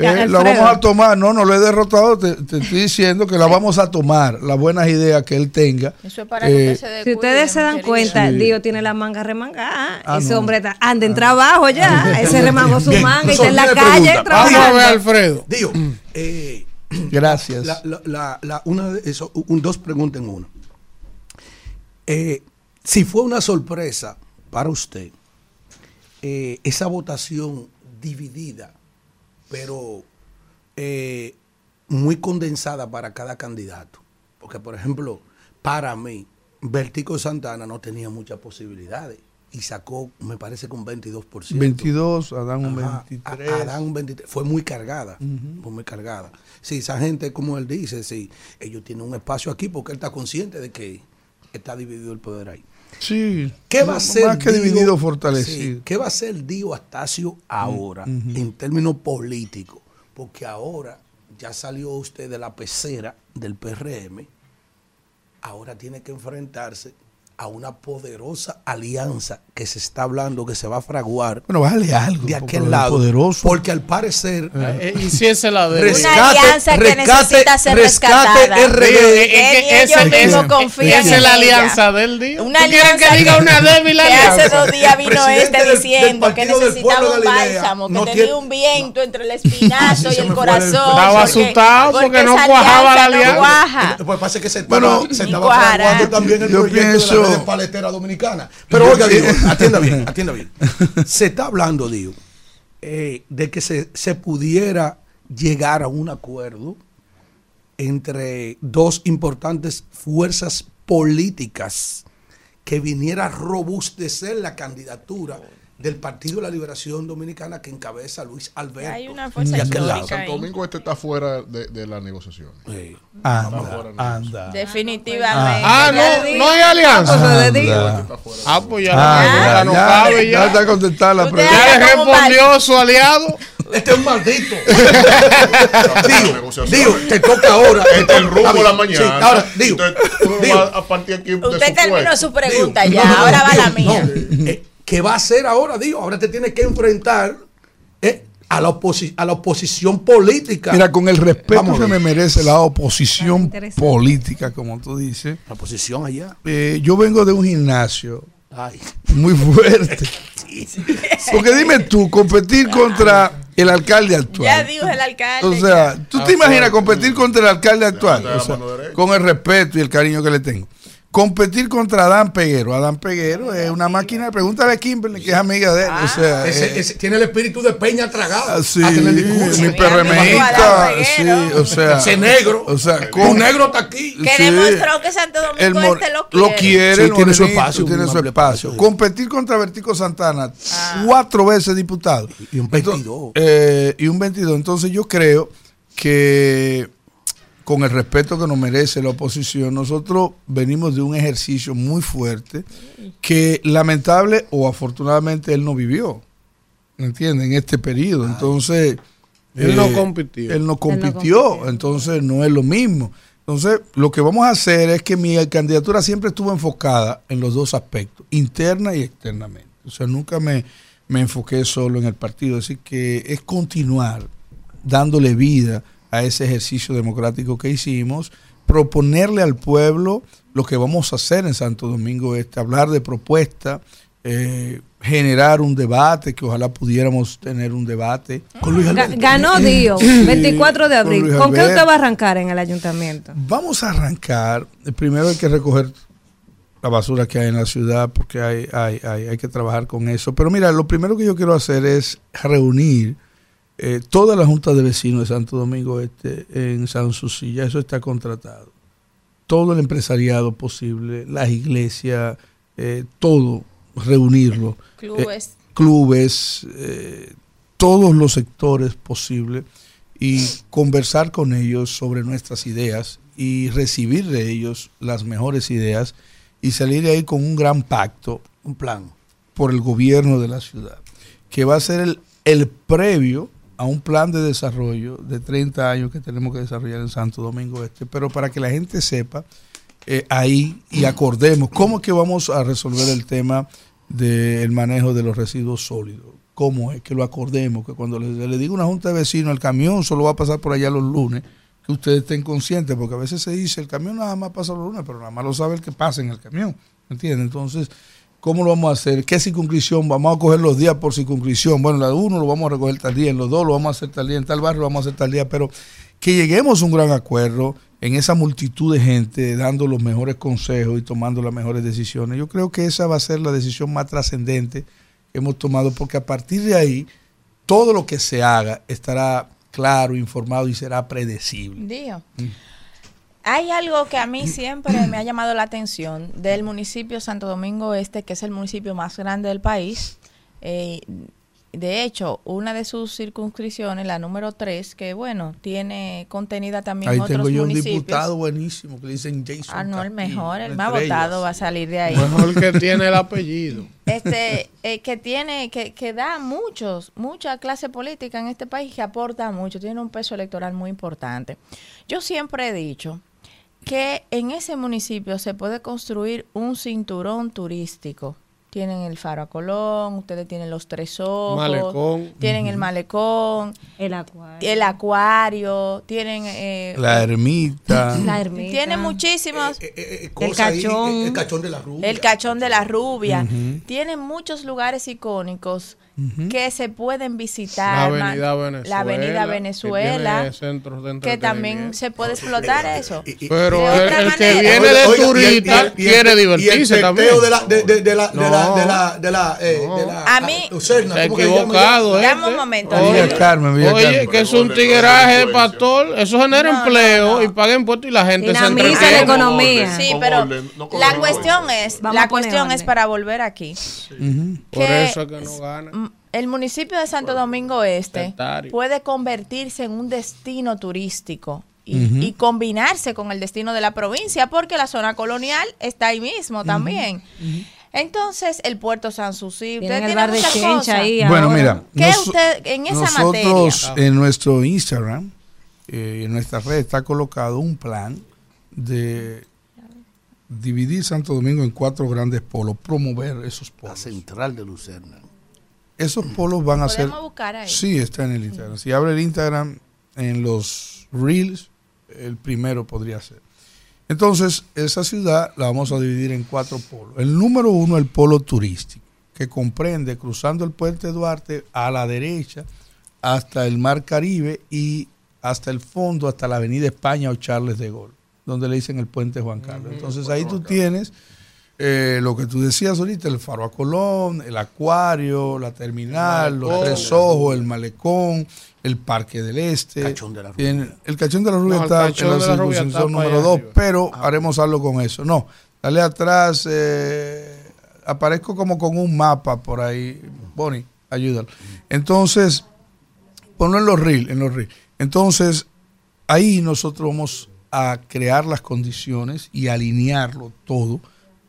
Eh, Alfredo. la vamos a tomar, no, no lo he derrotado, te, te estoy diciendo que la vamos a tomar, las buenas ideas que él tenga. Eso es para que Eh, usted se dé Si ustedes se dan cuenta, Sí. Dios tiene la manga remangada. Ah, Ese no. hombre está- anda en trabajo ya. Ese remangó su manga y está en la calle pregunta. Vamos a ver, trabajando. Alfredo. Dio. eh, Gracias. la, la- una de eso, un, dos preguntas en una. Eh, si fue una sorpresa para usted eh, esa votación dividida, pero eh, muy condensada para cada candidato. Porque, por ejemplo, para mí, Vertico Santana no tenía muchas posibilidades y sacó, me parece, con 22%. 22, Adán un Ajá, 23. a- Adán un 23. Fue muy cargada. Fue muy cargada. Sí, esa gente, como él dice, sí, ellos tienen un espacio aquí porque él está consciente de que está dividido el poder ahí. Sí. ¿Qué va a ser Más que Dio- dividido, sí, fortalecido. ¿Qué va a ser Dio Astacio ahora en términos políticos? Porque ahora ya salió usted de la pecera del PRM, ahora tiene que enfrentarse a una poderosa alianza que se está hablando, que se va a fraguar Bueno, bájale algo. de porque aquel lado. poderoso. Porque al parecer Eh, y si ese la de Rescate, Una alianza que rescate, necesita ser rescate rescatada. RD. Es Que que ni esa- ellos mismos esa- confían esa en es la alianza del día. Una ¿Tú quieres alianza que diga una débil que hace alianza? dos días vino este del- del diciendo que necesitaba un bálsamo, que no tenía tiene- un viento entre el espinazo Sí, y el fue el- corazón. Estaba porque- asustado porque no esa cuajaba la no alianza. cuaja. Pues pasa que se estaba, Bueno, se estaba fraguando también el proyecto de la red paletera dominicana. Pero oiga, atienda bien, atienda bien. Se está hablando, Diego, eh, de que se, se pudiera llegar a un acuerdo entre dos importantes fuerzas políticas que viniera a robustecer la candidatura del Partido de la Liberación Dominicana que encabeza Luis Alberto. Hay una fuerza de aquel lado. histórica Santo. Domingo este está fuera de, de la negociación. Sí. Anda, anda. Definitivamente. Ah, no, no hay alianza. Ah, pues. Anda. Ah, pues ya, Ah, ya ya, no ya, cabe ya ya. está contestada la pregunta. Ya le respondió su aliado. Este es un maldito. Digo, te toca ahora. Este es el rumbo de la mañana. Sí, ahora, digo, Usted, tú no digo, vas a partir aquí de Usted su terminó su pregunta digo, ya, no, no, no, ahora va la mía. ¿Qué va a hacer ahora? Digo, ahora te tienes que enfrentar eh, a, la oposi- a la oposición política. Mira, con el respeto Vamos a que me merece la oposición interesante. política, como tú dices, La oposición allá. eh, yo vengo de un gimnasio Ay. muy fuerte. Porque dime tú, competir contra el alcalde actual. Ya dijo el alcalde. O sea, ¿tú te imaginas Ah, competir contra el alcalde actual? O sea, con el respeto y el cariño que le tengo. Competir contra Adán Peguero. Adán Peguero es una máquina. Pregúntale a Kimberly, que es amiga de él. o sea, Ese, eh, ese tiene el espíritu de Peña tragado. ah, sí, mi perremeísta, sí, o sea, Ese negro. o sea, Un con- negro está aquí. Que sí. demostró que Santo Domingo el mor- este lo quiere. lo quiere, Sí, tiene su espacio, tiene un su espacio. Competir contra Vertico Santana, Ah. cuatro veces diputado. Y un 22. Eh, y un 22. Entonces yo creo que con el respeto que nos merece la oposición, nosotros venimos de un ejercicio muy fuerte que lamentable o afortunadamente él no vivió. ¿Me entienden? En este periodo. Entonces... Él no compitió. Él no compitió. entonces no es lo mismo. Entonces, lo que vamos a hacer es que mi candidatura siempre estuvo enfocada en los dos aspectos, interna y externamente. O sea, nunca me, me enfoqué solo en el partido. Así que es continuar dándole vida a ese ejercicio democrático que hicimos, proponerle al pueblo lo que vamos a hacer en Santo Domingo Este, hablar de propuestas, eh, generar un debate, que ojalá pudiéramos tener un debate. Con Luis Alberto. Ganó Dio, 24 de Con abril. Luis ¿Con qué usted va a arrancar en el ayuntamiento? Vamos a arrancar. Primero hay que recoger la basura que hay en la ciudad porque hay, hay, hay, hay que trabajar con eso. Pero mira, lo primero que yo quiero hacer es reunir eh, toda la Junta de Vecinos de Santo Domingo Este en San Susi. Ya eso está contratado. Todo el empresariado posible, las iglesias, eh, todo, reunirlo. Clubes. Eh, clubes, todos los sectores posibles y conversar con ellos sobre nuestras ideas y recibir de ellos las mejores ideas y salir de ahí con un gran pacto, un plan por el gobierno de la ciudad, que va a ser el, el previo a un plan de desarrollo de 30 años que tenemos que desarrollar en Santo Domingo Este, pero para que la gente sepa eh, ahí y acordemos cómo es que vamos a resolver el tema del manejo de los residuos sólidos. ¿Cómo es que lo acordemos? Que cuando le, le diga a una junta de vecinos, el camión solo va a pasar por allá los lunes, que ustedes estén conscientes, porque a veces se dice, el camión nada más pasa los lunes, pero nada más lo sabe el que pasa en el camión. ¿Me entiendes? Entonces, ¿cómo lo vamos a hacer? ¿Qué circunscripción? Vamos a coger los días por circunscripción. Bueno, la uno lo vamos a recoger tal día, en los dos lo vamos a hacer tal día, en tal barrio lo vamos a hacer tal día, pero que lleguemos a un gran acuerdo en esa multitud de gente, dando los mejores consejos y tomando las mejores decisiones. Yo creo que esa va a ser la decisión más trascendente que hemos tomado, porque a partir de ahí, todo lo que se haga estará claro, informado y será predecible. Dio. Hay algo que a mí siempre me ha llamado la atención del municipio Santo Domingo Este, que es el municipio más grande del país. Eh, de hecho, una de sus circunscripciones, la número 3, que bueno, tiene contenida también Ahí otros tengo yo un municipios. diputado buenísimo que le dicen Jason. Ah, no, el mejor, el más votado va a salir de ahí. Mejor que tiene el apellido. este eh, que tiene que, que da muchos mucha clase política en este país que aporta mucho tiene un peso electoral muy importante yo siempre he dicho que en ese municipio se puede construir un cinturón turístico tienen el faro a Colón ustedes tienen los tres ojos Malecón. tienen el malecón El acuario. el acuario tienen eh, La ermita. La ermita. tiene muchísimos el Cosa ahí, cachón. el, el cachón de la rubia. el cachón de la rubia. Ujú. Tiene muchos lugares icónicos Que se pueden La visitar. man- avenida Venezuela. La avenida Venezuela. tiene centros de Que también se puede explotar eso. Pero De el, otra el que viene de Oiga, turista y el- y el- quiere divertirse también. de la de, de, de la de la No. de la de la eh, de la A mí- Lucerna, Está ¿cómo que se llama equivocado, ella? Dame un momento. Oye, Villa Carmen, Oye, Carmen. que es un tigueraje de pastor, eso genera No, empleo no, no. y paga impuestos y la gente se Dinamiza la entretiene. economía. Sí, pero la cuestión es, la cuestión es para volver aquí. Por que eso es que no gana. El municipio de Santo Domingo Este Sectario. puede convertirse en un destino turístico y, combinarse con el destino de la provincia, porque la zona colonial está ahí mismo también. Entonces, el puerto Sanssouci, usted Tienen el tiene bar de muchas cosas. ahí Bueno, ahora. mira, ¿Qué nos- usted en esa nosotros materia? en nuestro Instagram, eh, en nuestra red está colocado un plan de dividir Santo Domingo en cuatro grandes polos, promover esos La polos. central de Lucerna. Esos polos van a ser... Podemos buscar ahí. Sí, está en el Instagram. Si abre el Instagram en los Reels, el primero podría ser. Entonces, esa ciudad la vamos a dividir en cuatro polos. El número uno, el polo turístico, que comprende cruzando el puente Duarte a la derecha hasta el Mar Caribe y hasta el fondo, hasta la Avenida España o Charles de Gaulle, donde le dicen el puente Juan Carlos. Entonces ahí tú tienes eh, lo que tú decías ahorita, el Faro a Colón, el Acuario, la Terminal, los. Tres Ojos, el Malecón, el Parque del Este. Cachón de la el Cachón de la Rubia No, está en la de la circunscripción número allá 2, arriba. pero haremos algo con eso. No, dale atrás, eh, aparezco como con un mapa por ahí. Bonnie, ayúdalo. Entonces, ponlo en los reels, en los reels. Entonces, ahí nosotros vamos a crear las condiciones y alinearlo todo,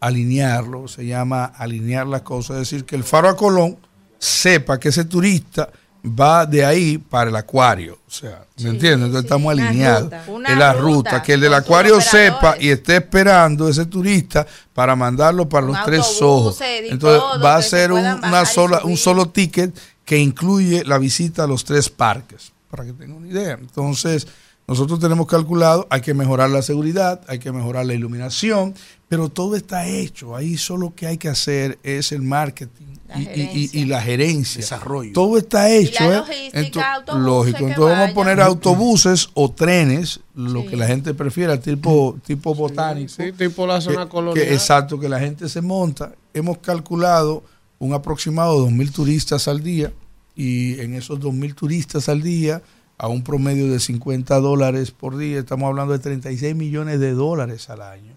alinearlo, se llama alinear las cosas, es decir, que el Faro a Colón sepa que ese turista va de ahí para el acuario, o sea, ¿me entiendes? Entonces estamos alineados en la ruta ruta, que el del acuario sepa y esté esperando ese turista para mandarlo para los tres ojos. Entonces todo, va a ser un, una sola, un solo ticket que incluye la visita a los tres parques, para que tengan una idea. Entonces, Nosotros tenemos calculado, hay que mejorar la seguridad, hay que mejorar la iluminación, pero todo está hecho. Ahí solo que hay que hacer es el marketing La y, y- y- gerencia. y la gerencia. Desarrollo. Todo está hecho. la ¿eh? logística, autobuses lógico. Entonces vamos a poner autobuses o trenes, lo Sí. que la gente prefiera, tipo, tipo botánico. Sí, tipo la zona que- colonial. que- exacto, que la gente se monta. Hemos calculado un aproximado de 2.000 turistas al día y en esos 2.000 turistas al día, a un promedio de 50 dólares por día, estamos hablando de 36 millones de dólares al año.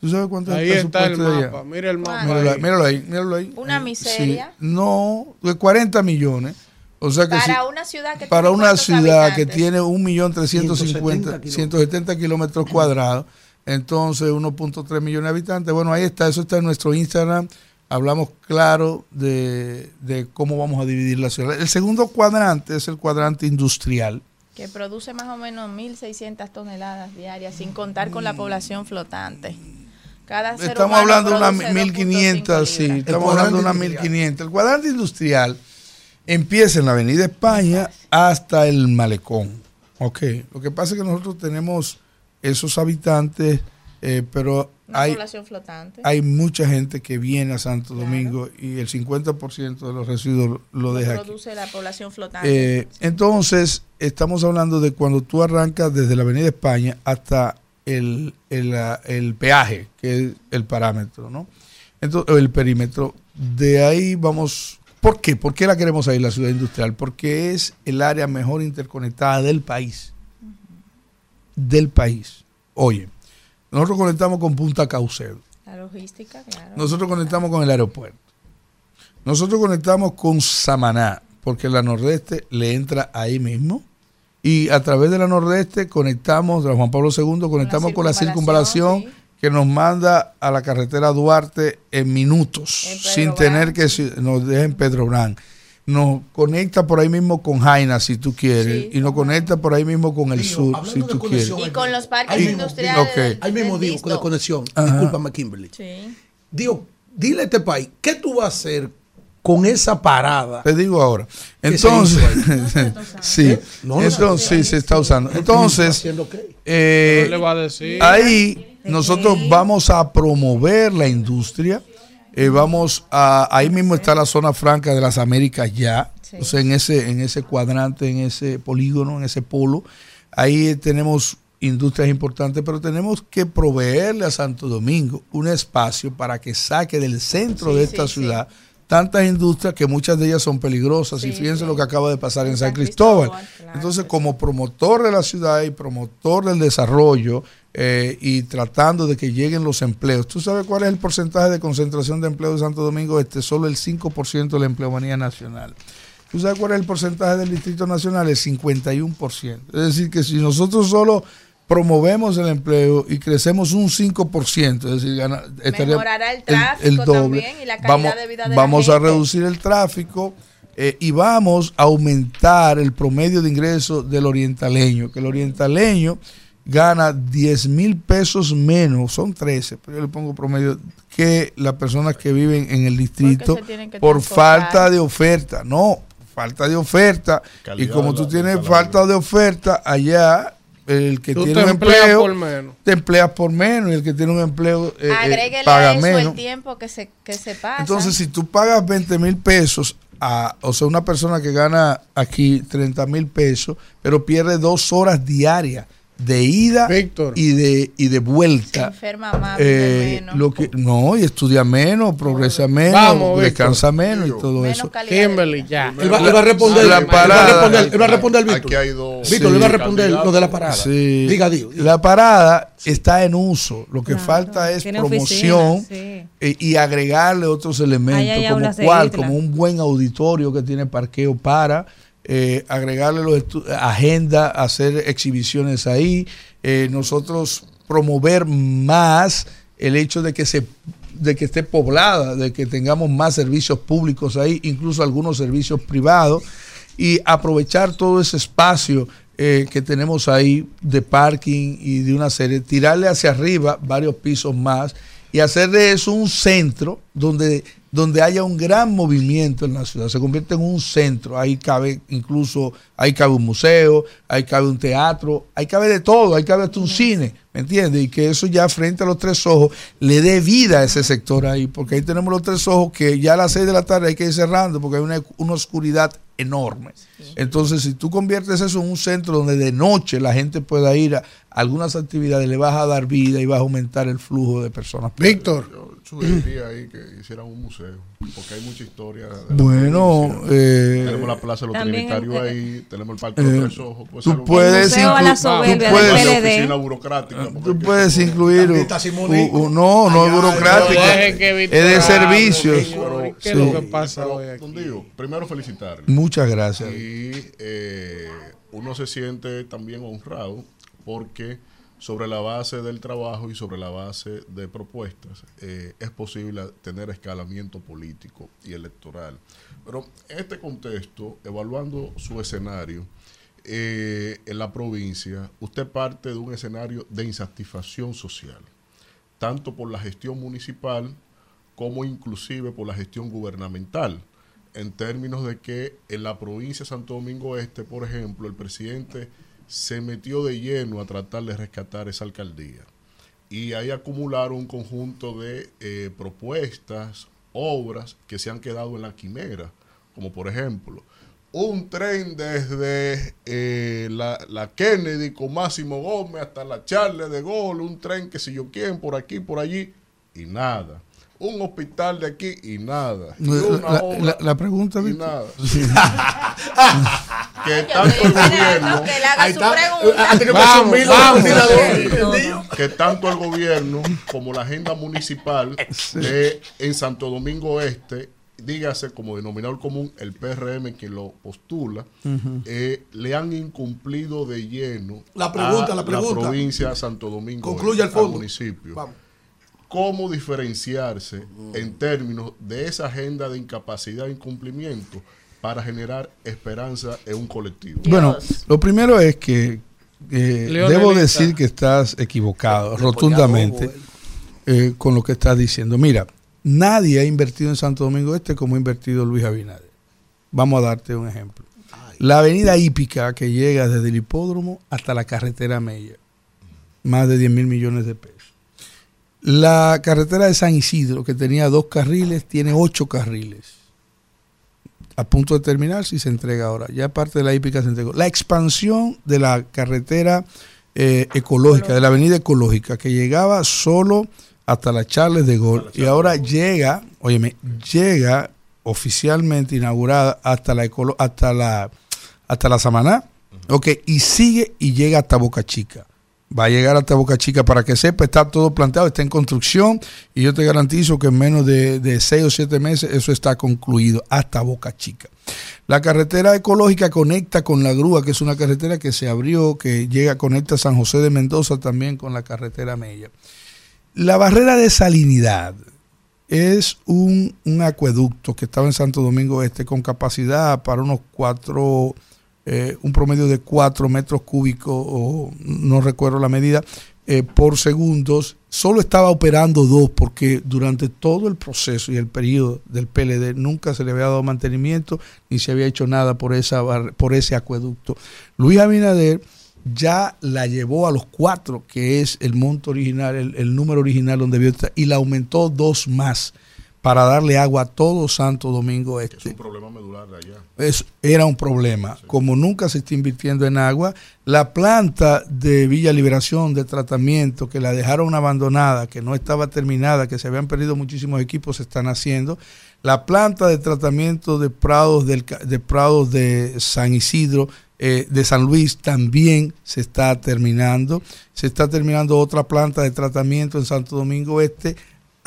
¿Tú sabes cuánto Ahí es el está el presupuesto de allá? mapa. Mira el mapa. Míralo ahí, míralo ahí, míralo ahí. Una miseria. sí. No, de 40 millones. O sea que Para sí, una ciudad que para tiene una ciudad que habitantes? tiene 1.350.000, 170 170 kilómetros cuadrados, entonces 1.3 millones de habitantes. Bueno, ahí está, eso está en nuestro Instagram. Hablamos claro de, de cómo vamos a dividir la ciudad. El segundo cuadrante es el cuadrante industrial. que produce más o menos 1.600 toneladas diarias, sin contar con la población flotante. Cada ser Estamos hablando de unas produce 1.500, 2.5 sí, estamos hablando de unas 1.500. El cuadrante industrial empieza en la Avenida España hasta el Malecón. Ok, lo que pasa es que nosotros tenemos esos habitantes, eh, pero Una hay, población flotante. hay mucha gente que viene a Santo Domingo y el 50% de los residuos lo deja aquí. produce la población flotante. Eh, entonces, estamos hablando de cuando tú arrancas desde la Avenida España hasta el, el, el peaje, que es el parámetro, ¿no? Entonces, el perímetro. De ahí vamos. ¿Por qué? ¿Por qué la queremos ahí, la ciudad industrial? Porque es el área mejor interconectada del país. Del país. Oye, nosotros conectamos con Punta Caucedo. la logística, claro. Nosotros conectamos con el aeropuerto. Nosotros conectamos con Samaná, porque la Nordeste le entra ahí mismo. Y a través de la Nordeste conectamos, de la Juan Pablo II, conectamos con la circunvalación circunvalación, que nos manda a la carretera Duarte en minutos, En sin tener que nos dejen Pedro Brán. Nos conecta por ahí mismo con Jaina, si tú quieres, Sí, y nos conecta por ahí mismo con el Digo, sur, si tú quieres. y con los parques Ahí industriales. Ahí mismo digo, con la conexión. Ajá. Discúlpame, Kimberly. Sí. Digo, dile a este país, ¿qué tú vas a hacer con esa parada? Te digo ahora. ¿Qué se Entonces, sí, No, entonces sí se está usando. Entonces, eh, ¿Qué le va a decir? ahí nosotros vamos a promover la industria. eh, vamos a, ahí mismo está la zona franca de las Américas ya, o sea, en ese, en ese cuadrante, en ese polígono, en ese polo. Ahí tenemos industrias importantes, pero tenemos que proveerle a Santo Domingo un espacio para que saque del centro Sí, de esta sí, sí. Tantas industrias que muchas de ellas son peligrosas. y fíjense sí. lo que acaba de pasar en, En San San Cristóbal. Cristóbal, claro Entonces, como promotor de la ciudad y promotor del desarrollo eh, y tratando de que lleguen los empleos. ¿Tú sabes cuál es el porcentaje de concentración de empleo de Santo Domingo Este? Solo el 5% de la empleomanía nacional. ¿Tú sabes cuál es el porcentaje del Distrito Nacional? El 51%. Es decir, que si nosotros solo promovemos el empleo y crecemos un 5%, es decir, gana- estaría Mejorará el tráfico también y la calidad vamos de vida de la vamos a reducir el tráfico eh, y vamos a aumentar el promedio de ingresos del orientaleño, que el orientaleño gana 10 mil pesos menos, son 13, pero yo le pongo promedio, que las personas que viven en el distrito por falta de oferta. No, falta de oferta. Calidad y como tú la- tienes falta de oferta, allá el que Tú tiene un empleo por menos. te empleas por menos y el que tiene un empleo eh, eh, paga eso menos. el tiempo que se, que se pasa. Entonces, si tú pagas 20 mil pesos, a, o sea, una persona que gana aquí 30 mil pesos, pero pierde dos horas diarias de ida Víctor. y de, y de se vuelta. enferma más, Eh, menos. lo que, no, y estudia menos, progresa menos, Vamos, Víctor. descansa menos y todo menos eso. Kimberly, ya. Él va, él va a responder. La él va a parada. responder, va a responder, Aquí Víctor. hay dos. Víctor, le va a Sí. responder lo de la parada. Sí. Diga, Dios. La parada está en uso. Lo que falta es Tiene promoción oficina, sí. eh, y agregarle otros elementos, Ahí como isla. como un buen auditorio que tiene parqueo para eh, agregarle los agenda, hacer exhibiciones ahí. eh, nosotros promover más el hecho de que se de que esté poblada, de que tengamos más servicios públicos ahí, incluso algunos servicios privados, y aprovechar todo ese espacio eh, que tenemos ahí de parking y de una serie, tirarle hacia arriba varios pisos más y hacer de eso un centro donde, donde haya un gran movimiento en la ciudad, se convierte en un centro, ahí cabe incluso, ahí cabe un museo, ahí cabe un teatro, ahí cabe de todo, ahí cabe hasta un cine, ¿me entiendes? Y que eso ya frente a los tres ojos le dé vida a ese sector ahí, porque ahí tenemos los tres ojos que ya a las seis de la tarde hay que ir cerrando porque hay una, una oscuridad enorme. Entonces, si tú conviertes eso en un centro donde de noche la gente pueda ir a algunas actividades, le vas a dar vida y vas a aumentar el flujo de personas. Víctor. Sugeriría ahí que hicieran un museo, porque hay mucha historia. de Bueno, eh, tenemos la Plaza de los También, Trinitarios eh, ahí, tenemos el Parque eh, de los Tres Ojos. puede tú puedes Museo a la inclu- soberbia tú puedes- burocrática. Tú puedes incluir no, no es Víctor es de servicios. ¿Qué es lo que pasa hoy aquí? Primero felicitarle. Muchas gracias. Y eh, uno se siente también honrado porque sobre la base del trabajo y sobre la base de propuestas eh, es posible tener escalamiento político y electoral. Pero en este contexto, evaluando su escenario eh, en la provincia, usted parte de un escenario de insatisfacción social, tanto por la gestión municipal como inclusive por la gestión gubernamental en términos de que en la provincia de Santo Domingo Este, por ejemplo, el presidente se metió de lleno a tratar de rescatar esa alcaldía. Y ahí acumularon un conjunto de eh, propuestas, obras que se han quedado en la quimera, como por ejemplo, un tren desde eh, la, la Kennedy con Máximo Gómez hasta la Charles de Gaulle, un tren que si yo quieren por aquí, por allí, y nada. Un hospital de aquí y nada. Y la, obra la- la pregunta, y Víctor. nada. Sí. que tanto el gobierno que Ahí está. que Vamos, vamos. que tanto el gobierno como la agenda municipal de, en Santo Domingo Este, dígase como denominador común el PRM que lo postula, eh, le han incumplido de lleno La pregunta, a la pregunta. provincia de Santo Domingo Concluye Este, al fondo. municipio. Vamos. ¿Cómo diferenciarse en términos de esa agenda de incapacidad e incumplimiento para generar esperanza en un colectivo? Bueno, lo primero es que eh, debo decir que estás equivocado rotundamente eh, con lo que estás diciendo. Mira, nadie ha invertido en Santo Domingo Este como ha invertido Luis Abinader. Vamos a darte un ejemplo. La avenida hípica que llega desde el hipódromo hasta la carretera Mella, más de 10 mil millones de pesos. La carretera de San Isidro, que tenía dos carriles, tiene ocho carriles a punto de terminar si se entrega ahora. Ya parte de la hípica se entregó. La expansión de la carretera eh, ecológica, de la avenida ecológica, que llegaba solo hasta la Charles de Gaulle y ahora llega, óyeme, llega oficialmente inaugurada hasta la ecolo- hasta la hasta la Samaná, ok, y sigue y llega hasta Boca Chica. Va a llegar hasta Boca Chica para que sepa, está todo planteado, está en construcción y yo te garantizo que en menos de, de seis o siete meses eso está concluido hasta Boca Chica. La carretera ecológica conecta con la grúa, que es una carretera que se abrió, que llega, conecta San José de Mendoza también con la carretera Mella. La barrera de salinidad es un, un acueducto que estaba en Santo Domingo Este con capacidad para unos cuatro, eh, un promedio de cuatro metros cúbicos, o no recuerdo la medida, eh, por segundos. Solo estaba operando dos porque durante todo el proceso y el periodo del PLD nunca se le había dado mantenimiento ni se había hecho nada por, esa, por ese acueducto. Luis Abinader ya la llevó a los cuatro, que es el monto original, el, el número original donde estar, y la aumentó dos más para darle agua a todo Santo Domingo Es Este. un problema medular de allá. Es, era un problema. Como nunca se está invirtiendo en agua, la planta de Villa Liberación de tratamiento, que la dejaron abandonada, que no estaba terminada, que se habían perdido muchísimos equipos, se están haciendo. La planta de tratamiento de Prados, del, de, Prados de San Isidro, eh, de San Luis, también se está terminando. Se está terminando otra planta de tratamiento en Santo Domingo Este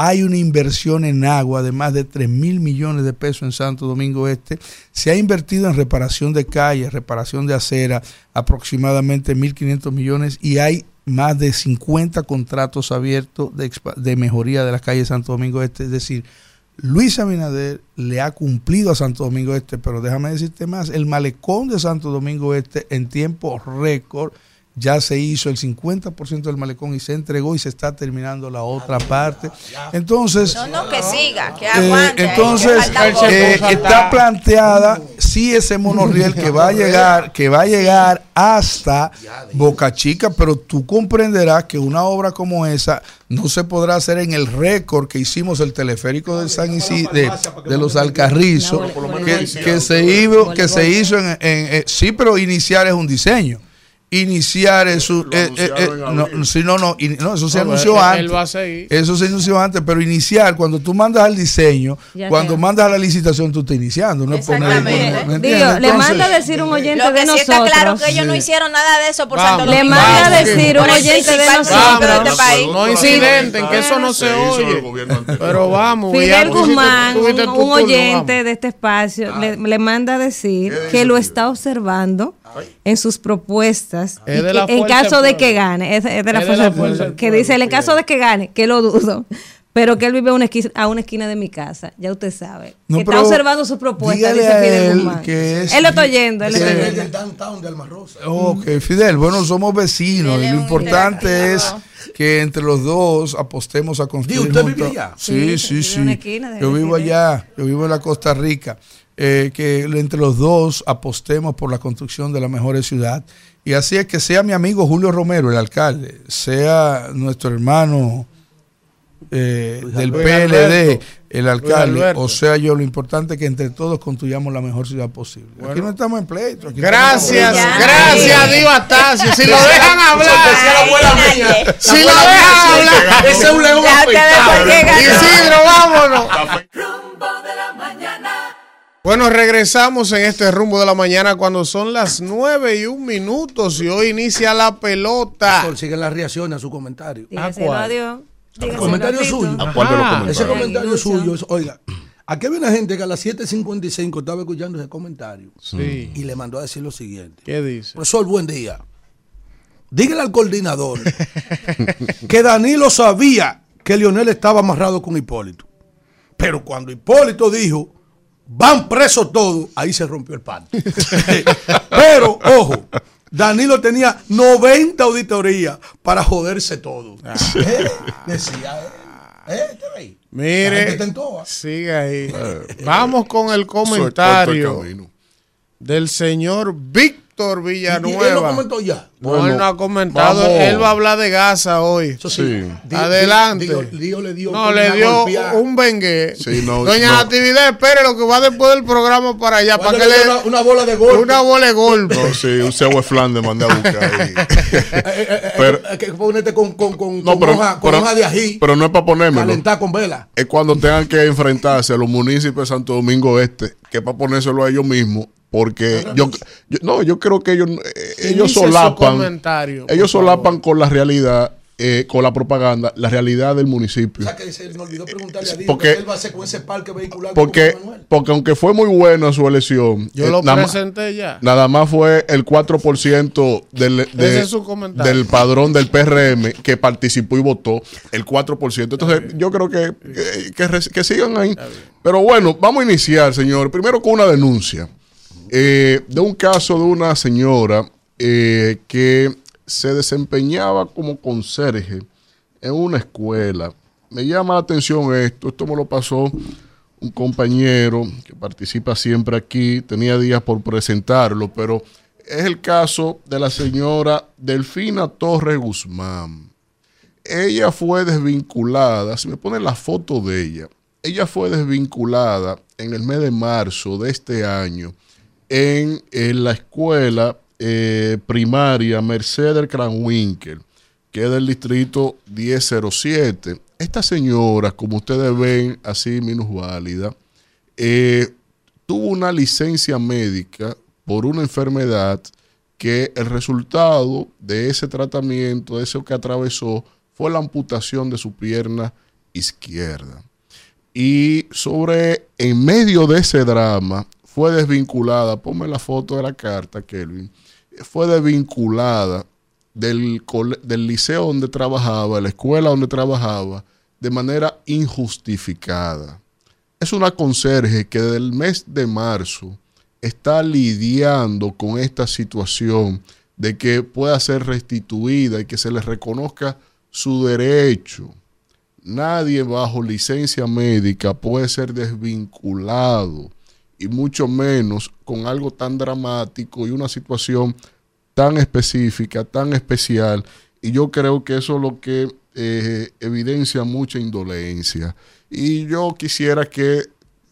hay una inversión en agua de más de 3 mil millones de pesos en Santo Domingo Este. Se ha invertido en reparación de calles, reparación de acera, aproximadamente 1.500 millones y hay más de 50 contratos abiertos de, mejoría de las calles de Santo Domingo Este. Es decir, Luis Abinader le ha cumplido a Santo Domingo Este, pero déjame decirte más, el malecón de Santo Domingo Este en tiempo récord ya se hizo el 50% del malecón y se entregó y se está terminando la otra parte. Entonces, No, no, que siga, que eh, aguante. entonces eh, está planteada sí ese monorriel que va a llegar, que va a llegar hasta Boca Chica, pero tú comprenderás que una obra como esa no se podrá hacer en el récord que hicimos el teleférico de San Isidro, de, de los Alcarrizos, que, que se hizo, que se hizo en, en- eh, sí, pero iniciar es un diseño. Iniciar es un, eh, eh, eh, no, sí, no, no, in- no, eso se No, anunció él- antes. él va a seguir. Eso se anunció antes, pero iniciar, cuando tú mandas al diseño, Ya cuando sea. mandas a la licitación, tú estás iniciando, no es poner. ¿me? Digo, le Entonces, manda a decir un oyente Lo que de sí nosotros. está claro que ellos no Sí. hicieron nada de eso por Vamos. Santo Le manda a decir un oyente de nosotros. este país. No incidenten, que eso no se, Se oye. Pero vamos. Fidel Guzmán, un, oyente de este espacio, le, le manda a decir que lo está observando en sus propuestas. Y que en caso de que gane, es, es de la Es de fuerza la del fuerza pueblo, del que dice, en el Fidel. caso de que gane, que lo dudo, pero que él vive a una esquina, a una esquina de mi casa, ya usted sabe. No, que está observando sus propuestas, dígale dice Fidel él Guzmán. es- él lo está oyendo, él lo está oyendo. del downtown de Alma Rosa. Ok, Fidel, bueno, somos vecinos Él y lo importante es que entre los dos apostemos a construir. Di, ¿usted juntos. vive allá? Sí, Sí, sí, sí. en una esquina de- Yo vivo allá, yo vivo en la Costa Rica. Eh, que entre los dos apostemos por la construcción de la mejor ciudad. Y así es que sea mi amigo Julio Romero, el alcalde, sea nuestro hermano eh, del PLD, Alberto. el alcalde, o sea yo, lo importante es que entre todos construyamos la mejor ciudad posible. Aquí no estamos en pleito. aquí Gracias, estamos- gracias, Diva Astacio. Si lo dejan hablar. Si lo dejan hablar. Ese es un león. Isidro, vámonos. Bueno, regresamos en este rumbo de la mañana cuando son las nueve y un minutos y hoy inicia la pelota. Sol, Siguen las reacciones a su comentario. Dígaselo cuál? a. Dígaselo comentario suyo. ¿A cuál de los comentarios? Ese comentario suyo es, oiga, aquí había una gente que a las 7.55 estaba escuchando ese comentario Sí. y le mandó a decir lo siguiente. ¿Qué dice? Profesor, buen día. Dígale al coordinador que Danilo sabía que Lionel estaba amarrado con Hipólito. Pero cuando Hipólito dijo, van presos todos, ahí se rompió el pacto. Pero, ojo, Danilo tenía 90 auditorías para joderse todo. ¿Eh? Decía él. ¿Eh? Gente Mire, ¿ah? sigue ahí. Vamos con el comentario del señor Víctor Y él lo Villanueva. comentó ya. No, él no ha comentado. vamos. Él va a hablar de Gaza hoy. Eso sí. Adelante. di- digo- Dios le dio No, le dio golpeada. un bengue. Sí, no, Doña no. Natividad, espere lo que va después del programa para allá. Para que le una, una bola de golpe. una bola de golpe. No, sí, un cebo Flandes mandé a buscar ahí. Eh, eh, eh, Pero- hay que ponerte con, con, con, No, con pero, hoja, con pero- hoja de ají, pero no es para ponérmelo. calentar con vela. Es cuando tengan que enfrentarse a los municipios de Santo Domingo Este, que es para ponérselo a ellos mismos. Porque yo, yo- no, yo creo que ellos, eh, ellos solapan, ellos favor. solapan con la realidad, eh, con la propaganda, la realidad del municipio. O sea, que se me olvidó preguntarle a Dios Porque- qué él va a hacer con ese parque vehicular. Porque, aunque fue muy buena su elección, Yo eh, lo nada, más, ya. nada más fue el 4% del, de- es del padrón del PRM que participó y votó, el 4%. Entonces, yo creo que, que, que res- que sigan ahí. Pero bueno, vamos a iniciar, señor. Primero con una denuncia eh, de un caso de una señora eh, que se desempeñaba como conserje en una escuela. Me llama la atención esto, esto me lo pasó un compañero que participa siempre aquí, tenía días por presentarlo, pero es el caso de la señora Delfina Torres Guzmán. Ella fue desvinculada, si me ponen la foto de ella, ella fue desvinculada en el mes de marzo de este año en, la escuela eh, primaria Mercedes Cranwinkel, que es del distrito 1007. Esta señora, como ustedes ven, así minusválida, eh, tuvo una licencia médica por una enfermedad que el resultado de ese tratamiento, de eso que atravesó, fue la amputación de su pierna izquierda. Y sobre, en medio de ese drama, fue desvinculada, ponme la foto de la carta, Kelvin, fue desvinculada del, del liceo donde trabajaba, la escuela donde trabajaba, de manera injustificada. Es una conserje que del mes de marzo está lidiando con esta situación de que pueda ser restituida y que se les reconozca su derecho. Nadie bajo licencia médica puede ser desvinculado y mucho menos con algo tan dramático y una situación tan específica, tan especial. Y yo creo que eso es lo que eh, evidencia mucha indolencia. Y yo quisiera que,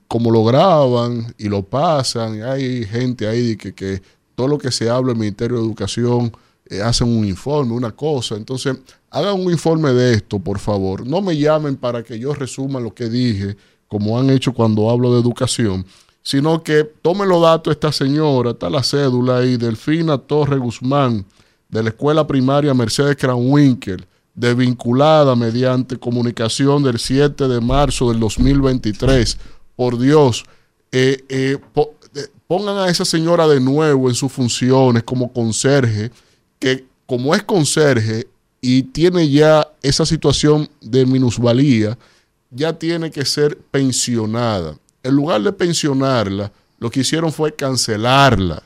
como lo graban y lo pasan, hay gente ahí que, que todo lo que se habla en el Ministerio de Educación eh, hacen un informe, una cosa. Entonces, hagan un informe de esto, por favor. No me llamen para que yo resuma lo que dije, como han hecho cuando hablo de educación, sino que tomen los datos esta señora, está la cédula ahí, Delfina Torre Guzmán, de la Escuela Primaria Mercedes Cranwinkel, desvinculada mediante comunicación del 7 de marzo del 2023. Por Dios, eh, eh, eh, pongan a esa señora de nuevo en sus funciones como conserje, que como es conserje y tiene ya esa situación de minusvalía, ya tiene que ser pensionada. En lugar de pensionarla, lo que hicieron fue cancelarla.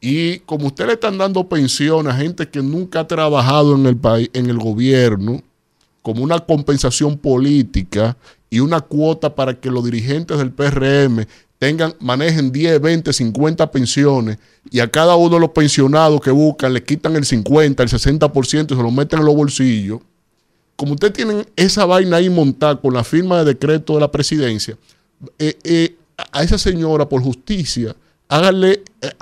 Y como ustedes le están dando pensión a gente que nunca ha trabajado en el país, en el gobierno, como una compensación política y una cuota para que los dirigentes del PRM tengan, manejen 10, 20, 50 pensiones y a cada uno de los pensionados que buscan le quitan el 50, el 60% y se lo meten en los bolsillos. Como ustedes tienen esa vaina ahí montada con la firma de decreto de la presidencia, eh, eh, a esa señora por justicia, háganle, eh,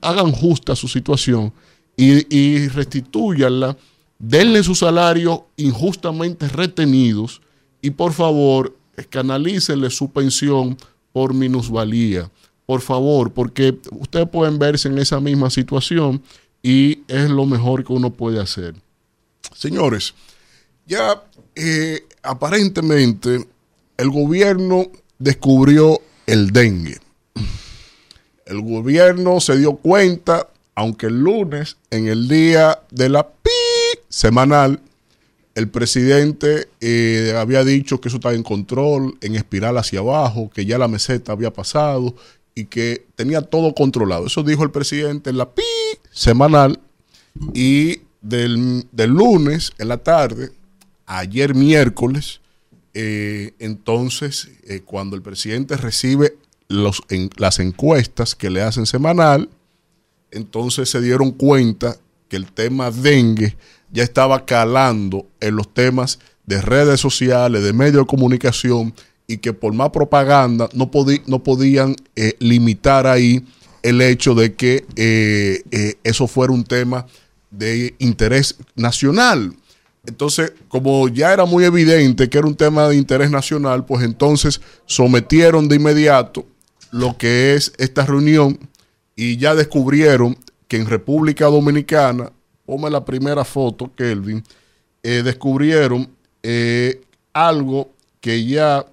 hagan justa su situación y, y restituyanla, denle su salario injustamente retenidos y por favor canalícenle su pensión por minusvalía. Por favor, porque ustedes pueden verse en esa misma situación y es lo mejor que uno puede hacer. Señores, ya eh, aparentemente el gobierno descubrió el dengue. El gobierno se dio cuenta, aunque el lunes, en el día de la pi semanal, el presidente eh, había dicho que eso estaba en control, en espiral hacia abajo, que ya la meseta había pasado y que tenía todo controlado. Eso dijo el presidente en la pi semanal y del, lunes en la tarde, ayer miércoles, eh, entonces eh, cuando el presidente recibe los, en, las encuestas que le hacen semanal, entonces se dieron cuenta que el tema dengue ya estaba calando en los temas de redes sociales, de medios de comunicación, y que por más propaganda no, podían eh, limitar ahí el hecho de que eh, eh, eso fuera un tema de interés nacional. Entonces, como ya era muy evidente que era un tema de interés nacional, pues entonces sometieron de inmediato lo que es esta reunión y ya descubrieron que en República Dominicana ponme la primera foto, Kelvin, eh, descubrieron eh, algo que ya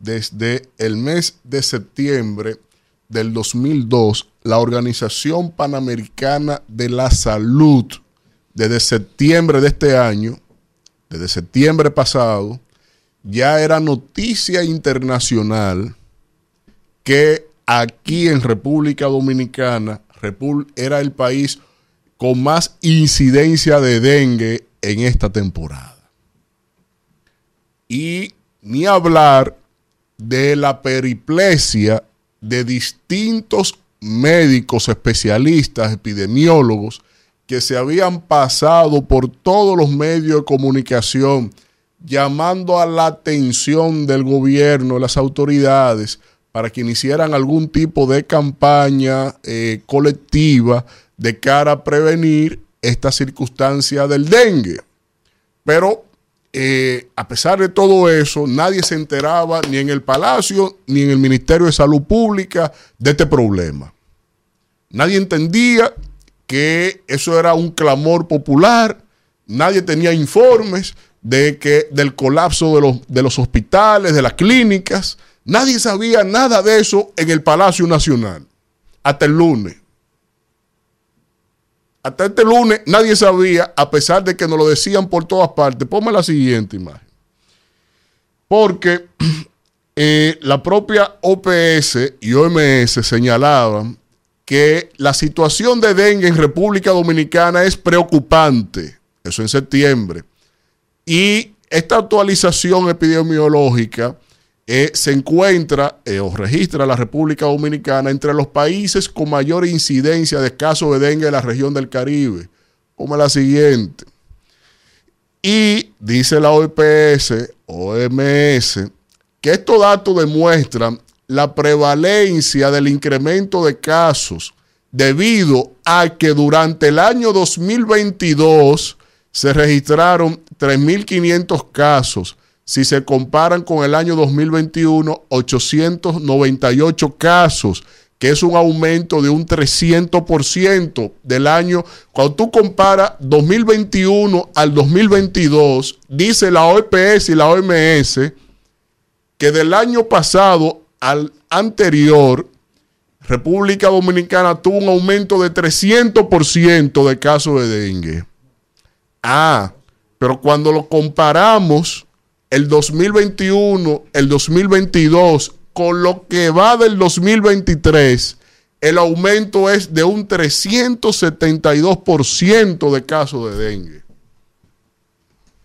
desde el mes de septiembre del 2002, la Organización Panamericana de la Salud, desde septiembre de este año, desde septiembre pasado, ya era noticia internacional que aquí en República Dominicana era el país con más incidencia de dengue en esta temporada. Y ni hablar de la periplesia de distintos médicos, especialistas, epidemiólogos, que se habían pasado por todos los medios de comunicación, llamando a la atención del gobierno, las autoridades, para que iniciaran algún tipo de campaña eh, colectiva de cara a prevenir esta circunstancia del dengue. Pero eh, a pesar de todo eso, nadie se enteraba ni en el Palacio ni en el Ministerio de Salud Pública de este problema. Nadie entendía que eso era un clamor popular, nadie tenía informes de que del colapso de los, de los hospitales, de las clínicas, nadie sabía nada de eso en el Palacio Nacional, hasta el lunes. Hasta este lunes nadie sabía, a pesar de que nos lo decían por todas partes. Ponme la siguiente imagen. Porque eh, la propia OPS y OMS señalaban que la situación de dengue en República Dominicana es preocupante. Eso en septiembre. Y esta actualización epidemiológica eh, se encuentra eh, o registra la República Dominicana entre los países con mayor incidencia de casos de dengue en la región del Caribe, como la siguiente. Y dice la OPS, OMS, que estos datos demuestran la prevalencia del incremento de casos debido a que durante el año 2022 se registraron 3.500 casos. Si se comparan con el año 2021, 898 casos, que es un aumento de un 300% del año. Cuando tú comparas 2021 al 2022, dice la OPS y la OMS que del año pasado al anterior, República Dominicana tuvo un aumento de 300% de casos de dengue. Ah, pero cuando lo comparamos el 2021, el 2022 con lo que va del 2023, el aumento es de un 372% de casos de dengue.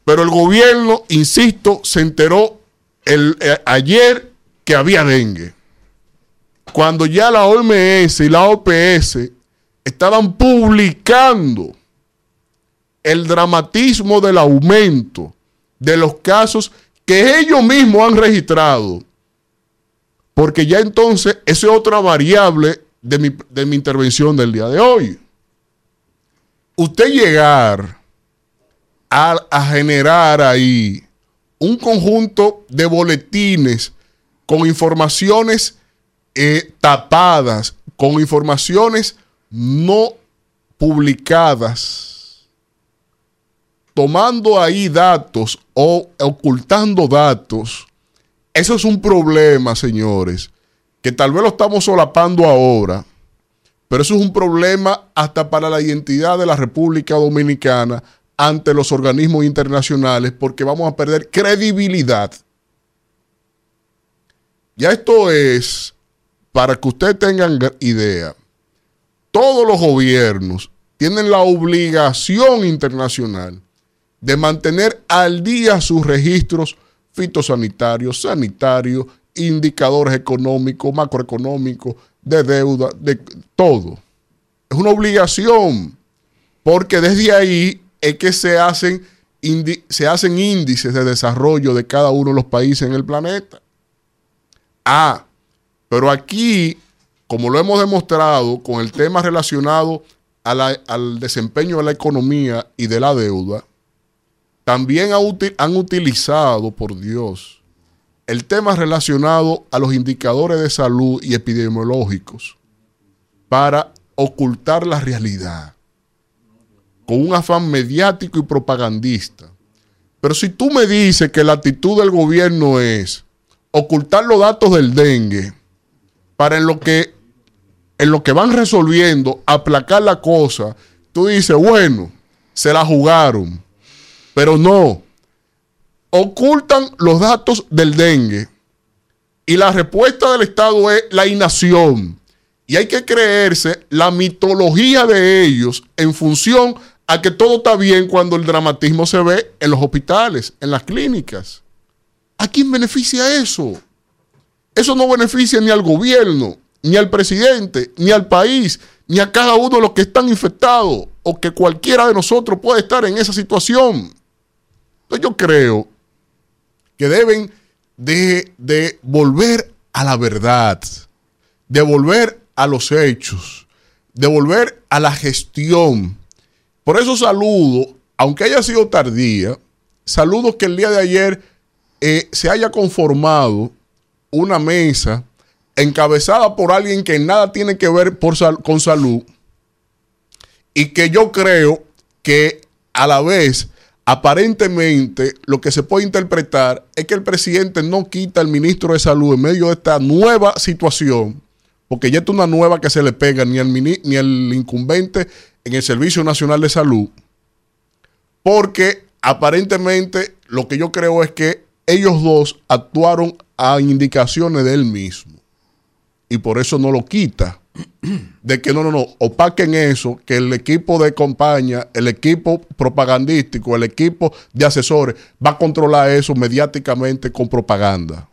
Pero el gobierno, insisto, se enteró el, eh, ayer que había dengue. Cuando ya la OMS y la OPS estaban publicando el dramatismo del aumento de los casos que ellos mismos han registrado. Porque ya entonces esa es otra variable de mi, de mi intervención del día de hoy. Usted llegar a, a generar ahí un conjunto de boletines con informaciones eh, tapadas, con informaciones no publicadas, tomando ahí datos o ocultando datos, eso es un problema, señores, que tal vez lo estamos solapando ahora, pero eso es un problema hasta para la identidad de la República Dominicana ante los organismos internacionales porque vamos a perder credibilidad. Ya esto es, para que ustedes tengan idea, todos los gobiernos tienen la obligación internacional de mantener al día sus registros fitosanitarios, sanitarios, indicadores económicos, macroeconómicos, de deuda, de todo. Es una obligación, porque desde ahí es que se hacen, se hacen índices de desarrollo de cada uno de los países en el planeta. Ah, pero aquí, como lo hemos demostrado con el tema relacionado al desempeño de la economía y de la deuda, también han utilizado, por Dios, el tema relacionado a los indicadores de salud y epidemiológicos para ocultar la realidad con un afán mediático y propagandista. Pero si tú me dices que la actitud del gobierno es ocultar los datos del dengue para en lo que en lo que van resolviendo aplacar la cosa, tú dices, bueno, se la jugaron. Pero no. Ocultan los datos del dengue. Y la respuesta del Estado es la inacción. Y hay que creerse la mitología de ellos en función a que todo está bien cuando el dramatismo se ve en los hospitales, en las clínicas. ¿A quién beneficia eso? Eso no beneficia ni al gobierno, ni al presidente, ni al país, ni a cada uno de los que están infectados o que cualquiera de nosotros puede estar en esa situación. Entonces yo creo que deben de, de volver a la verdad, de volver a los hechos, de volver a la gestión. Por eso saludo, aunque haya sido tardía, saludo que el día de ayer eh, se haya conformado una mesa encabezada por alguien que nada tiene que ver con salud y que yo creo que a la vez aparentemente lo que se puede interpretar es que el presidente no quita al ministro de salud en medio de esta nueva situación, porque ya es una nueva que se le pega ni al, ni al incumbente en el Servicio Nacional de Salud, porque aparentemente lo que yo creo es que ellos dos actuaron a indicaciones de él mismo. y por eso no lo quita. De que no, no, no, opaquen eso, que el equipo de campaña, el equipo propagandístico, el equipo de asesores va a controlar eso mediáticamente con propaganda.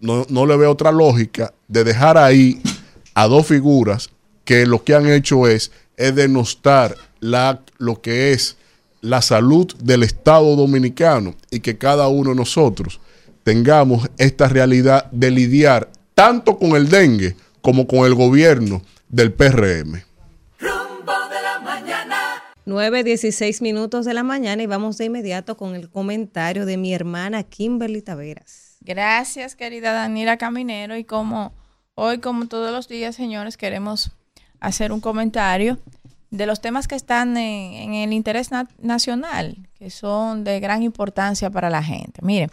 No, no le veo otra lógica de dejar ahí a dos figuras que lo que han hecho es, es denostar la, lo que es la salud del Estado dominicano y que cada uno de nosotros tengamos esta realidad de lidiar tanto con el dengue como con el gobierno del PRM. Rumbo de la mañana. 9, 16 minutos de la mañana y vamos de inmediato con el comentario de mi hermana Kimberly Taveras. Gracias, querida Daniela Caminero. Y como hoy, como todos los días, señores, queremos hacer un comentario de los temas que están en, el interés na- nacional, que son de gran importancia para la gente. Miren,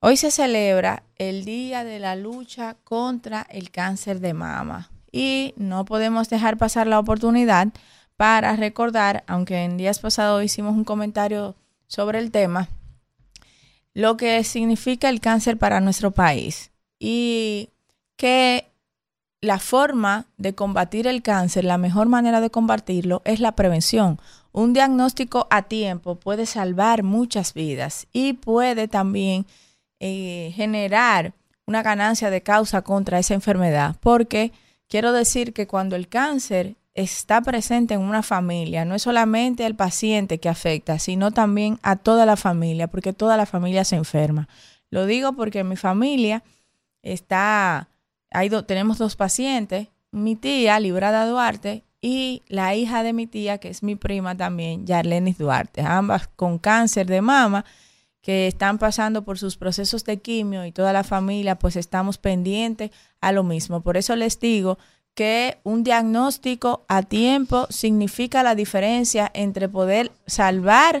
hoy se celebra el Día de la Lucha contra el Cáncer de Mama y no podemos dejar pasar la oportunidad para recordar, aunque en días pasados hicimos un comentario sobre el tema, lo que significa el cáncer para nuestro país y que la forma de combatir el cáncer, la mejor manera de combatirlo es la prevención. Un diagnóstico a tiempo puede salvar muchas vidas y puede también eh, generar una ganancia de causa contra esa enfermedad, porque quiero decir que cuando el cáncer está presente en una familia, no es solamente al paciente que afecta, sino también a toda la familia, porque toda la familia se enferma. Lo digo porque mi familia está, hay tenemos dos pacientes, mi tía, Librada Duarte, y la hija de mi tía, que es mi prima también, Yarlenis Duarte, ambas con cáncer de mama, que están pasando por sus procesos de quimio y toda la familia, pues estamos pendientes a lo mismo. Por eso les digo que un diagnóstico a tiempo significa la diferencia entre poder salvar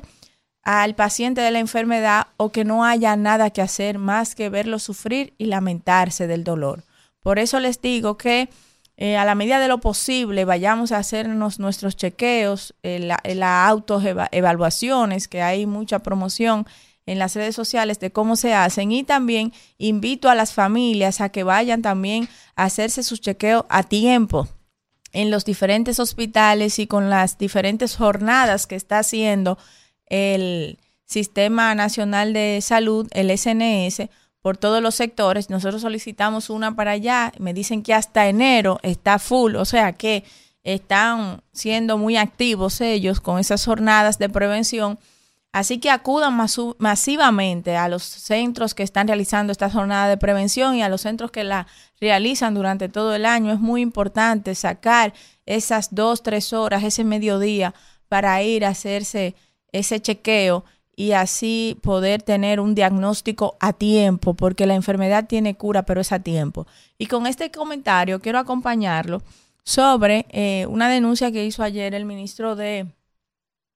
al paciente de la enfermedad o que no haya nada que hacer más que verlo sufrir y lamentarse del dolor. Por eso les digo que eh, a la medida de lo posible vayamos a hacernos nuestros chequeos, eh, la, eh, las autoevaluaciones, que hay mucha promoción en las redes sociales de cómo se hacen. Y también invito a las familias a que vayan también a hacerse sus chequeos a tiempo en los diferentes hospitales y con las diferentes jornadas que está haciendo el Sistema Nacional de Salud, el SNS, por todos los sectores. Nosotros solicitamos una para allá, me dicen que hasta enero está full, o sea que están siendo muy activos ellos con esas jornadas de prevención. Así que acudan masivamente a los centros que están realizando esta jornada de prevención y a los centros que la realizan durante todo el año. Es muy importante sacar esas dos, tres horas, ese mediodía, para ir a hacerse ese chequeo y así poder tener un diagnóstico a tiempo, porque la enfermedad tiene cura, pero es a tiempo. Y con este comentario quiero acompañarlo sobre eh, una denuncia que hizo ayer el ministro de,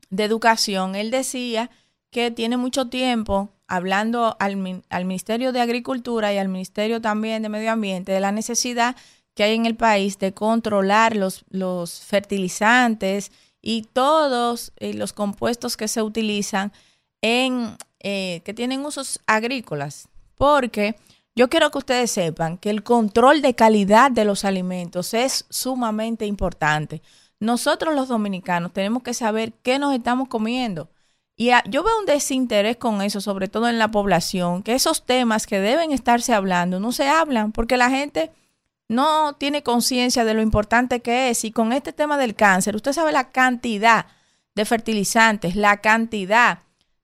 de Educación. Él decía que tiene mucho tiempo hablando al, al Ministerio de Agricultura y al Ministerio también de Medio Ambiente de la necesidad que hay en el país de controlar los, los fertilizantes y todos eh, los compuestos que se utilizan en eh, que tienen usos agrícolas, porque yo quiero que ustedes sepan que el control de calidad de los alimentos es sumamente importante. Nosotros los dominicanos tenemos que saber qué nos estamos comiendo. Y a- yo veo un desinterés con eso, sobre todo en la población, que esos temas que deben estarse hablando no se hablan porque la gente no tiene conciencia de lo importante que es. Y con este tema del cáncer, usted sabe la cantidad de fertilizantes, la cantidad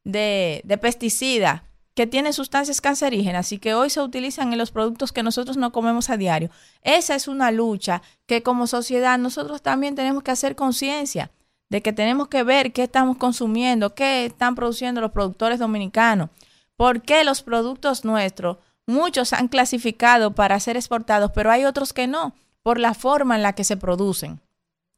de, de pesticidas que tienen sustancias cancerígenas y que hoy se utilizan en los productos que nosotros no comemos a diario. Esa es una lucha que como sociedad nosotros también tenemos que hacer conciencia de que tenemos que ver qué estamos consumiendo, qué están produciendo los productores dominicanos, por qué los productos nuestros, muchos han clasificado para ser exportados, pero hay otros que no, por la forma en la que se producen.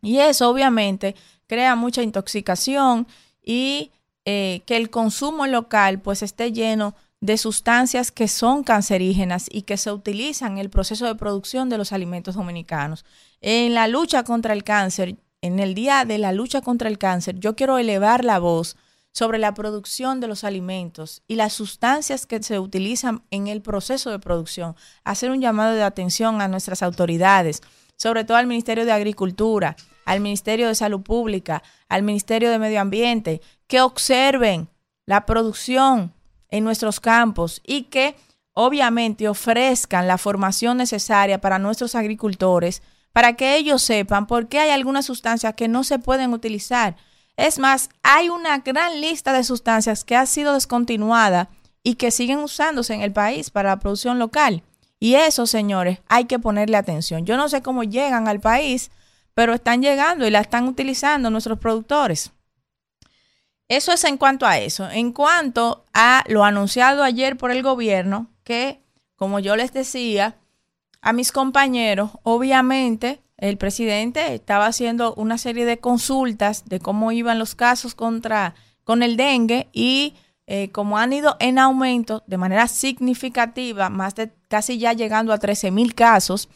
Y eso obviamente crea mucha intoxicación y eh, que el consumo local pues esté lleno de sustancias que son cancerígenas y que se utilizan en el proceso de producción de los alimentos dominicanos. En la lucha contra el cáncer, en el día de la lucha contra el cáncer, yo quiero elevar la voz sobre la producción de los alimentos y las sustancias que se utilizan en el proceso de producción. Hacer un llamado de atención a nuestras autoridades, sobre todo al Ministerio de Agricultura, al Ministerio de Salud Pública, al Ministerio de Medio Ambiente, que observen la producción en nuestros campos y que obviamente ofrezcan la formación necesaria para nuestros agricultores, para que ellos sepan por qué hay algunas sustancias que no se pueden utilizar. Es más, hay una gran lista de sustancias que ha sido descontinuada y que siguen usándose en el país para la producción local. Y eso, señores, hay que ponerle atención. Yo no sé cómo llegan al país, pero están llegando y la están utilizando nuestros productores. Eso es en cuanto a eso. En cuanto a lo anunciado ayer por el gobierno, que, como yo les decía a mis compañeros, obviamente el presidente estaba haciendo una serie de consultas de cómo iban los casos contra con el dengue y eh, como han ido en aumento de manera significativa, más de casi ya llegando a 13 mil casos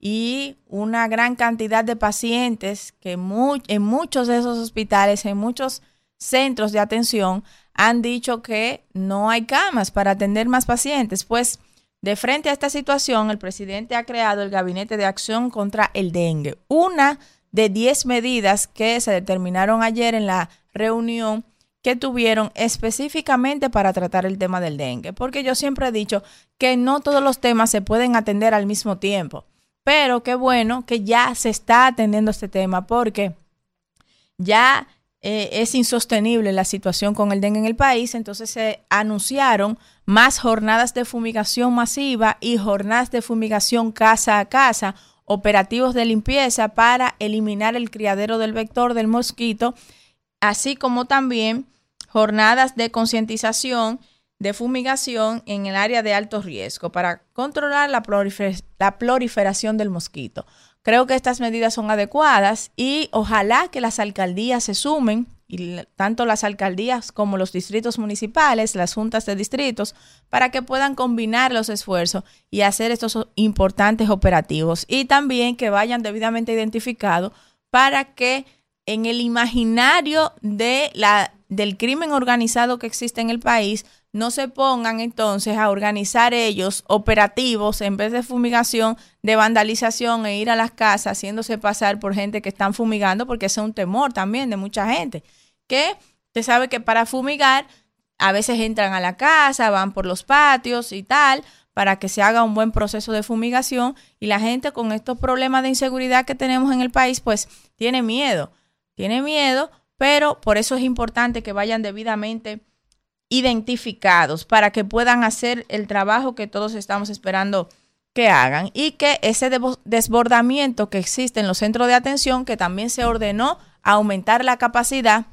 y una gran cantidad de pacientes que en muchos de esos hospitales, en muchos centros de atención, han dicho que no hay camas para atender más pacientes. Pues de frente a esta situación, el presidente ha creado el Gabinete de Acción contra el Dengue, una de 10 medidas que se determinaron ayer en la reunión que tuvieron específicamente para tratar el tema del dengue, porque yo siempre he dicho que no todos los temas se pueden atender al mismo tiempo, pero qué bueno que ya se está atendiendo este tema porque ya eh, es insostenible la situación con el dengue en el país, entonces se anunciaron más jornadas de fumigación masiva y jornadas de fumigación casa a casa, operativos de limpieza para eliminar el criadero del vector del mosquito, así como también jornadas de concientización de fumigación en el área de alto riesgo para controlar la, proliferación del mosquito. Creo que estas medidas son adecuadas y ojalá que las alcaldías se sumen, y tanto las alcaldías como los distritos municipales, las juntas de distritos, para que puedan combinar los esfuerzos y hacer estos importantes operativos. Y también que vayan debidamente identificados para que en el imaginario de la del crimen organizado que existe en el país, no se pongan entonces a organizar ellos operativos en vez de fumigación, de vandalización e ir a las casas haciéndose pasar por gente que están fumigando, porque es un temor también de mucha gente, que usted sabe que para fumigar a veces entran a la casa, van por los patios y tal, para que se haga un buen proceso de fumigación y la gente con estos problemas de inseguridad que tenemos en el país, pues tiene miedo, tiene miedo pero por eso es importante que vayan debidamente identificados para que puedan hacer el trabajo que todos estamos esperando que hagan y que ese desbordamiento que existe en los centros de atención, que también se ordenó aumentar la capacidad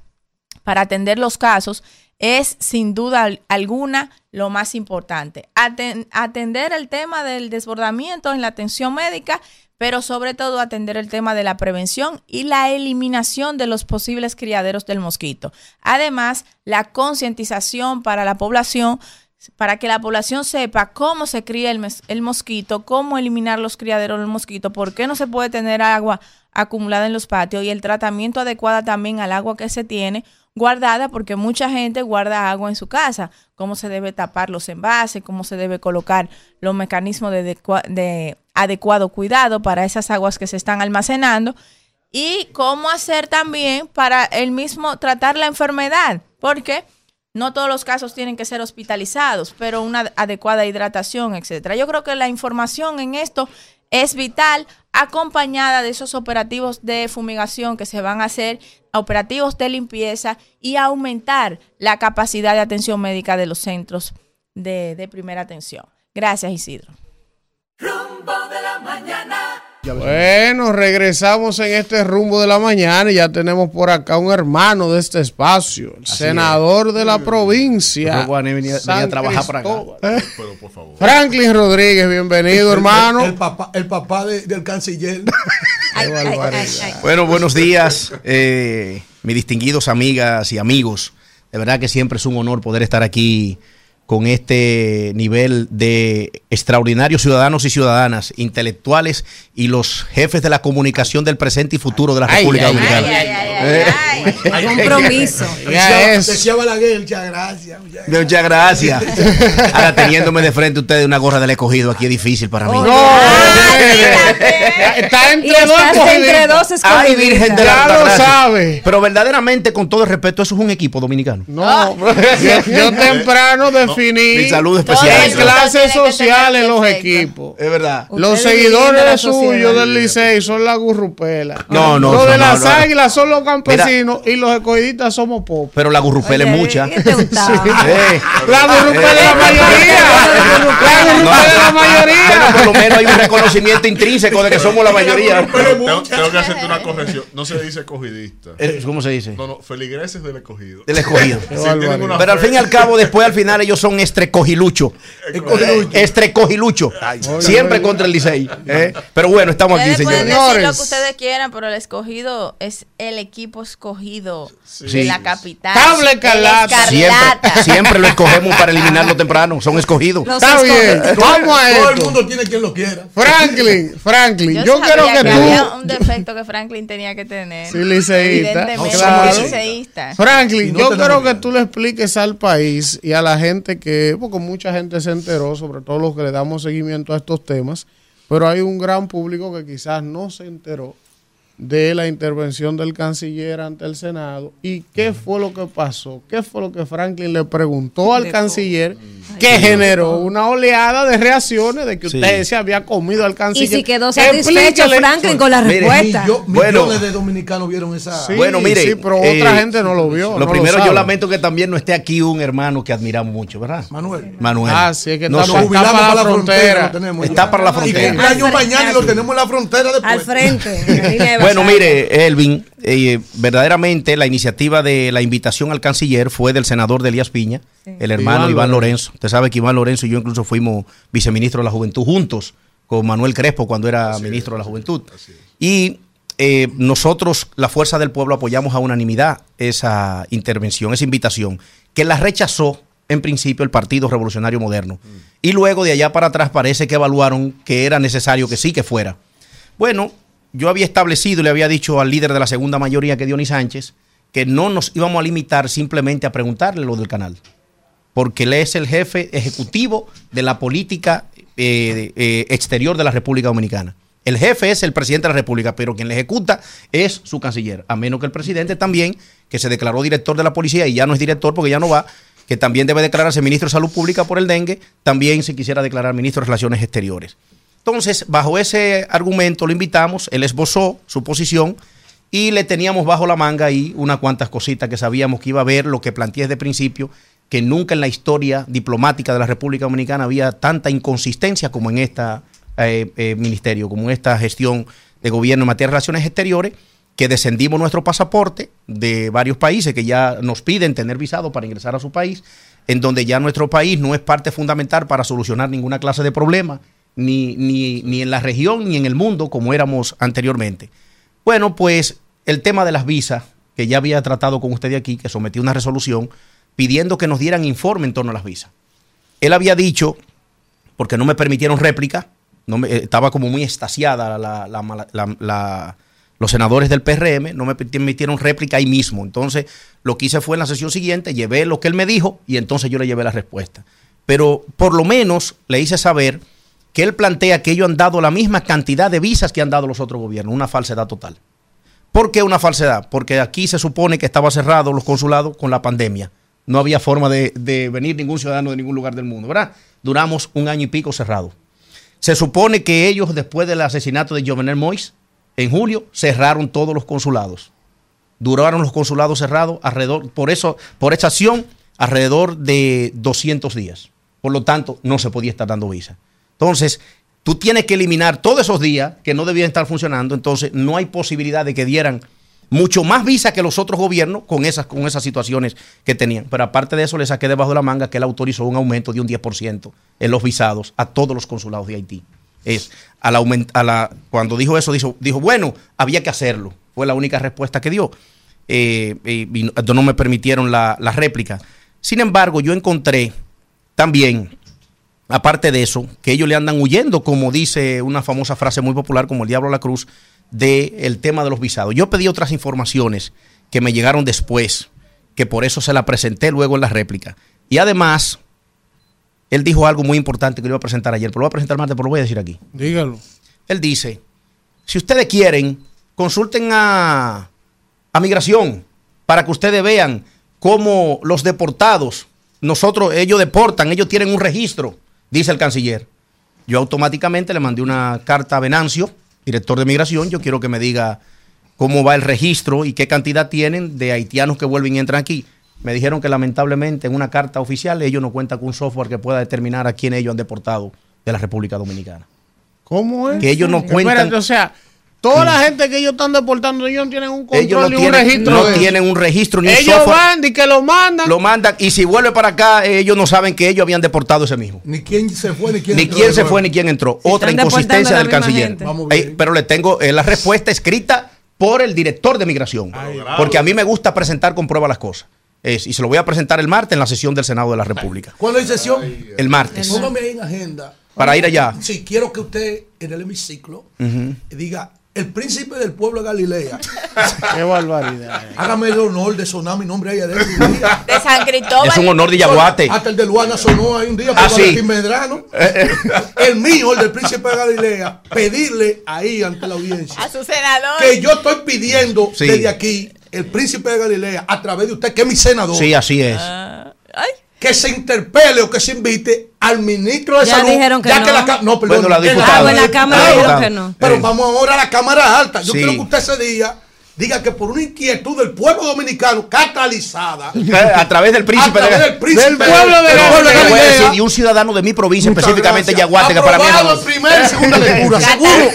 para atender los casos, es sin duda alguna lo más importante. atender el tema del desbordamiento en la atención médica pero sobre todo atender el tema de la prevención y la eliminación de los posibles criaderos del mosquito. Además, la concientización para la población para que la población sepa cómo se cría el, mosquito, cómo eliminar los criaderos del mosquito, por qué no se puede tener agua acumulada en los patios y el tratamiento adecuado también al agua que se tiene guardada, porque mucha gente guarda agua en su casa, cómo se debe tapar los envases, cómo se debe colocar los mecanismos de, de adecuado cuidado para esas aguas que se están almacenando y cómo hacer también para el mismo tratar la enfermedad, porque no todos los casos tienen que ser hospitalizados, pero una adecuada hidratación, etcétera. Yo creo que la información en esto es vital, acompañada de esos operativos de fumigación que se van a hacer, operativos de limpieza y aumentar la capacidad de atención médica de los centros de, primera atención. Gracias, Isidro. Rumbo de la mañana. Bueno, regresamos en este rumbo de la mañana y ya tenemos por acá un hermano de este espacio, el senador de la provincia. venía, a trabajar para acá. Franklin Rodríguez, bienvenido, hermano. El, papá, el papá del canciller. bueno, buenos días, eh, mis distinguidos amigas y amigos. De verdad que siempre es un honor poder estar aquí con este nivel de extraordinarios ciudadanos y ciudadanas, intelectuales y los jefes de la comunicación del presente y futuro de la Ay, República ay, Dominicana. Hay compromiso. Decía, Balaguer, muchas gracias. muchas gracias. Muchas gracias. Ahora teniéndome de frente ustedes una gorra del escogido aquí es difícil para mí. Está entre Y dos entre dos Ay. Virgen de la Ya lo sabe. Pero verdaderamente, con todo el respeto, eso es un equipo dominicano. No, yo, yo temprano definí Mi saludo en especial. clases sociales los equipos. Es verdad. Los seguidores suyos del Licey son la gurrupela. No, no, Los de las águilas son los campesinos y los escoidistas somos pop. Pero la gurrupela es mucha. Eh. La gurrupela es la mayoría. La gurrupela es la Bueno, mayoría. por lo menos hay un reconocimiento intrínseco de que somos la mayoría. Tengo, tengo que hacerte una corrección. No se dice escogidista. Eh, ¿Cómo se dice? No, no, feligreses del escogido. Del escogido. Pero al fin y al cabo, después al final ellos son estrecogilucho. Estrecogilucho. Siempre contra el Licey. ¿eh? Pero bueno, estamos aquí, Ustedes pueden señores. decir lo Señores. que ustedes quieran, pero el escogido es el equipo escogido de Sí. la capital. Cable El escarlata. Siempre, siempre lo escogemos para eliminarlo temprano. Son escogidos. Los Está bien. escogidos. Vamos a Todo el mundo tiene quien lo quiera. Franklin, Franklin, Yo, yo quiero que había tú. un defecto que Franklin tenía que tener. Sí, liceísta. Evidentemente, Claro. liceísta. Franklin, no yo quiero que tú le expliques al país y a la gente que, porque mucha gente se enteró, sobre todo los que le damos seguimiento a estos temas, pero hay un gran público que quizás no se enteró de la intervención del canciller ante el Senado y qué fue lo que pasó, qué fue lo que Franklin le preguntó al canciller que generó una oleada de reacciones de que Sí. usted se había comido al Y canciller. si quedó satisfecho. Franklin con la Mire, respuesta. Millo- Bueno. millones de dominicanos vieron esa. Sí, Bueno, mire, sí, pero eh, otra gente no lo vio. Lo no primero, yo lamento que también no esté aquí un hermano que admiramos mucho, ¿verdad? Manuel. Manuel. Ah, sí, es que No. Jubilamos para para la frontera. frontera. lo tenemos Está ya. para la Y frontera. fre- mañana y lo tenemos en la frontera después. Al frente. Bueno, mire, Elvin, eh, verdaderamente la iniciativa de la invitación al canciller fue del senador de Elías Piña, el hermano Iván Iván, Lorenzo. Usted sabe que Iván Lorenzo y yo incluso fuimos viceministro de la Juventud juntos con Manuel Crespo cuando era ministro de la Juventud. Y eh, nosotros, la Fuerza del Pueblo, apoyamos a unanimidad esa intervención, esa invitación, que la rechazó en principio el Partido Revolucionario Moderno. Y luego de allá para atrás parece que evaluaron que era necesario que sí que fuera. Bueno, yo había establecido y le había dicho al líder de la segunda mayoría, que Dionis Sánchez, que no nos íbamos a limitar simplemente a preguntarle lo del canal. Porque él es el jefe ejecutivo de la política eh, eh, exterior de la República Dominicana. El jefe es el presidente de la República, pero quien le ejecuta es su canciller. A menos que el presidente también, que se declaró director de la policía y ya no es director porque ya no va, que también debe declararse ministro de Salud Pública por el dengue, también se quisiera declarar ministro de Relaciones Exteriores. Entonces, bajo ese argumento lo invitamos, él esbozó su posición y le teníamos bajo la manga ahí unas cuantas cositas que sabíamos que iba a ver, lo que planteé desde principio, que nunca en la historia diplomática de la República Dominicana había tanta inconsistencia como en este ministerio, como en esta gestión de gobierno en materia de relaciones exteriores, que descendimos nuestro pasaporte de varios países que ya nos piden tener visado para ingresar a su país, en donde ya nuestro país no es parte fundamental para solucionar ninguna clase de problema, ni, ni, ni en la región ni en el mundo como éramos anteriormente. Bueno, pues el tema de las visas, que ya había tratado con usted de aquí, que sometí una resolución pidiendo que nos dieran informe en torno a las visas. Él había dicho, porque no me permitieron réplica, no me, estaba como muy estasiada los senadores del PRM, no me permitieron réplica ahí mismo. Entonces, lo que hice fue en la sesión siguiente, llevé lo que él me dijo y entonces yo le llevé la respuesta. Pero por lo menos le hice saber que él plantea que ellos han dado la misma cantidad de visas que han dado los otros gobiernos, una falsedad total. ¿Por qué una falsedad? Porque aquí se supone que estaba cerrado los consulados con la pandemia. No había forma de, venir ningún ciudadano de ningún lugar del mundo, ¿verdad? Duramos un año y pico cerrado. Se supone que ellos, después del asesinato de Jovenel Mois, en julio, cerraron todos los consulados. Duraron los consulados cerrados alrededor, por eso, por esa acción, alrededor de 200 días. Por lo tanto, no se podía estar dando visa. Entonces, tú tienes que eliminar todos esos días que no debían estar funcionando, entonces no hay posibilidad de que dieran mucho más visa que los otros gobiernos con esas, con esas situaciones que tenían. Pero aparte de eso, le saqué debajo de la manga que él autorizó un aumento de un 10% en los visados a todos los consulados de Haití. Es, a la, la, cuando dijo eso, dijo, dijo, bueno, había que hacerlo. Fue la única respuesta que dio. Eh, y, y no me permitieron la, la réplica. Sin embargo, yo encontré también, aparte de eso, que ellos le andan huyendo, como dice una famosa frase muy popular, como el diablo a la cruz, del tema de los visados. Yo pedí otras informaciones que me llegaron después, que por eso se la presenté luego en la réplica. Y además, él dijo algo muy importante que lo iba a presentar ayer, pero lo voy a presentar más, pero lo voy a decir aquí. Dígalo. Él dice, si ustedes quieren, consulten a, a migración para que ustedes vean cómo los deportados, nosotros, ellos deportan, ellos tienen un registro, dice el canciller. Yo automáticamente le mandé una carta a Venancio, director de migración, yo quiero que me diga cómo va el registro y qué cantidad tienen de haitianos que vuelven y entran aquí. Me dijeron que lamentablemente en una carta oficial ellos no cuentan con un software que pueda determinar a quién ellos han deportado de la República Dominicana. ¿Cómo es? Que ellos no cuentan- Espérate, o sea, toda la gente que ellos están deportando, ellos no tienen un control Ellos no ni un tienen, registro. no tienen un registro ni un Ellos software. van y que lo mandan. Lo mandan y si vuelve para acá, ellos no saben que ellos habían deportado ese mismo. Ni quién se fue, ni quién Ni entró quién se fue ni quién entró. Otra inconsistencia del canciller. Ey, pero le tengo eh, la respuesta escrita por el director de migración. porque a mí me gusta presentar con prueba las cosas. Es- y se lo voy a presentar el martes en la sesión del Senado de la República. ¿Cuándo hay sesión? El martes. Póngame ahí en agenda. Para ir allá. Sí, quiero que usted en el hemiciclo Ujú. diga el príncipe del pueblo de Galilea. Qué barbaridad. Hágame el honor de sonar mi nombre ahí adentro. De San Cristóbal. Es un honor de Yaguate. Hasta el de Luana sonó ahí un día por Ah, sí. Valentín Medrano. El mío, el del príncipe de Galilea, pedirle ahí ante la audiencia A su senador. que yo estoy pidiendo Sí. desde aquí el príncipe de Galilea a través de usted, que es mi senador. Sí, así es. Que se interpele o que se invite al ministro de Ya Salud. dijeron que ya no. que la, no, perdón. Bueno, la diputada. Ah, bueno, la Cámara dijeron que no. Pero Eh. vamos ahora a la Cámara Alta. Yo Sí. quiero que usted ese día diga que por una inquietud del pueblo dominicano catalizada Eh, A través del príncipe a través de- del príncipe del pueblo de pueblo de Te voy a Galilea. decir, y un ciudadano de mi provincia, Muchas específicamente. Yaguate, que para mí no. y segunda lectura, seguro.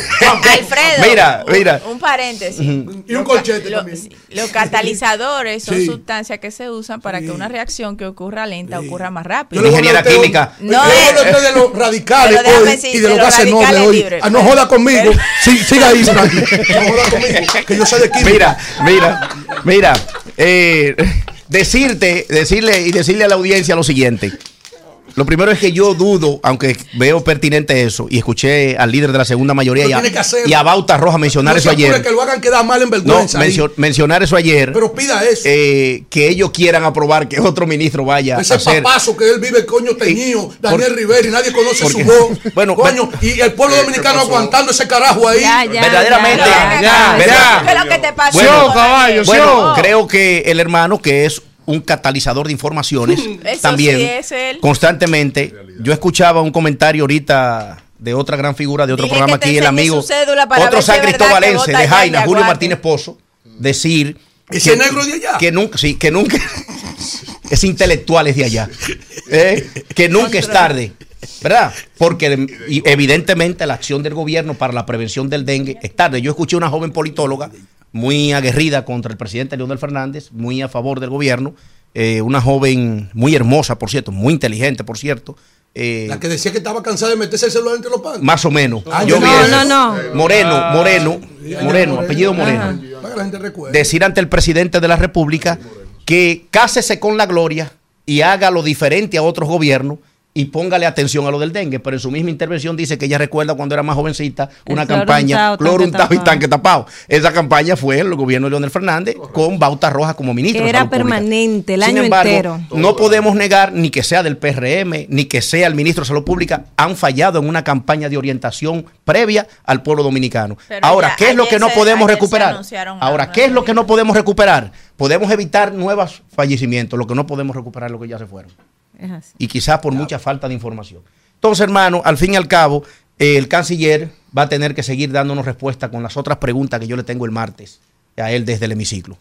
Alfredo. Mira, mira. Un paréntesis. Y un colchete Lo- también. sí, los catalizadores son Sí. sustancias que se usan para que una reacción que ocurra lenta ocurra más rápido. Yo le voy a Ingeniera usted- química. yo No es- de los radicales Pero déjame hoy decir, y de los gases nobles radicales hoy. libres. Ah, no joda conmigo. Sí, siga ahí. No joda conmigo, que yo sé de química. Mira, mira, mira. eh, decirte, decirle y decirle a la audiencia lo siguiente. Lo primero es que yo dudo, aunque veo pertinente eso, y escuché al líder de la segunda mayoría y a, tiene que hacerlo. y a Bauta Roja mencionar no eso ayer. que lo hagan quedar mal en No, vergüenza. mencio- mencionar eso ayer. Pero pida eso. eh, que ellos quieran aprobar que otro ministro vaya a Ese hacer. papazo que él vive, coño teñido, Daniel por- Rivera, y nadie conoce porque- su voz. Bueno, coño, y el pueblo dominicano aguantando ese carajo ahí. Ya, ya, Verdaderamente. ya, ya, Verá- ¿Qué es lo que te pasó? Bueno, caballo, Bueno, creo que el hermano, que es un catalizador de informaciones, Eso también sí es él. constantemente. Yo escuchaba un comentario ahorita de otra gran figura de otro Dile programa que aquí, el amigo, otro San que Cristobalense de Jaina, Julio. Martínez Pozo, decir Ese negro de allá. que nunca, sí, que nunca, es intelectual es de allá, ¿eh? que nunca es tarde, ¿verdad? Porque evidentemente la acción del gobierno para la prevención del dengue es tarde. Yo escuché una joven politóloga muy aguerrida contra el presidente Leonel Fernández, muy a favor del gobierno, eh, una joven muy hermosa, por cierto, muy inteligente, por cierto. eh, La que decía que estaba cansada de meterse el celular entre los panes. más o menos. Ah, Yo no, vi no, no. Moreno, Moreno, Moreno, apellido Moreno Ajá. Para que la gente recuerde. decir ante el presidente de la República que cásese con la gloria y haga lo diferente a otros gobiernos y póngale atención a lo del dengue. Pero en su misma intervención dice que ella recuerda cuando era más jovencita El una cloro campaña cloro untado y tapado. tanque tapado. Esa campaña fue el gobierno de Leonel Fernández con Bauta Roja como ministro. Que de era Salud Pública. permanente, el Sin año embargo, entero. No podemos negar ni que sea del PRM, ni que sea el ministro de Salud Pública, han fallado en una campaña de orientación previa al pueblo dominicano. Pero Ahora, ya ¿qué es lo que no se- podemos recuperar? Ahora, ¿qué es lo que no podemos recuperar? Podemos evitar nuevos fallecimientos, lo que no podemos recuperar es lo que ya se fueron. Es así. Y quizás por mucha falta de información. Entonces, hermano, al fin y al cabo, eh, el canciller va a tener que seguir dándonos respuesta con las otras preguntas que yo le tengo el martes a él desde el hemiciclo.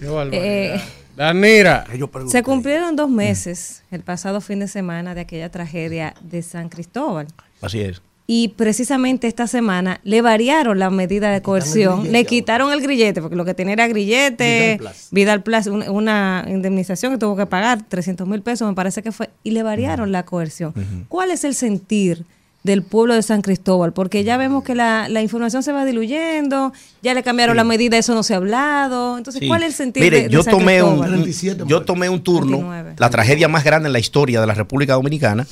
Qué barbaridad. Eh, Danira. Ellos preguntan. se cumplieron dos meses el pasado fin de semana de aquella tragedia de San Cristóbal. Así es. Y precisamente esta semana le variaron la medida de coerción, le quitaron el grillete, porque lo que tenía era grillete, Vidal Plus, un- una indemnización que tuvo que pagar, 300 mil pesos me parece que fue, y le variaron la coerción. ¿Cuál es el sentir del pueblo de San Cristóbal, porque ya vemos que la, la información se va diluyendo, ya le cambiaron la medida, eso no se ha hablado. Entonces, Sí. ¿cuál es el sentido Mire, de, de yo San tomé un, Cristóbal? un- yo tomé un turno, 29. la tragedia más grande en la historia de la República Dominicana,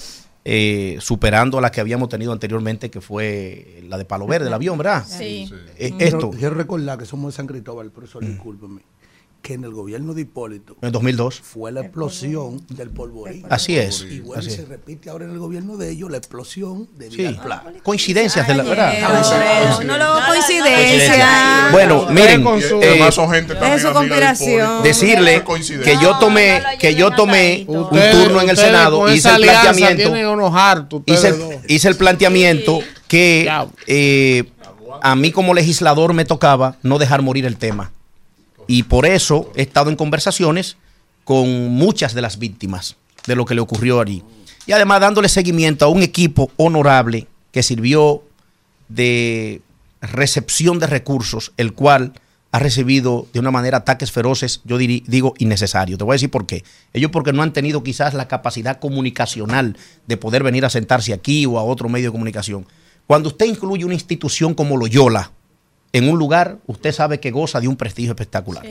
eh, superando a la que habíamos tenido anteriormente, que fue la de Palo Verde, el avión, ¿verdad? Sí. Eh, Quiero- esto, Quiero recordar que somos de San Cristóbal, profesor, discúlpeme, que en el gobierno de Hipólito en el 2002. fue la explosión del polvorín. Así es, Y bueno, así y se es. repite ahora en el gobierno de ellos la explosión de Sí. Vidal Pla. Coincidencias de la verdad. Pero no lo coincidencia. Bueno, miren, eh, además son gente Deje su conspiración. decirle que yo tomé que yo tomé un Ustedes- turno en el Senado con hice el planteamiento el, hice el planteamiento que eh, a mí como legislador me tocaba no dejar morir el tema y por eso he estado en conversaciones con muchas de las víctimas de lo que le ocurrió allí y además dándole seguimiento a un equipo honorable que sirvió de recepción de recursos, el cual ha recibido de una manera ataques feroces, yo digo innecesarios. Te voy a decir por qué. Ellos porque no han tenido quizás la capacidad comunicacional de poder venir a sentarse aquí o a otro medio de comunicación. Cuando usted incluye una institución como Loyola en un lugar, usted sabe que goza de un prestigio espectacular.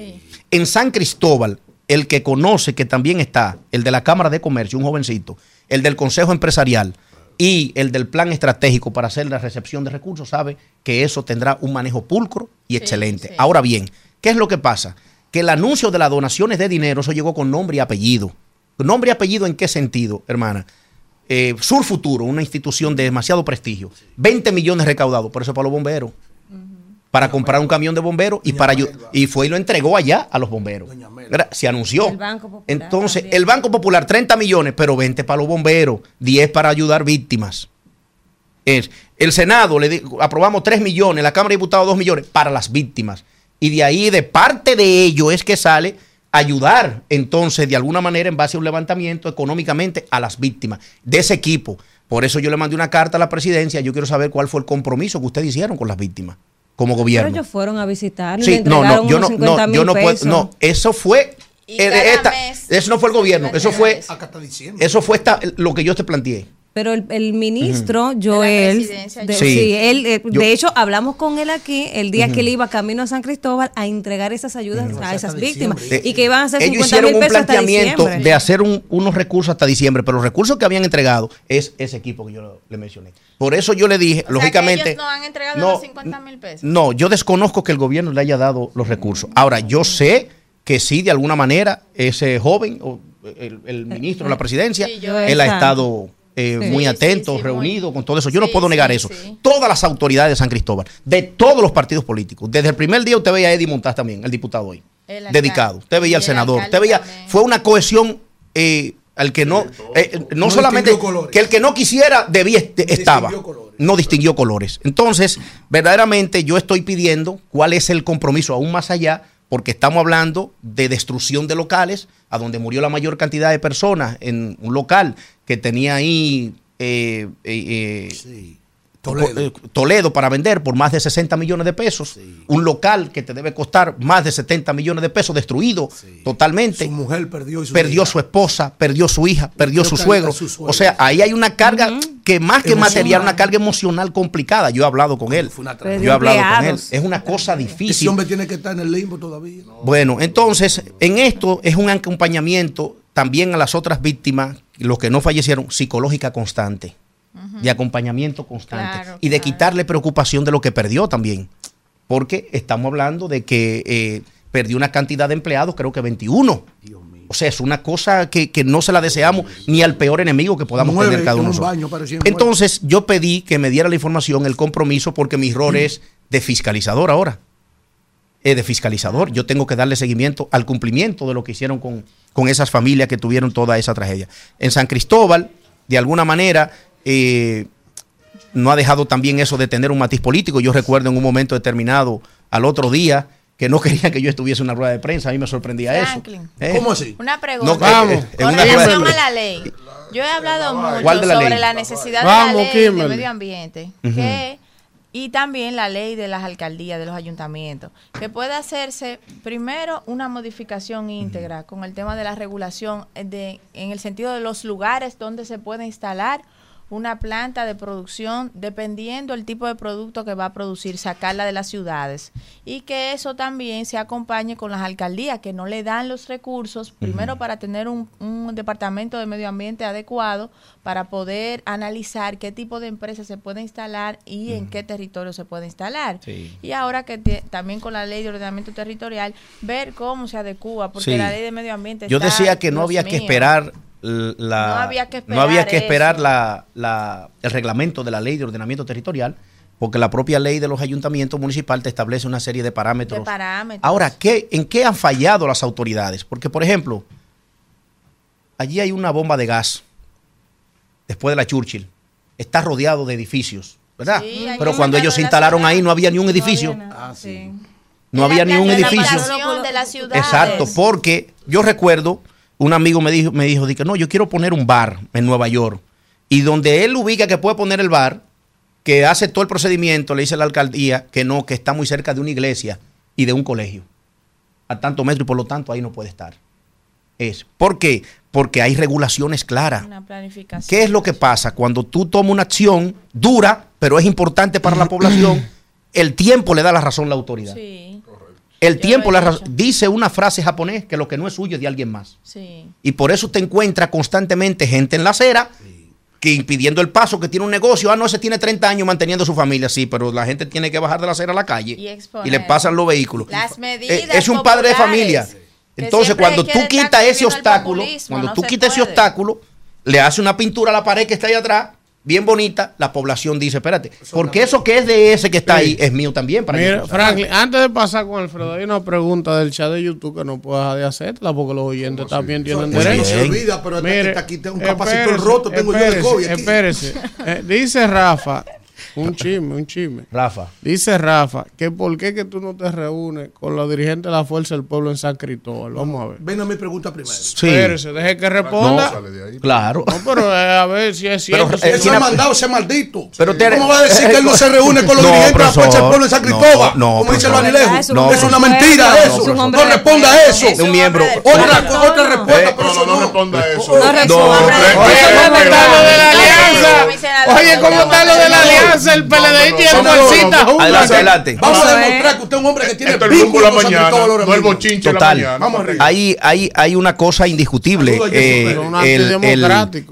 En San Cristóbal, el que conoce que también está el de la Cámara de Comercio, un jovencito, el del Consejo Empresarial y el del Plan Estratégico para hacer la recepción de recursos, sabe que eso tendrá un manejo pulcro y excelente. Ahora bien, ¿qué es lo que pasa? Que el anuncio de las donaciones de dinero, eso llegó con nombre y apellido. ¿Nombre y apellido en qué sentido, hermana? Eh, Sur Futuro, una institución de demasiado prestigio, 20 millones recaudados, por eso para los bomberos para comprar un camión de bomberos y para y fue y lo entregó allá a los bomberos. Se anunció. El Banco Popular Entonces, también. el Banco Popular 30 millones, pero 20 para los bomberos, 10 para ayudar víctimas. Es, el Senado le di- aprobamos 3 millones, la Cámara de Diputados 2 millones para las víctimas. Y de ahí, de parte de ello, es que sale ayudar, entonces, de alguna manera, en base a un levantamiento económicamente a las víctimas de ese equipo. Por eso yo le mandé una carta a la presidencia. Yo quiero saber cuál fue el compromiso que ustedes hicieron con las víctimas como Pero gobierno. ellos fueron a visitar Sí, le no, no, yo no, 50 no, yo no puedo, no, eso fue, eh, esta- eso no fue el gobierno, eso fue, eso fue esta, lo que yo te planteé. Pero el, el ministro Joel, presidencia, de, Sí. sí, él, eh, Yo- de hecho hablamos con él aquí el día Ujú. que él iba camino a San Cristóbal a entregar esas ayudas a esas víctimas Eh, y que iban a ser Ellos 50 hicieron mil un pesos hasta planteamiento diciembre. de hacer un- unos recursos hasta diciembre, pero los recursos que habían entregado es ese equipo que yo le mencioné. Por eso yo le dije, O sea, que lógicamente, ellos no han entregado no, los 50 mil pesos. no, yo desconozco que el gobierno le haya dado los recursos. Ahora, yo sé que sí, de alguna manera, ese joven, o el, el ministro de la presidencia, Sí, él ha estado eh, Sí, muy sí, atento, sí, muy- reunido con todo eso. Yo no puedo negar sí, eso. sí. Todas las autoridades de San Cristóbal, de todos los partidos políticos, desde el primer día usted veía a Eddie Montaz también, el diputado hoy, El alcalde. dedicado. Usted veía al senador, usted veía, fue una cohesión eh, al que no, eh, no, No solamente que el que no quisiera debía est- estaba, no distinguió colores. Entonces, verdaderamente yo estoy pidiendo cuál es el compromiso aún más allá, porque estamos hablando de destrucción de locales, a donde murió la mayor cantidad de personas en un local que tenía ahí eh, eh, eh, Toledo. eh, Toledo para vender por más de 60 millones de pesos. Un local que te debe costar más de 70 millones de pesos destruido totalmente. Su mujer perdió y su perdió hija. su esposa, perdió su hija, perdió su suegro. hasta su suegro. O sea, ahí hay una carga que más que Emocional. material, una carga emocional complicada. Yo he hablado con él. Yo he hablado con él. Es una cosa Ese difícil. hombre tiene que estar en el limbo todavía. Bueno, entonces, en esto es un acompañamiento también a las otras víctimas, los que no fallecieron, psicológica constante, de acompañamiento constante Claro, y de quitarle preocupación de lo que perdió también. Porque estamos hablando de que eh, perdió una cantidad de empleados, creo que 21. O sea, es una cosa que, que no se la deseamos ni al peor enemigo que podamos tener cada uno. un de nosotros. baño Entonces, yo pedí que me diera la información, el compromiso, porque mi rol es de fiscalizador ahora. Es de fiscalizador. Yo tengo que darle seguimiento al cumplimiento de lo que hicieron con, con esas familias que tuvieron toda esa tragedia. En San Cristóbal, de alguna manera, eh, no ha dejado también eso de tener un matiz político. Yo recuerdo en un momento determinado, al otro día, que no querían que yo estuviese en una rueda de prensa. A mí me sorprendía Franklin. eso. ¿Eh? ¿Cómo así? Una pregunta. No, vamos. en Con una rueda de relación a la ley. Yo he hablado mucho ¿Cuál de la sobre ley? la necesidad Vamos, de la ley de Kimberly. medio ambiente. Que- y también la ley de las alcaldías, de los ayuntamientos. Que puede hacerse primero una modificación íntegra con el tema de la regulación de, en el sentido de los lugares donde se puede instalar una planta de producción dependiendo el tipo de producto que va a producir, sacarla de las ciudades. Y que eso también se acompañe con las alcaldías que no le dan los recursos, primero para tener un, un departamento de medio ambiente adecuado, para poder analizar qué tipo de empresa se puede instalar y en qué territorio se puede instalar. Sí. Y ahora que te- también con la ley de ordenamiento territorial, ver cómo se adecua, porque Sí. la ley de medio ambiente Yo está, decía que no Dios había que esperar la No había que no había esperar que esperar eso. la- la- el reglamento de la ley de ordenamiento territorial porque la propia ley de los ayuntamientos municipal te establece una serie de parámetros. De parámetros. Ahora, ¿qué, ¿en qué han fallado las autoridades? Porque, por ejemplo, allí hay una bomba de gas después de la Churchill. Está rodeado de edificios, ¿verdad? Sí, Pero cuando el ellos se instalaron ciudad ahí no había ni un edificio. Ah, sí. No había ni un La edificio. de la ciudad. Exacto, porque yo recuerdo, un amigo me dijo, me dijo, que no, yo quiero poner un bar en Nueva York. Y donde él ubica que puede poner el bar, que hace todo el procedimiento, le dice la alcaldía que no, que está muy cerca de una iglesia y de un colegio. A tanto metro y por lo tanto ahí no puede estar. Es. ¿Por qué? Porque hay regulaciones claras. Una planificación. ¿Qué es lo que pasa? Cuando tú tomas una acción dura, pero es importante para la población, el tiempo le da la razón a la autoridad. Sí, El tiempo la dice una frase japonés que lo que no es suyo es de alguien más. sí. Y por eso te encuentras constantemente gente en la acera que impidiendo el paso, que tiene un negocio. Ah, no, ese tiene 30 años manteniendo su familia. Sí, pero la gente tiene que bajar de la acera a la calle Y le pasan los vehículos. Las Eh, medidas es un padre de familia. Entonces, cuando tú quitas ese obstáculo, cuando no tú quitas ese obstáculo, le hace una pintura a la pared que está ahí atrás, bien bonita, la población dice, espérate, porque eso que es de ese que está ahí es mío también. Para Mira, Franklin, antes de pasar con Alfredo, hay una pregunta del chat de YouTube que no puedo dejar de hacerla porque los oyentes también tienen derecho. no se olvida, pero Mire, está aquí tengo un capacitor espérese, roto, tengo yo el COVID aquí. Espérese. Eh, dice Rafa, un chisme, un chisme. Rafa. Dice Rafa que por qué que tú no te reúnes con los dirigentes de la Fuerza del Pueblo en San Cristóbal. Vamos a ver. Ven a mi pregunta primero. Sí. Espérese, deje que responda. De ahí. Claro. No, pero eh, a ver si es Pero, cierto. eh, si Eso ¿quién ha mandado ese maldito. Pero te- ¿Cómo va a decir que él no se reúne con los No, dirigentes de la Fuerza del Pueblo en San no, Cristóbal? no, como dice el. Ah, un No, es una de mentira eso. No, de responda a eso. Es un miembro. Otra, otra respuesta, Eh, pero No, no, no no. responda eso. No responda. No, Oye, ¿cómo está lo de la alianza? Oye, ¿cómo está lo de la alianza? El PLD y el bolsita juntos. Adelante, adelante. Vamos a demostrar que usted es un hombre que tiene el rumbo de la mañana, no el bochinche de la Total. mañana. Vamos arriba. Hay, hay, hay una cosa indiscutible. Eh,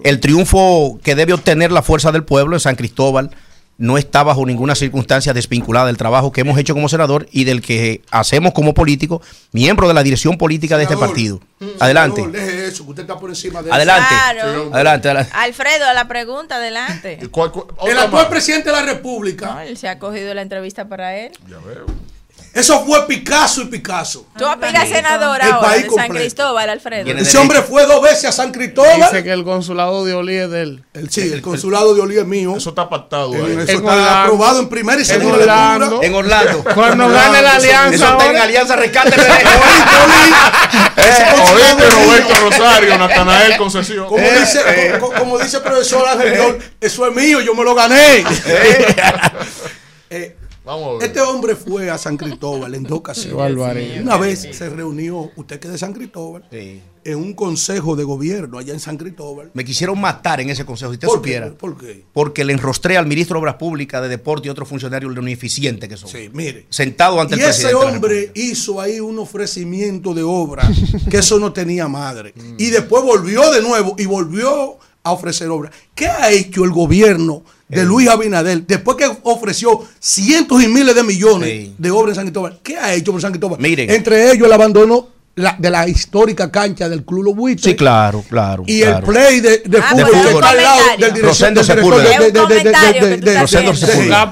el triunfo que debe obtener la fuerza del pueblo en San Cristóbal no está bajo ninguna circunstancia desvinculada del trabajo que hemos hecho como senador y del que hacemos como político, miembro de la dirección política de este partido. mm, Adelante. senador, deje eso, que usted está por encima de eso. Adelante. Claro. Adelante, adelante. Alfredo, a la pregunta, adelante. ¿Cuál- cuál- El actual presidente de la República, No, él se ha cogido la entrevista para él. Ya veo. Eso fue Picasso y Picasso. Tú aspiras senador El ahora país de San completo. Cristóbal, Alfredo. Ese hombre fue dos veces a San Cristóbal. Dice que el consulado de Olí es de él. El, sí, el consulado de Olí es mío. Eso está pactado eso En está Orlando. aprobado en primera y En segunda Orlando. lectura. En Orlando. Cuando gane la alianza Eso está en Alianza Rescate. Consulado Oíste. Roberto Rosario, Natanael Concesión. Como dice, co- co- como dice el profesor Ángel León, eso es mío, yo me lo gané. Eh, Vamos a ver. este hombre fue a San Cristóbal en dos ocasiones. Una vez se reunió, usted que es de San Cristóbal, Sí. en un consejo de gobierno allá en San Cristóbal. Me quisieron matar en ese consejo, si usted ¿Por supiera. qué? ¿Por qué? Porque le enrostré al ministro de Obras Públicas, de Deporte y otros funcionarios lo ineficiente que son. Sí, mire. Sentado ante Y el ese presidente. de la hombre hizo ahí un ofrecimiento de obra que eso no tenía madre. Y después volvió de nuevo y volvió a ofrecer obra. ¿Qué ha hecho el gobierno. De Luis Abinader después que ofreció cientos y miles de millones Sí. de obras en San Cristóbal? ¿Qué ha hecho por San Cristóbal? Miren. Entre ellos el abandono la- de la histórica cancha del Club Los Buitres. Sí, claro, claro. Y claro. el play de, de Ah, fútbol que está al lado del director,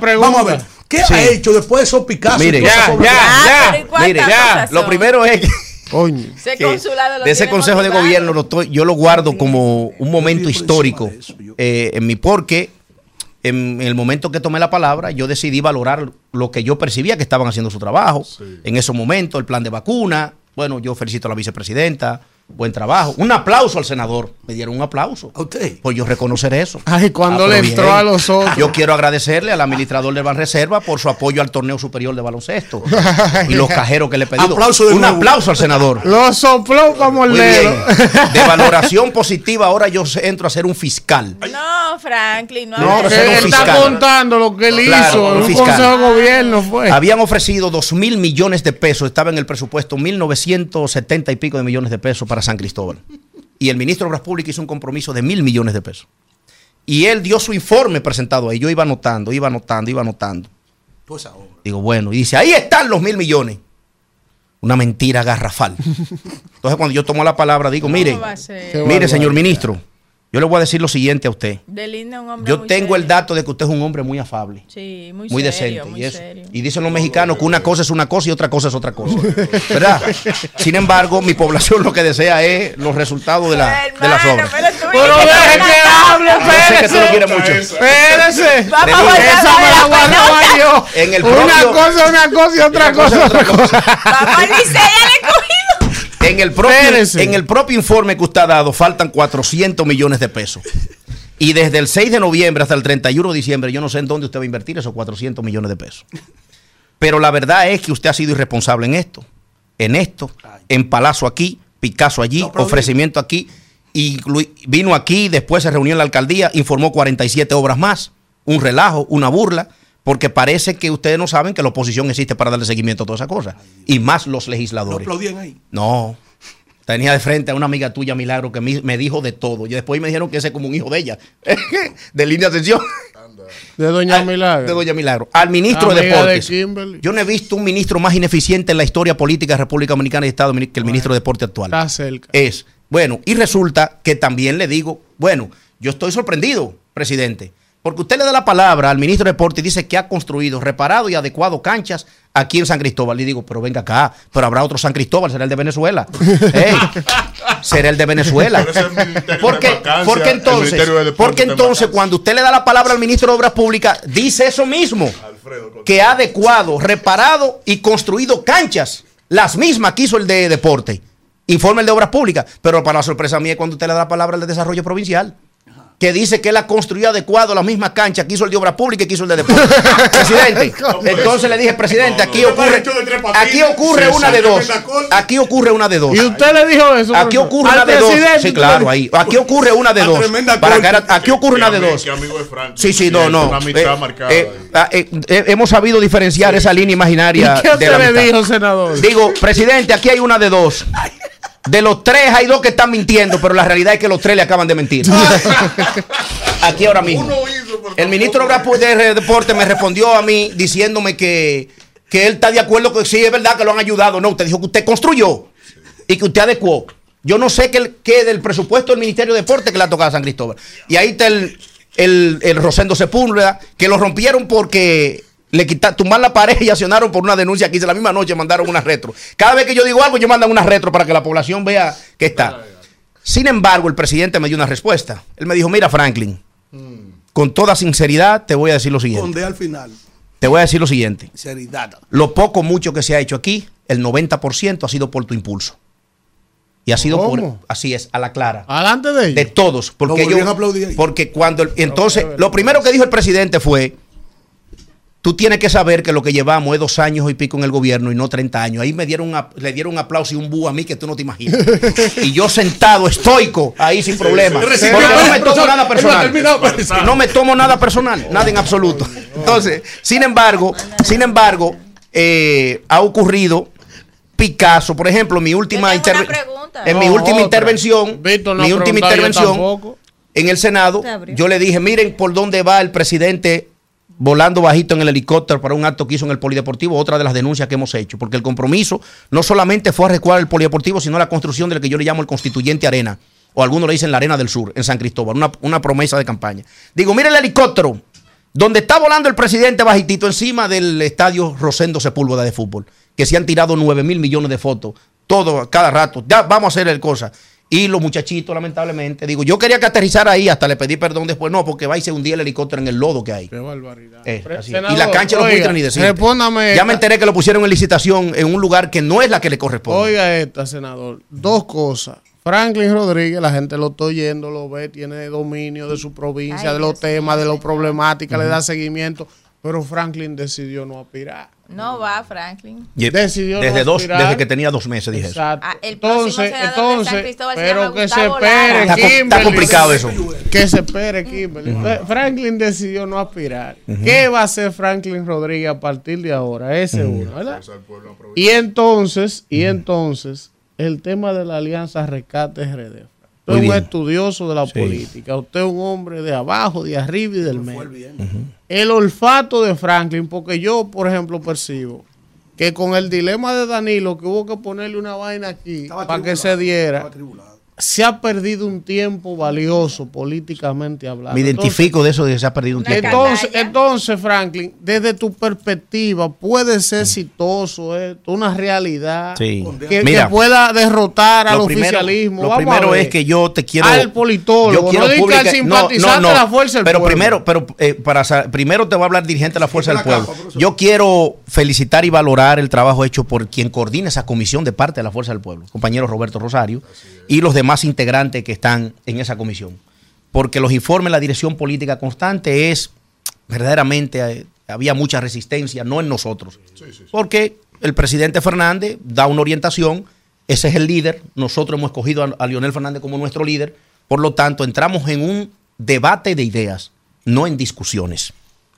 de-. Vamos a ver. ¿Qué Sí. ha hecho después de esos Picasso? Mire, ya, ya. Ah, pero ¿y cuántas Mire, cosas Lo primero es que, Coño. Ese que de ese consejo de gobierno lo estoy- yo lo guardo como un momento histórico de eso, yo. eh, en mi porque en el momento que tomé la palabra yo decidí valorar lo que yo percibía que estaban haciendo su trabajo en esos momentos el plan de vacuna. Bueno yo felicito a la vicepresidenta buen trabajo un aplauso al senador me dieron un aplauso ¿A usted? pues yo reconocer eso Ay, cuando Ah, le pero entró bien. a los otros. Yo quiero agradecerle al administrador del Banreserva por su apoyo al torneo superior de baloncesto y los cajeros que le he pedido. Aplauso de Un nuevo. aplauso al senador. Lo sopló como el dedo. De valoración positiva, ahora yo entro a ser un fiscal. No, Franklin, no. No, que era un él está fiscal. contando lo que él Claro, hizo un un fiscal. consejo de gobierno, fue. Habían ofrecido 2 mil millones de pesos, estaba en el presupuesto 1.970 y pico de millones de pesos para San Cristóbal. Y el ministro de Obras Públicas hizo un compromiso de mil millones de pesos. Y él dio su informe presentado ahí. Yo iba anotando, iba anotando, iba anotando. Pues ahora. Digo, bueno, y dice, ahí están los mil millones. Una mentira garrafal. Entonces cuando yo tomo la palabra, digo, mire, mire, señor ministro, yo le voy a decir lo siguiente a usted. Delinda es un hombre Yo muy tengo el serio. dato de que usted es un hombre muy afable Sí, muy, muy serio, decente muy y eso. serio. Y dicen los mexicanos que una cosa es una cosa y otra cosa es otra cosa. ¿Verdad? Sin embargo, mi población lo que desea es los resultados de, la, de las Hermano, obras. pero tú Pero una que hable, Yo sé que tú lo espérese. quieres mucho. Espérese. Vamos Le Esa me la guardaba yo. En el Una propio- cosa, una cosa y otra cosa, otra cosa. Vamos al escogido. En el, propio, Espérese. en el propio informe que usted ha dado faltan 400 millones de pesos. Y desde el 6 de noviembre hasta el 31 de diciembre, yo no sé en dónde usted va a invertir esos 400 millones de pesos. Pero la verdad es que usted ha sido irresponsable en esto. En esto, en Palacio aquí, Picasso allí, ofrecimiento aquí. Y vino aquí, después se reunió en la alcaldía, informó 47 obras más. Un relajo, una burla. Porque parece que ustedes no saben que la oposición existe para darle seguimiento a todas esas cosas. Y más los No legisladores. aplaudían ahí. No. Tenía de frente a una amiga tuya, Milagro, que me, me dijo de todo. Y después me dijeron que ese es como un hijo de ella. de línea de ascensión. De Doña Al- Milagro. De Doña Milagro. Al ministro de Amiga de Deportes. Yo no he visto un ministro más ineficiente en la historia política de República Dominicana y Estado que el ministro de Deporte actual. Está cerca. Es. Bueno, y resulta que también le digo, bueno, yo estoy sorprendido, presidente, porque usted le da la palabra al ministro de Deporte y dice que ha construido, reparado y adecuado canchas aquí en San Cristóbal. Le digo, pero venga acá, pero habrá otro San Cristóbal, será el de Venezuela. Será el de Venezuela. Porque, Vacancia, porque entonces, porque entonces cuando usted le da la palabra al ministro de Obras Públicas, dice eso mismo, que ha adecuado, reparado y construido canchas, las mismas que hizo el de Deporte. Informe el de Obras Públicas, pero para la sorpresa mía es cuando usted le da la palabra al de Desarrollo Provincial. Que dice que él ha construido adecuado las mismas canchas que hizo el de Obras Públicas y que hizo el de Deporte. presidente. Entonces le dije, presidente, aquí ocurre, aquí ocurre una de dos. Aquí ocurre una de dos. ¿Y usted le dijo eso? Aquí ocurre una de dos. Sí, claro, ahí. Aquí ocurre una de dos. tremenda Para aquí ocurre una de dos. Sí, sí, no, no. Eh, eh, ah, eh, eh, hemos sabido diferenciar esa línea imaginaria ¿Y qué usted la le dijo, senador? Digo, presidente, aquí hay una de dos. De los tres hay dos que están mintiendo, pero la realidad es que los tres le acaban de mentir. Aquí ahora mismo. El ministro de Deporte me respondió a mí diciéndome que, que él está de acuerdo que sí es verdad que lo han ayudado. No, usted dijo que usted construyó y que usted adecuó. Yo no sé qué, qué del presupuesto del Ministerio de Deporte que le ha tocado a San Cristóbal. Y ahí está el, el, el Rosendo Sepúlveda, que lo rompieron porque le quitaron, tumbar la pared y accionaron por una denuncia que hice la misma noche, mandaron una retro. Cada vez que yo digo algo, yo mandan una retro para que la población vea que está. Sin embargo, el presidente me dio una respuesta. Él me dijo, mira Franklin, con toda sinceridad te voy a decir lo siguiente. D al final. Te voy a decir lo siguiente. Seriedad. Lo poco mucho que se ha hecho aquí, el 90% ha sido por tu impulso. Y ha sido por así es, a la clara. Adelante de ellos. De todos, porque ellos a aplaudir ahí. porque cuando el- entonces lo primero que dijo el presidente fue Tú tienes que saber que lo que llevamos es dos años y pico en el gobierno y no 30 años. Ahí me dieron le dieron un aplauso y un búho a mí que tú no te imaginas. y yo sentado, estoico, ahí sin problema. sí. Porque no me tomo nada personal. No me tomo nada personal, nada en absoluto. Entonces, sin embargo, sin embargo, eh, ha ocurrido Picasso, por ejemplo, mi última. En mi última intervención, mi última intervención en el Senado, yo le dije, miren por dónde va el presidente volando bajito en el helicóptero para un acto que hizo en el Polideportivo, otra de las denuncias que hemos hecho, porque el compromiso no solamente fue a recuar el Polideportivo, sino la construcción de lo que yo le llamo el Constituyente Arena, o algunos le dicen la Arena del Sur, en San Cristóbal, una, promesa de campaña. Digo, miren el helicóptero, donde está volando el presidente bajitito encima del estadio Rosendo Sepúlveda de fútbol, que se han tirado 9 mil millones de fotos, todo, cada rato, ya vamos a hacer el cosa. Y los muchachitos, lamentablemente, digo, yo quería que aterrizara ahí, hasta le pedí perdón después, no, porque va y se hundía el helicóptero en el lodo que hay. Qué barbaridad. Eh, Pre- así. senador, y la cancha no puede ni decir. Respóndame. Ya me enteré que lo pusieron en licitación en un lugar que no es la que le corresponde. Oiga esta, senador. Dos cosas. Franklin Rodríguez, la gente lo está oyendo, lo ve, tiene dominio de su provincia, Ay, de los temas, de las señor. problemáticas, le da seguimiento. Pero Franklin decidió no aspirar. No va, Franklin. Y- Decidió desde, no dos, aspirar. desde que tenía dos meses dije eso. Exacto. Ah, el próximo entonces, senador de San entonces, Cristóbal se pero llama que se Gustavo espere. Está está complicado eso. Que se espere, Kimberly. Franklin decidió no aspirar. ¿Qué va a hacer Franklin Rodríguez a partir de ahora? Ese uno, ¿verdad? Y entonces, y entonces, el tema de la alianza Rescate RD. Usted es un bien. estudioso de la Sí. política. Usted es un hombre de abajo, de arriba y del medio. El olfato de Franklin, porque yo, por ejemplo, percibo que con el dilema de Danilo, que hubo que ponerle una vaina aquí para que se diera, se ha perdido un tiempo valioso políticamente hablando. Me identifico de eso de que se ha perdido un tiempo. Entonces, entonces, Franklin, desde tu perspectiva, puede ser exitoso esto, una realidad Sí. que, Mira, que pueda derrotar al lo primero, oficialismo. lo Vamos primero ver. es que yo te quiero Al politólogo, no diga al publica- simpatizante de la fuerza del pero pueblo. primero pero eh, para primero te voy a hablar dirigente de la fuerza del pueblo yo quiero felicitar y valorar el trabajo hecho por quien coordina esa comisión de parte de la fuerza del pueblo compañero Roberto Rosario y los demás integrantes que están en esa comisión. Porque los informes la dirección política constante es verdaderamente eh, había mucha resistencia no en nosotros. Porque el presidente Fernández da una orientación, ese es el líder, nosotros hemos escogido a, a Leonel Fernández como nuestro líder, por lo tanto entramos en un debate de ideas, no en discusiones,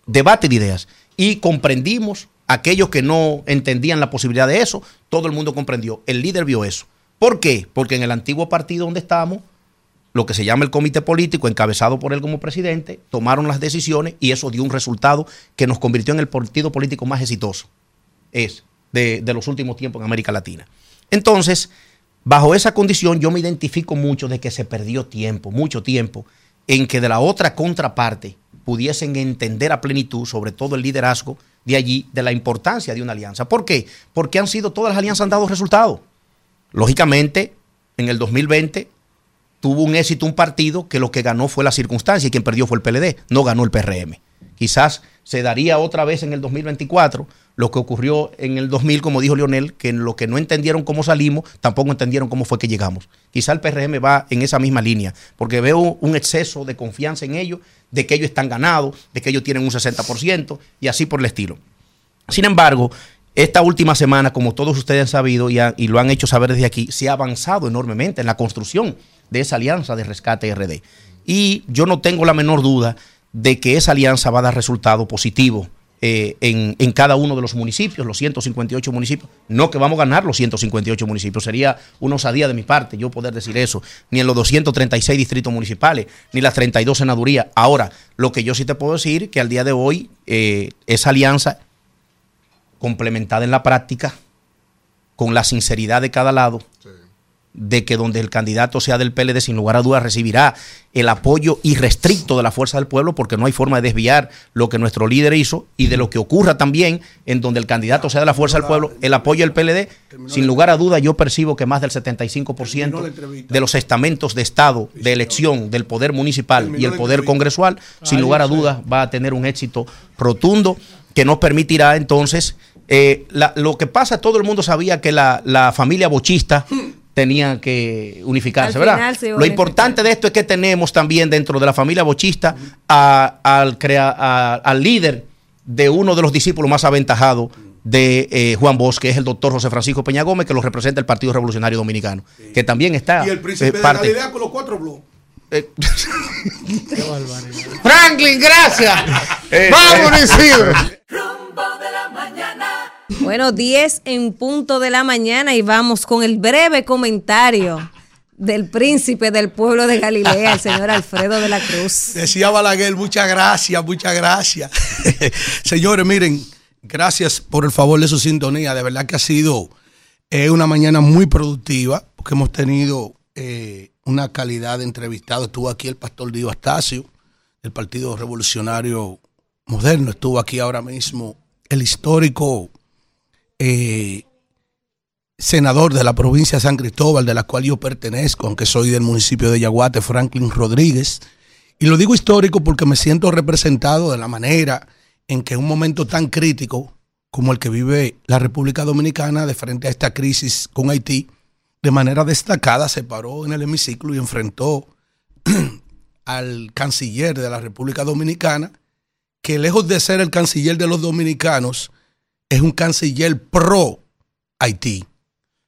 debate de ideas, y comprendimos aquellos que no entendían la posibilidad de eso, todo el mundo comprendió, el líder vio eso. ¿Por qué? Porque en el antiguo partido donde estamos, lo que se llama el comité político, encabezado por él como presidente, tomaron las decisiones y eso dio un resultado que nos convirtió en el partido político más exitoso de, de los últimos tiempos en América Latina. Entonces, bajo esa condición, yo me identifico mucho de que se perdió tiempo, mucho tiempo, en que de la otra contraparte pudiesen entender a plenitud, sobre todo el liderazgo de allí, de la importancia de una alianza. ¿Por qué? Porque han sido todas las alianzas han dado resultados. Lógicamente, en el 2020 tuvo un éxito un partido que lo que ganó fue la circunstancia y quien perdió fue el PLD, no ganó el PRM. Quizás se daría otra vez en el 2024 lo que ocurrió en el 2000, como dijo Leonel, que en lo que no entendieron cómo salimos, tampoco entendieron cómo fue que llegamos. Quizá el PRM va en esa misma línea, porque veo un exceso de confianza en ellos, de que ellos están ganados, de que ellos tienen un 60% y así por el estilo. Sin embargo, esta última semana, como todos ustedes han sabido y, lo han hecho saber desde aquí, se ha avanzado enormemente en la construcción de esa alianza de rescate RD. Y yo no tengo la menor duda de que esa alianza va a dar resultado positivo eh, en, en cada uno de los municipios, los 158 municipios. No que vamos a ganar los 158 municipios, sería una osadía de mi parte yo poder decir eso, ni en los 236 distritos municipales, ni las 32 senadurías. Ahora, lo que yo sí te puedo decir que al día de hoy eh, esa alianza complementada en la práctica, con la sinceridad de cada lado, de que donde el candidato sea del PLD, sin lugar a dudas, recibirá el apoyo irrestricto de la fuerza del pueblo, porque no hay forma de desviar lo que nuestro líder hizo y de lo que ocurra también en donde el candidato sea de la fuerza del pueblo, el apoyo del PLD, sin lugar a dudas, yo percibo que más del 75% de los estamentos de Estado, de elección, del poder municipal y el poder congresual, sin Ay, lugar a dudas, va a tener un éxito rotundo que nos permitirá entonces eh, la- lo que pasa, todo el mundo sabía que la, la familia bochista tenía que unificarse, ¿verdad? Lo importante de esto es que tenemos también dentro de la familia bochista a- al, crea- a- al líder de uno de los discípulos más aventajados de eh, Juan Bosch, que es el doctor José Francisco Peña Gómez, que lo representa el Partido Revolucionario Dominicano, que también está Y el príncipe eh, de parte. Galilea con los cuatro blogs. Franklin, gracias. Eh, Vámonos, eh. Isidro. Bueno, 10 en punto de la mañana y vamos con el breve comentario del príncipe del pueblo de Galilea, el señor Alfredo de la Cruz. Decía Balaguer, muchas gracias, muchas gracias. Señores, miren, gracias por el favor de su sintonía. De verdad que ha sido eh, una mañana muy productiva, porque hemos tenido eh, una calidad de entrevistado. Estuvo aquí el pastor Dio Astacio, del Partido Revolucionario Moderno. Estuvo aquí ahora mismo el histórico eh, senador de la provincia de San Cristóbal, de la cual yo pertenezco, aunque soy del municipio de Yaguate, Franklin Rodríguez. Y lo digo histórico porque me siento representado de la manera en que un momento tan crítico como el que vive la República Dominicana de frente a esta crisis con Haití, de manera destacada se paró en el hemiciclo y enfrentó al canciller de la República Dominicana que lejos de ser el canciller de los dominicanos, es un canciller pro Haití.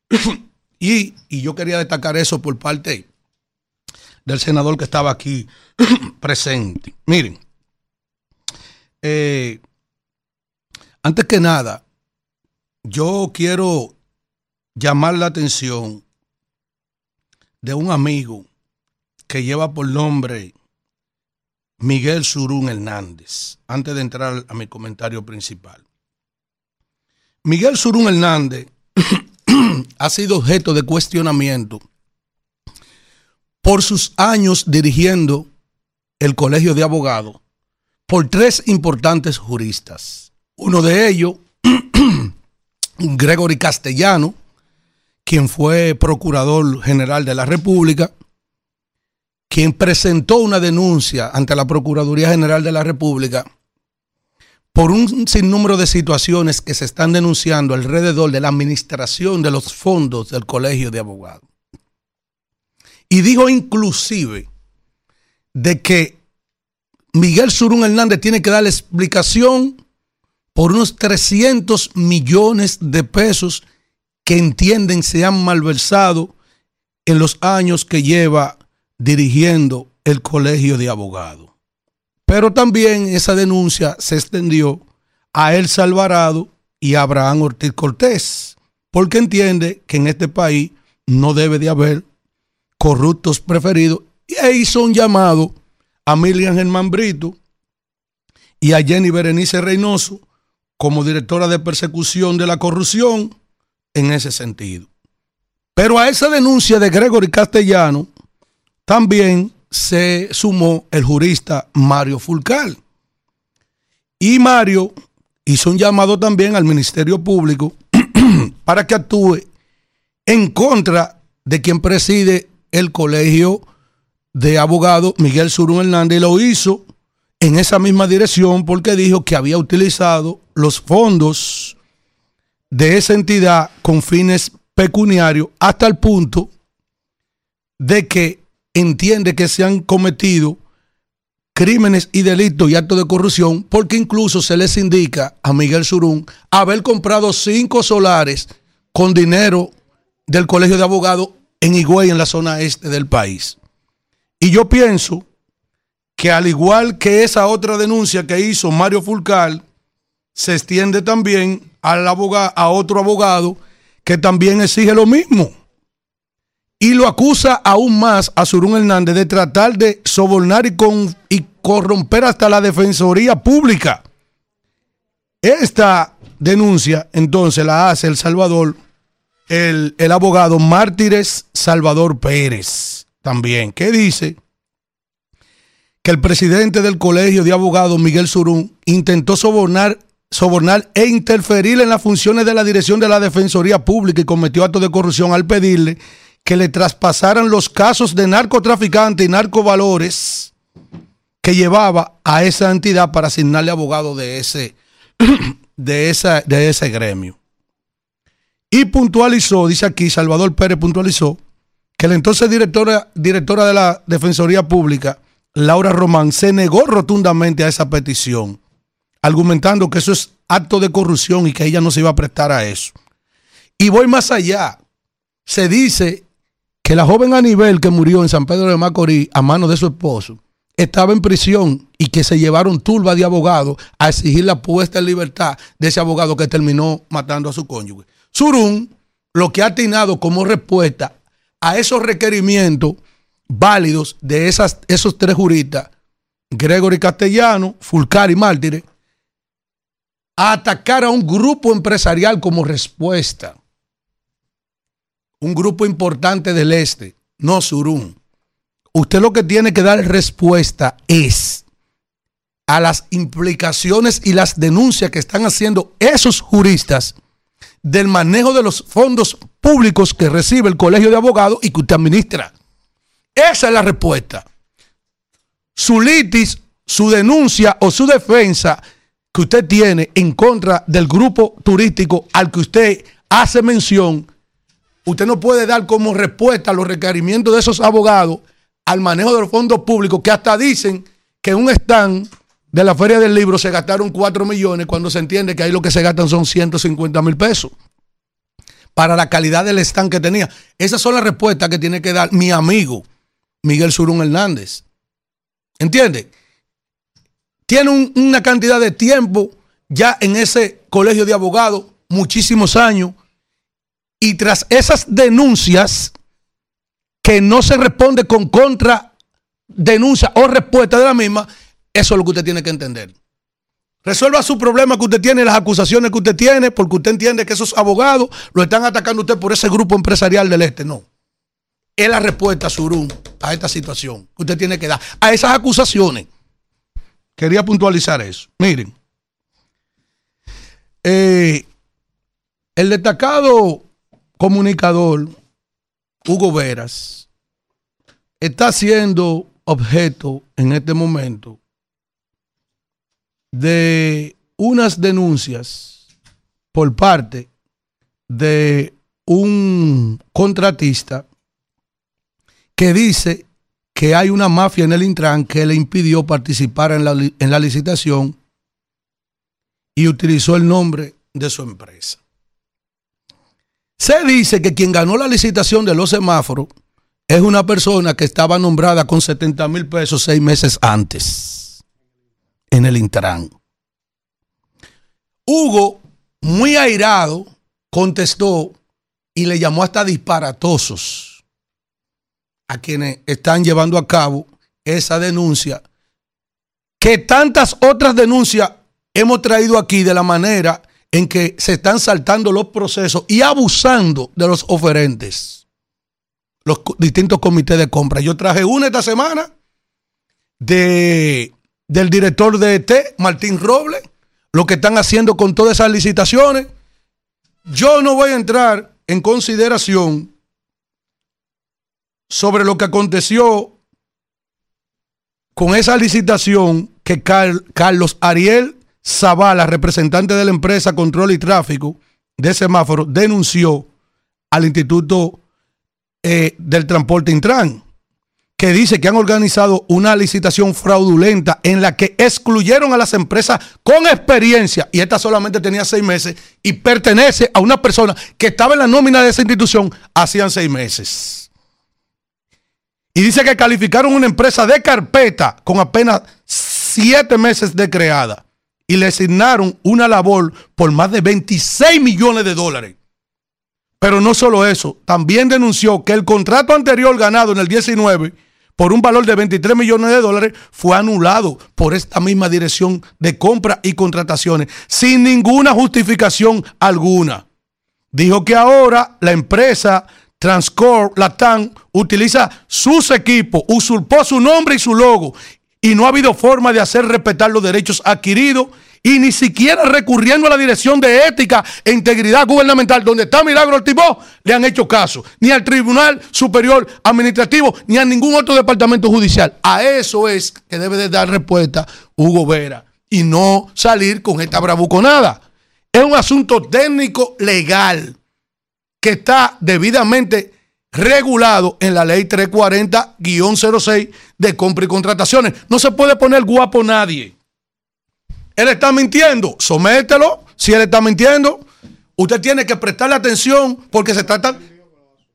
y, y yo quería destacar eso por parte del senador que estaba aquí presente. Miren, eh, antes que nada, yo quiero llamar la atención de un amigo que lleva por nombre Miguel Surún Hernández, antes de entrar a mi comentario principal. Miguel Surún Hernández ha sido objeto de cuestionamiento por sus años dirigiendo el Colegio de Abogados por tres importantes juristas. Uno de ellos, Gregory Castellano, quien fue procurador general de la República, quien presentó una denuncia ante la Procuraduría General de la República por un sinnúmero de situaciones que se están denunciando alrededor de la administración de los fondos del Colegio de Abogados. Y dijo inclusive de que Miguel Surún Hernández tiene que dar explicación por unos 300 millones de pesos que entienden se han malversado en los años que lleva dirigiendo el colegio de abogados. Pero también esa denuncia se extendió a El Alvarado y a Abraham Ortiz Cortés, porque entiende que en este país no debe de haber corruptos preferidos. Y ahí hizo un llamado a Miriam Germán Brito y a Jenny Berenice Reynoso como directora de persecución de la corrupción en ese sentido. Pero a esa denuncia de Gregory Castellano, también se sumó el jurista Mario Fulcal. Y Mario hizo un llamado también al Ministerio Público para que actúe en contra de quien preside el colegio de abogados Miguel Surún Hernández y lo hizo en esa misma dirección porque dijo que había utilizado los fondos de esa entidad con fines pecuniarios hasta el punto de que entiende que se han cometido crímenes y delitos y actos de corrupción, porque incluso se les indica a Miguel Surún haber comprado cinco solares con dinero del Colegio de Abogados en Higüey, en la zona este del país. Y yo pienso que al igual que esa otra denuncia que hizo Mario Fulcal, se extiende también al abogado, a otro abogado que también exige lo mismo y lo acusa aún más a Surún Hernández de tratar de sobornar y, y corromper hasta la Defensoría Pública. Esta denuncia entonces la hace el Salvador, el, el abogado Mártires Salvador Pérez también, que dice que el presidente del Colegio de Abogados, Miguel Surún, intentó sobornar, sobornar e interferir en las funciones de la dirección de la Defensoría Pública y cometió actos de corrupción al pedirle que le traspasaran los casos de narcotraficante y narcovalores que llevaba a esa entidad para asignarle abogado de ese, de esa, de ese gremio. Y puntualizó, dice aquí, Salvador Pérez puntualizó, que la entonces directora, directora de la Defensoría Pública, Laura Román, se negó rotundamente a esa petición, argumentando que eso es acto de corrupción y que ella no se iba a prestar a eso. Y voy más allá. Se dice que la joven Anibel que murió en San Pedro de Macorís a mano de su esposo estaba en prisión y que se llevaron turba de abogados a exigir la puesta en libertad de ese abogado que terminó matando a su cónyuge. Surún lo que ha atinado como respuesta a esos requerimientos válidos de esas, esos tres juristas, Gregory Castellano, Fulcar y Mártires, a atacar a un grupo empresarial como respuesta un grupo importante del este, no Surún. Usted lo que tiene que dar respuesta es a las implicaciones y las denuncias que están haciendo esos juristas del manejo de los fondos públicos que recibe el Colegio de Abogados y que usted administra. Esa es la respuesta. Su litis, su denuncia o su defensa que usted tiene en contra del grupo turístico al que usted hace mención Usted no puede dar como respuesta a los requerimientos de esos abogados al manejo de los fondos públicos que hasta dicen que un stand de la Feria del Libro se gastaron 4 millones cuando se entiende que ahí lo que se gastan son 150 mil pesos para la calidad del stand que tenía. Esas son las respuestas que tiene que dar mi amigo Miguel Surún Hernández. ¿Entiende? Tiene un- una cantidad de tiempo ya en ese colegio de abogados, muchísimos años, y tras esas denuncias que no se responde con contra denuncia o respuesta de la misma, eso es lo que usted tiene que entender. Resuelva su problema que usted tiene, las acusaciones que usted tiene, porque usted entiende que esos abogados lo están atacando usted por ese grupo empresarial del este. No. Es la respuesta, Surún, a esta situación que usted tiene que dar, a esas acusaciones. Quería puntualizar eso. Miren, eh, el destacado comunicador Hugo Veras está siendo objeto en este momento de unas denuncias por parte de un contratista que dice que hay una mafia en el Intran que le impidió participar en la, en la licitación y utilizó el nombre de su empresa. Se dice que quien ganó la licitación de los semáforos es una persona que estaba nombrada con 70 mil pesos seis meses antes en el Intran. Hugo, muy airado, contestó y le llamó hasta disparatosos a quienes están llevando a cabo esa denuncia, que tantas otras denuncias hemos traído aquí de la manera en que se están saltando los procesos y abusando de los oferentes, los distintos comités de compra. Yo traje una esta semana de, del director de ET, Martín Robles, lo que están haciendo con todas esas licitaciones. Yo no voy a entrar en consideración sobre lo que aconteció con esa licitación que Car- Carlos Ariel Zavala, representante de la empresa Control y Tráfico de semáforo, denunció al Instituto eh, del Transporte Intran, que dice que han organizado una licitación fraudulenta en la que excluyeron a las empresas con experiencia, y esta solamente tenía seis meses, y pertenece a una persona que estaba en la nómina de esa institución hacían seis meses. Y dice que calificaron una empresa de carpeta con apenas siete meses de creada y le asignaron una labor por más de 26 millones de dólares. Pero no solo eso, también denunció que el contrato anterior ganado en el 19 por un valor de 23 millones de dólares fue anulado por esta misma dirección de compra y contrataciones sin ninguna justificación alguna. Dijo que ahora la empresa Transcorp Latam utiliza sus equipos, usurpó su nombre y su logo y no ha habido forma de hacer respetar los derechos adquiridos y ni siquiera recurriendo a la Dirección de Ética e Integridad Gubernamental, donde está Milagro Ortibó, le han hecho caso, ni al Tribunal Superior Administrativo, ni a ningún otro departamento judicial. A eso es que debe de dar respuesta Hugo Vera y no salir con esta bravuconada. Es un asunto técnico legal que está debidamente regulado en la ley 340-06 de compra y contrataciones. No se puede poner guapo nadie. Él está mintiendo, somételo. Si él está mintiendo, usted tiene que prestarle atención porque se trata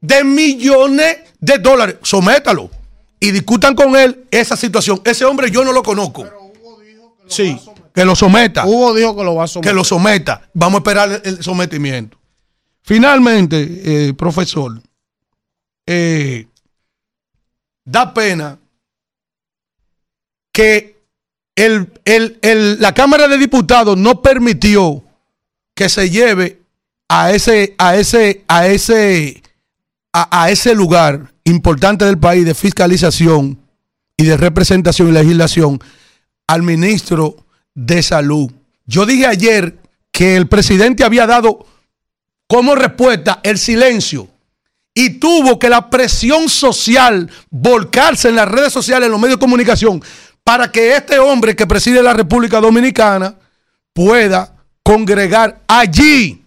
de millones de dólares. Sométalo y discutan con él esa situación. Ese hombre yo no lo conozco. Sí, que lo someta. Hugo dijo que lo va a someter. Que lo someta. Vamos a esperar el sometimiento. Finalmente, eh, profesor, eh, da pena que el- el- el- la Cámara de Diputados no permitió que se lleve a ese, a ese, a ese, a, a ese lugar importante del país de fiscalización y de representación y legislación al ministro de salud. Yo dije ayer que el presidente había dado como respuesta el silencio y tuvo que la presión social volcarse en las redes sociales, en los medios de comunicación, para que este hombre que preside la República Dominicana pueda congregar allí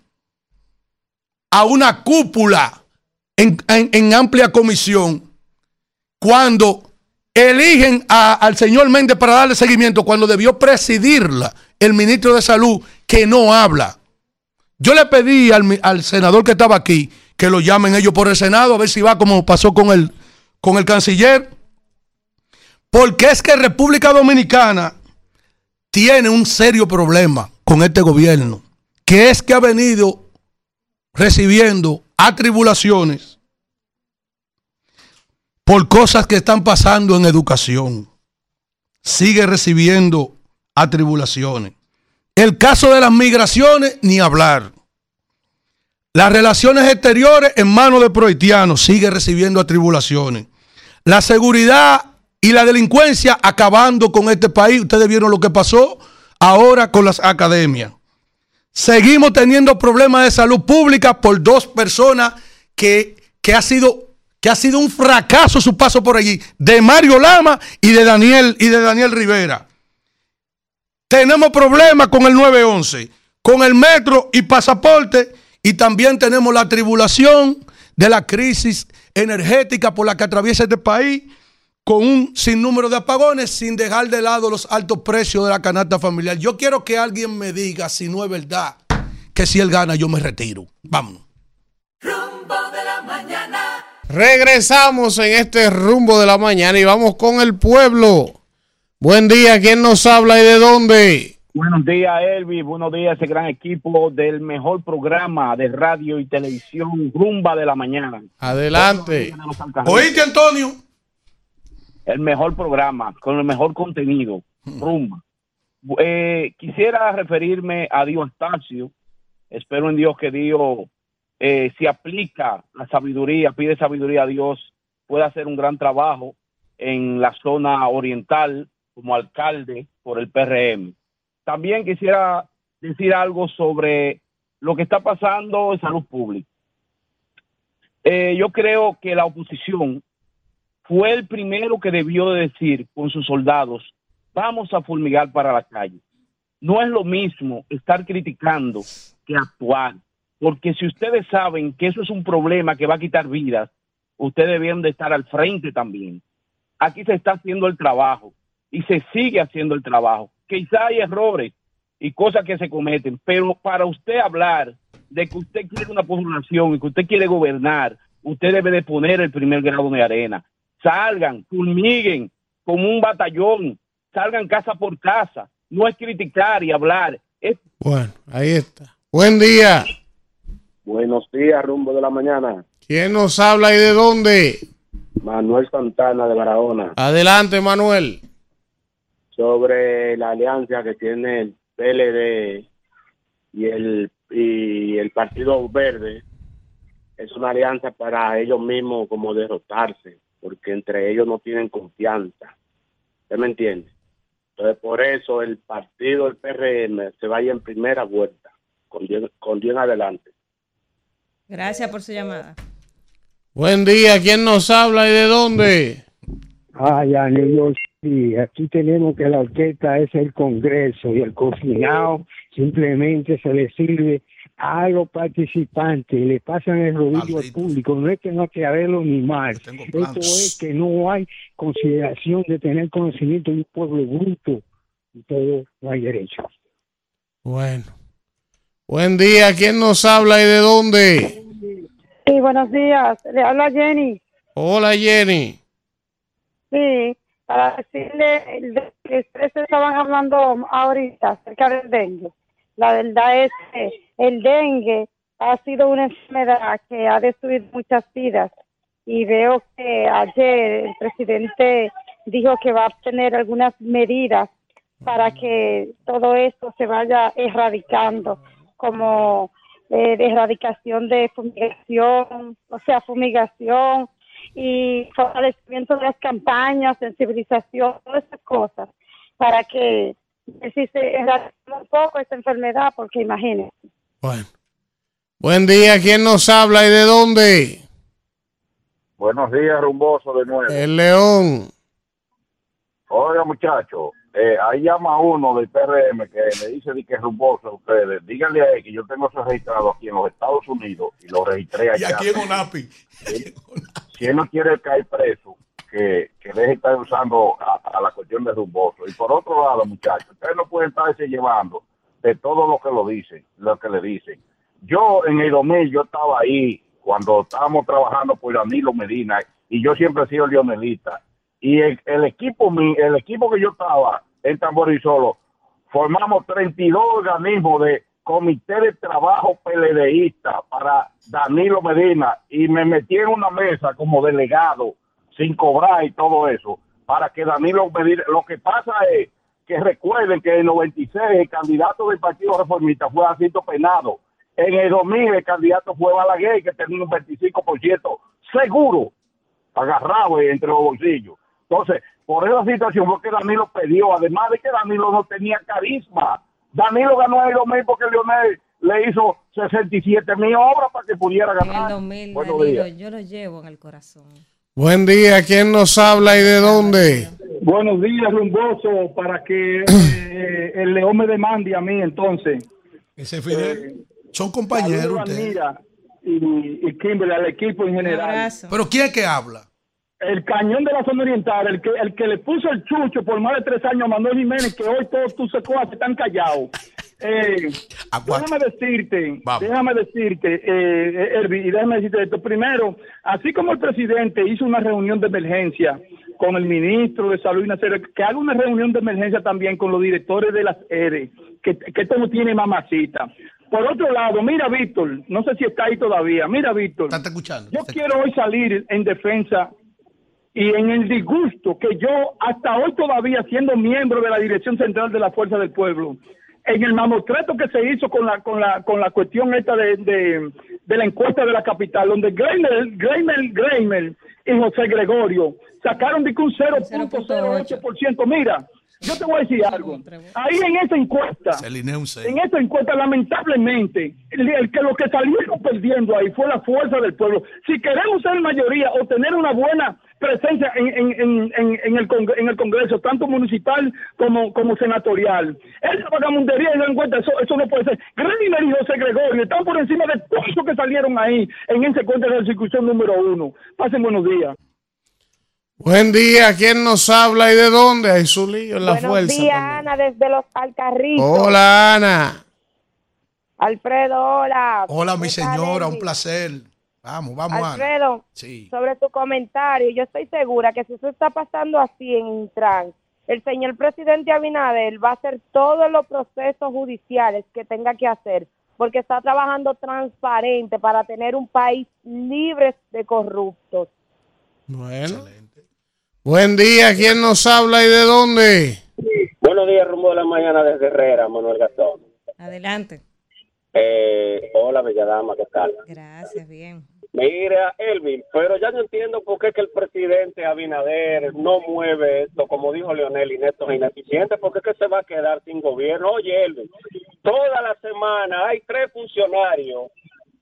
a una cúpula en, amplia comisión cuando eligen al señor Méndez para darle seguimiento cuando debió presidirla el ministro de Salud que no habla. Yo le pedí al, senador que estaba aquí que lo llamen ellos por el Senado a ver si va como pasó con el, con el canciller. Porque es que República Dominicana tiene un serio problema con este gobierno, que es que ha venido recibiendo atribulaciones por cosas que están pasando en educación. Sigue recibiendo atribulaciones. El caso de las migraciones, ni hablar. Las relaciones exteriores en manos de prohaitianos sigue recibiendo atribulaciones. La seguridad y la delincuencia acabando con este país. Ustedes vieron lo que pasó ahora con las academias. Seguimos teniendo problemas de salud pública por dos personas que, que ha sido que ha sido un fracaso su paso por allí, de Mario Lama y de Daniel y de Daniel Rivera. Tenemos problemas con el 911, con el metro y pasaporte y también tenemos la tribulación de la crisis energética por la que atraviesa este país con un sinnúmero de apagones sin dejar de lado los altos precios de la canasta familiar. Yo quiero que alguien me diga si no es verdad que si él gana yo me retiro. Vámonos. Rumbo de la mañana. Regresamos en este rumbo de la mañana y vamos con el pueblo. Buen día, ¿quién nos habla y de dónde? Buenos días, Elvis. Buenos días, ese gran equipo del mejor programa de radio y televisión, Rumba de la Mañana. Adelante. ¿Oíste, Antonio? El mejor programa, con el mejor contenido, Rumba. Eh, quisiera referirme a Dios Anastasio. Espero en Dios que Dios, eh, si aplica la sabiduría, pide sabiduría a Dios, pueda hacer un gran trabajo en la zona oriental como alcalde por el PRM. También quisiera decir algo sobre lo que está pasando en salud pública. Eh, yo creo que la oposición fue el primero que debió de decir con sus soldados, vamos a fulmigar para la calle. No es lo mismo estar criticando que actuar, porque si ustedes saben que eso es un problema que va a quitar vidas, ustedes debieron de estar al frente también. Aquí se está haciendo el trabajo y se sigue haciendo el trabajo. Quizá hay errores y cosas que se cometen, pero para usted hablar de que usted quiere una población y que usted quiere gobernar, usted debe de poner el primer grado de arena. Salgan, fulmiguen como un batallón, salgan casa por casa. No es criticar y hablar, es Bueno, ahí está. Buen día. Buenos días, rumbo de la mañana. ¿Quién nos habla y de dónde? Manuel Santana de Barahona. Adelante, Manuel. Sobre la alianza que tiene el PLD y el, y el Partido Verde. Es una alianza para ellos mismos como derrotarse, porque entre ellos no tienen confianza. ¿Usted me entiende? Entonces, por eso el partido, el PRM, se vaya en primera vuelta, con Dios, con Dios en adelante. Gracias por su llamada. Buen día, ¿quién nos habla y de dónde? Ah, ya, New York City. Aquí tenemos que la orquesta es el Congreso y el cocinado simplemente se le sirve a los participantes y le pasan el rodillo al público. No es que no hay que haberlo ni mal. Esto es que no hay consideración de tener conocimiento de un pueblo bruto. Y todo no hay derecho. Bueno. Buen día, ¿quién nos habla y de dónde? Sí, buenos días. Le habla Jenny. Hola, Jenny. Sí, para decirle que ustedes estaban hablando ahorita acerca del dengue. La verdad es que el dengue ha sido una enfermedad que ha destruido muchas vidas y veo que ayer el presidente dijo que va a tener algunas medidas para que todo esto se vaya erradicando, como eh, de erradicación de fumigación, o sea, fumigación y fortalecimiento de las campañas, sensibilización, todas esas cosas, para que si se un poco esta enfermedad, porque imagínense. Bueno. Buen día, ¿quién nos habla y de dónde? Buenos días, rumboso de nuevo. El León. Oiga, muchacho, eh, ahí llama uno del PRM que me dice de que es rumboso a ustedes. Díganle a él que yo tengo eso registrado aquí en los Estados Unidos y lo registré allá. Y aquí en ONAPI. Si no quiere caer preso, que, que deje de estar usando a, la cuestión de rumboso. Y por otro lado, muchachos, ustedes no pueden estarse llevando de todo lo que lo dicen, lo que le dicen. Yo en el 2000, yo estaba ahí cuando estábamos trabajando por Danilo Medina y yo siempre he sido leonelista. Y el, el equipo el equipo que yo estaba en Tamborizolo, formamos 32 organismos de comité de trabajo PLDista para Danilo Medina y me metí en una mesa como delegado sin cobrar y todo eso para que Danilo Medina, lo que pasa es que recuerden que en el 96 el candidato del Partido Reformista fue Jacinto Penado. En el 2000 el candidato fue Balaguer, que tenía un 25% seguro agarrado entre los bolsillos. Entonces, por esa situación fue que Danilo perdió, además de que Danilo no tenía carisma. Danilo ganó en el 2000 porque Leonel le hizo 67 mil obras para que pudiera En el ganar. 2000, Buenos Danilo, días. yo lo llevo en el corazón. Buen día, ¿quién nos habla y de dónde? Buenos días, rumboso, para que eh, el león me demande a mí entonces. Ese Fidel. Son compañeros ustedes. Mira y, y Kimberly, al equipo en general. Pero ¿quién es que habla? El cañón de la zona oriental, el que, el que le puso el chucho por más de tres años a Manuel Jiménez, que hoy todos tus secuaces están callados. Eh, déjame decirte, déjame decirte, eh, Herbie, y déjame decirte esto. Primero, así como el presidente hizo una reunión de emergencia con el ministro de Salud y Nacional, que haga una reunión de emergencia también con los directores de las ERE, que, que esto no tiene mamacita. Por otro lado, mira, Víctor, no sé si está ahí todavía. Mira, Víctor. escuchando. Yo quiero hoy salir en defensa y en el disgusto que yo, hasta hoy todavía siendo miembro de la Dirección Central de la Fuerza del Pueblo, en el mamotreto que se hizo con la con la con la cuestión esta de, de, de la encuesta de la capital, donde Greimer, Greimer, Greimer y José Gregorio sacaron de que un 0.08%. Mira, yo te voy a decir algo. Ahí en esa encuesta, en esta encuesta, lamentablemente, el, el que lo que salieron perdiendo ahí fue la fuerza del pueblo. Si queremos ser mayoría o tener una buena presencia en, en, en, en, en el, congre- en el Congreso, tanto municipal como, como senatorial. Esa vagamundería eso, eso no puede ser. Greiner y José Gregorio están por encima de todos los que salieron ahí en esa encuesta de la circunscripción número uno. Pasen buenos días. Buen día, ¿quién nos habla y de dónde? Hay su lío en la Buenos fuerza. días, Ana, desde los Alcarritos. Hola, Ana. Alfredo, hola. Hola, mi ¿Qué tal, señora, un placer. Vamos, vamos, Ana. Alfredo, Sí. sobre tu comentario, yo estoy segura que si eso está pasando así en Intran, el señor presidente Abinader va a hacer todos los procesos judiciales que tenga que hacer, porque está trabajando transparente para tener un país libre de corruptos. Bueno. Buen día, ¿quién nos habla y de dónde? Buenos días, rumbo de la mañana desde Herrera, Manuel Gastón. Adelante. Eh, hola, bella dama, ¿qué tal? Gracias, bien. Mira, Elvin, pero ya no entiendo por qué es que el presidente Abinader no mueve esto, como dijo Leonel, y esto es ineficiente, porque es que se va a quedar sin gobierno. Oye, Elvin, toda la semana hay tres funcionarios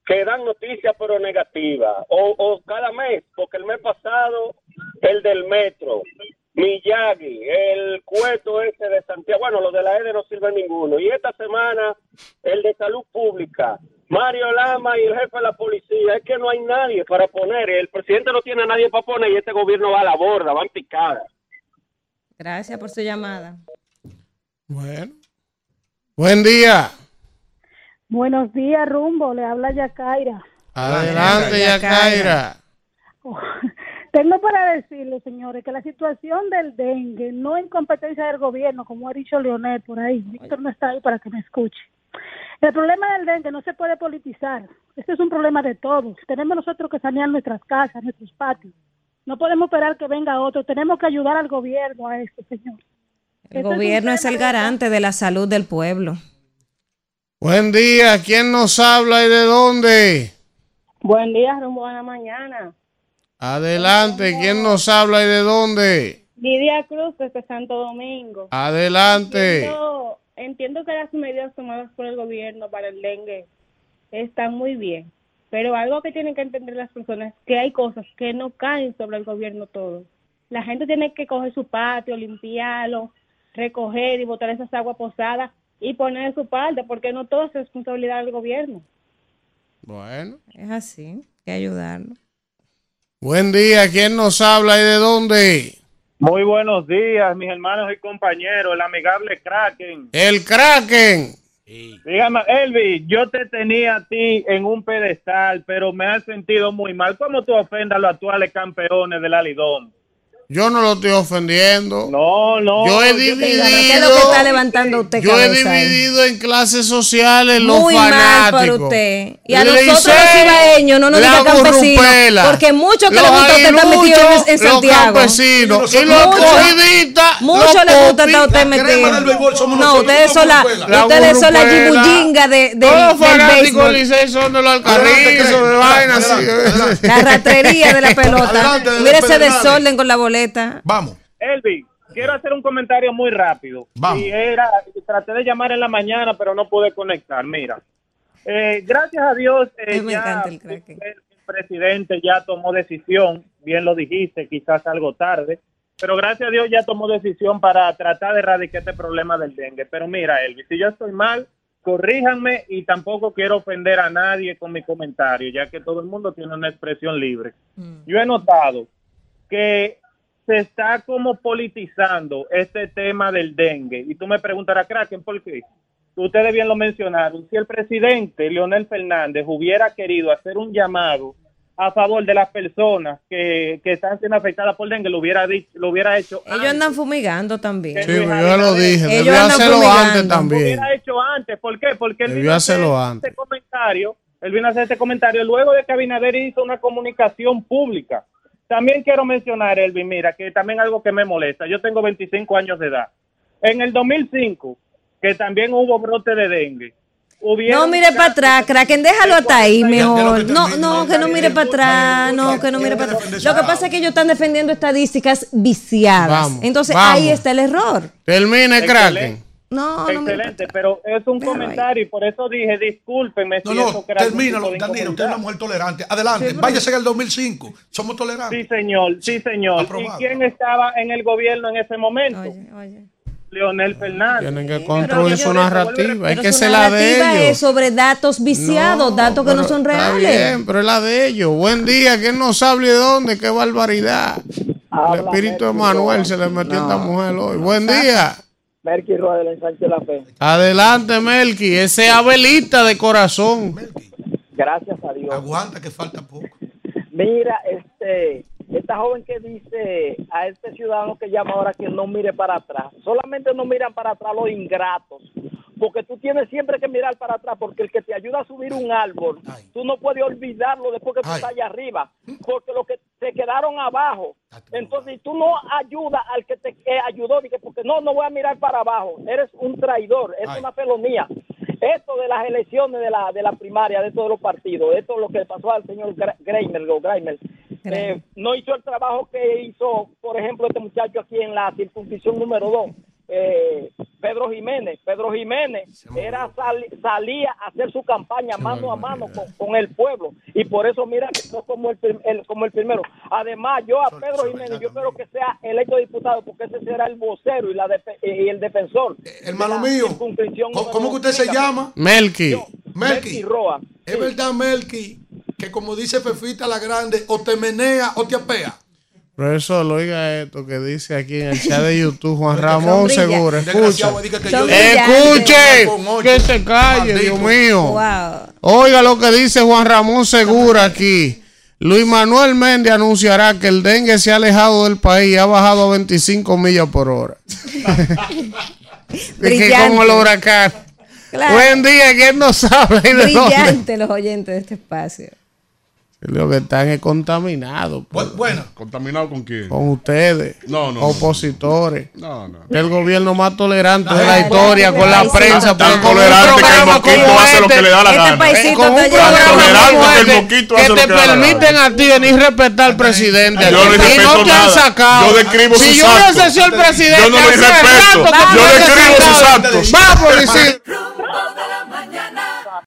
que dan noticias pero negativas, o, o cada mes, porque el mes pasado el del metro, Miyagi, el cueto ese de Santiago, bueno, los de la EDE no sirven ninguno, y esta semana el de salud pública, Mario Lama y el jefe de la policía, es que no hay nadie para poner, el presidente no tiene a nadie para poner y este gobierno va a la borda, va en picada. Gracias por su llamada. Bueno. Buen día. Buenos días, Rumbo. Le habla Yacaira. Adelante, Yacaira. Tengo para decirle, señores, que la situación del dengue no es competencia del gobierno, como ha dicho Leonel por ahí. Víctor no está ahí para que me escuche. El problema del dengue no se puede politizar. Este es un problema de todos. Tenemos nosotros que sanear nuestras casas, nuestros patios. No podemos esperar que venga otro. Tenemos que ayudar al gobierno a esto, señor. El Este es gobierno es tema el garante de la salud del pueblo. Buen día, ¿quién nos habla y de dónde? Buen día, rumbo a la mañana. Adelante, ¿quién nos habla y de dónde? Lidia Cruz desde Santo Domingo. Adelante. Entiendo, entiendo que las medidas tomadas por el gobierno para el dengue están muy bien, pero algo que tienen que entender las personas es que hay cosas que no caen sobre el gobierno todo. La gente tiene que coger su patio, limpiarlo, recoger y botar esas aguas posadas y poner de su parte, porque no todo es responsabilidad del gobierno. Bueno. Es así, hay que ayudarlo. Buen día, ¿quién nos habla y de dónde? Muy buenos días, mis hermanos y compañeros, el amigable Kraken. El Kraken. Dígame, Elvi, yo te tenía a ti en un pedestal, pero me has sentido muy mal. ¿Cómo tú ofendas a los actuales campeones del Alidón? Yo no lo estoy ofendiendo. No, no. Yo he dividido. ¿Qué es lo que está levantando usted Yo he ahí? dividido en clases sociales los Muy mal fanáticos. por usted. Y a Le nosotros los ibaeños no nos la diga campesinos. Porque muchos que Los les gusta usted estar metido en, Santiago. Los campesinos. Y los Mucho- cogidistas. Mucho los les gusta estar usted metido. No, ustedes son la, La ustedes son la gibullinga de, de, Todos los fanáticos del Licey son de los alcarrizos, de vainas así. La ratrería de la pelota. Mira ese desorden con la boleta. Vamos. Elvi, quiero hacer un comentario muy rápido. Vamos. Y era, traté de llamar en la mañana, pero no pude conectar. Mira, eh, gracias a Dios, eh, Me ya el presidente ya tomó decisión, bien lo dijiste, quizás algo tarde, pero gracias a Dios ya tomó decisión para tratar de erradicar este problema del dengue. Pero mira, Elvi, si yo estoy mal, corríjanme y tampoco quiero ofender a nadie con mi comentario, ya que todo el mundo tiene una expresión libre. Yo he notado que se está como politizando este tema del dengue. Y tú me preguntarás, Kraken, ¿por qué? Ustedes bien lo mencionaron. Si el presidente Leonel Fernández hubiera querido hacer un llamado a favor de las personas que, que están siendo afectadas por dengue, lo hubiera, dicho, lo hubiera hecho Ellos andan fumigando también. Sí, pero yo lo dije. Ellos Debió andan hacerlo fumigando. antes Lo también. hubiera hecho antes. ¿Por qué? Porque él vino a hacer hacerlo antes. este comentario. Él vino a hacer este comentario luego de que Abinader hizo una comunicación pública. También quiero mencionar, Elvin, mira, que también algo que me molesta. Yo tengo 25 años de edad. En el 2005, que también hubo brote de dengue. No mire para atrás, Kraken, déjalo hasta ahí mejor. No, no, que no mire para atrás, no, que no mire para atrás. Lo que pasa es que ellos están defendiendo estadísticas viciadas. Vamos, Entonces ahí está el error. Termine, Excelente. Kraken. No, Excelente, pero es un comentario y por eso dije, discúlpenme No, si no, termínalo, Daniel, usted es una mujer tolerante. Adelante, Sí, váyase en el 2005. Somos tolerantes. Sí, señor, sí, señor. Aprobado. ¿Y quién estaba en el gobierno en ese momento? Leonel Fernández. Tienen que construir su narrativa. Pero que ser la de narrativa ellos. es sobre datos viciados, datos que no son está reales. bien, pero es la de ellos. Buen día, ¿quién no sabe de dónde? ¡Qué barbaridad! El espíritu de Manuel se le metió a esta mujer hoy. Buen día. Merky Rueda del Ensanche de la Fe. Adelante, Melqui. Ese Abelita de corazón. Gracias a Dios. Aguanta que falta poco. Mira, este, esta joven que dice a este ciudadano que llama ahora que no mire para atrás. Solamente no miran para atrás los ingratos. Porque tú tienes siempre que mirar para atrás, porque el que te ayuda a subir un árbol, tú no puedes olvidarlo después que tú estás allá arriba, porque los que se quedaron abajo. Entonces, tú no ayudas al que te eh, ayudó, dije, porque no, no voy a mirar para abajo, eres un traidor, es una felonía. Esto de las elecciones de la, de la primaria, de todos los partidos, esto es lo que le pasó al señor Greimer, o Greimer, eh, no hizo el trabajo que hizo, por ejemplo, este muchacho aquí en la circunscripción número 2, eh, Pedro Jiménez. Pedro Jiménez era sal- salía a hacer su campaña mano a mano con, con el pueblo y por eso mira que fue como el, el- como el primero. Además, yo a Pedro Jiménez yo espero que sea electo diputado porque ese será el vocero y, la y el defensor. Hermano de mío, ¿Cómo, que usted se llama? Melqui. Melqui. Roa. Es verdad, Melqui, que como dice Fefita la Grande, o te menea o te apea. Profesor, oiga esto que dice aquí en el chat de YouTube Juan Ramón. Segura. Escucha. Diga que se calle, Maldito. Dios mío. Wow. Oiga lo que dice Juan Ramón Segura aquí. Luis Manuel Méndez anunciará que el dengue se ha alejado del país y ha bajado a 25 millas por hora. De que Brillante. como el huracán. Claro. Buen día, ¿quién no sabe? Brillante los oyentes de este espacio. Lo que están es contaminados. pues. Bueno. ¿Contaminado con quién? Con ustedes. No, no, no. Opositores. No, no. El gobierno más tolerante de la historia con la prensa. Tan tolerante que el como hace lo que le da la gana. con un programa que el que hace lo te que le da la gana. permiten a ti venir a respetar al presidente. Yo no Y respeto te han nada. sacado. Yo describo si sus yo hubiese actos. sido el presidente, Yo no lo hace respeto. que Yo describo sus actos. Vamos, Luisito.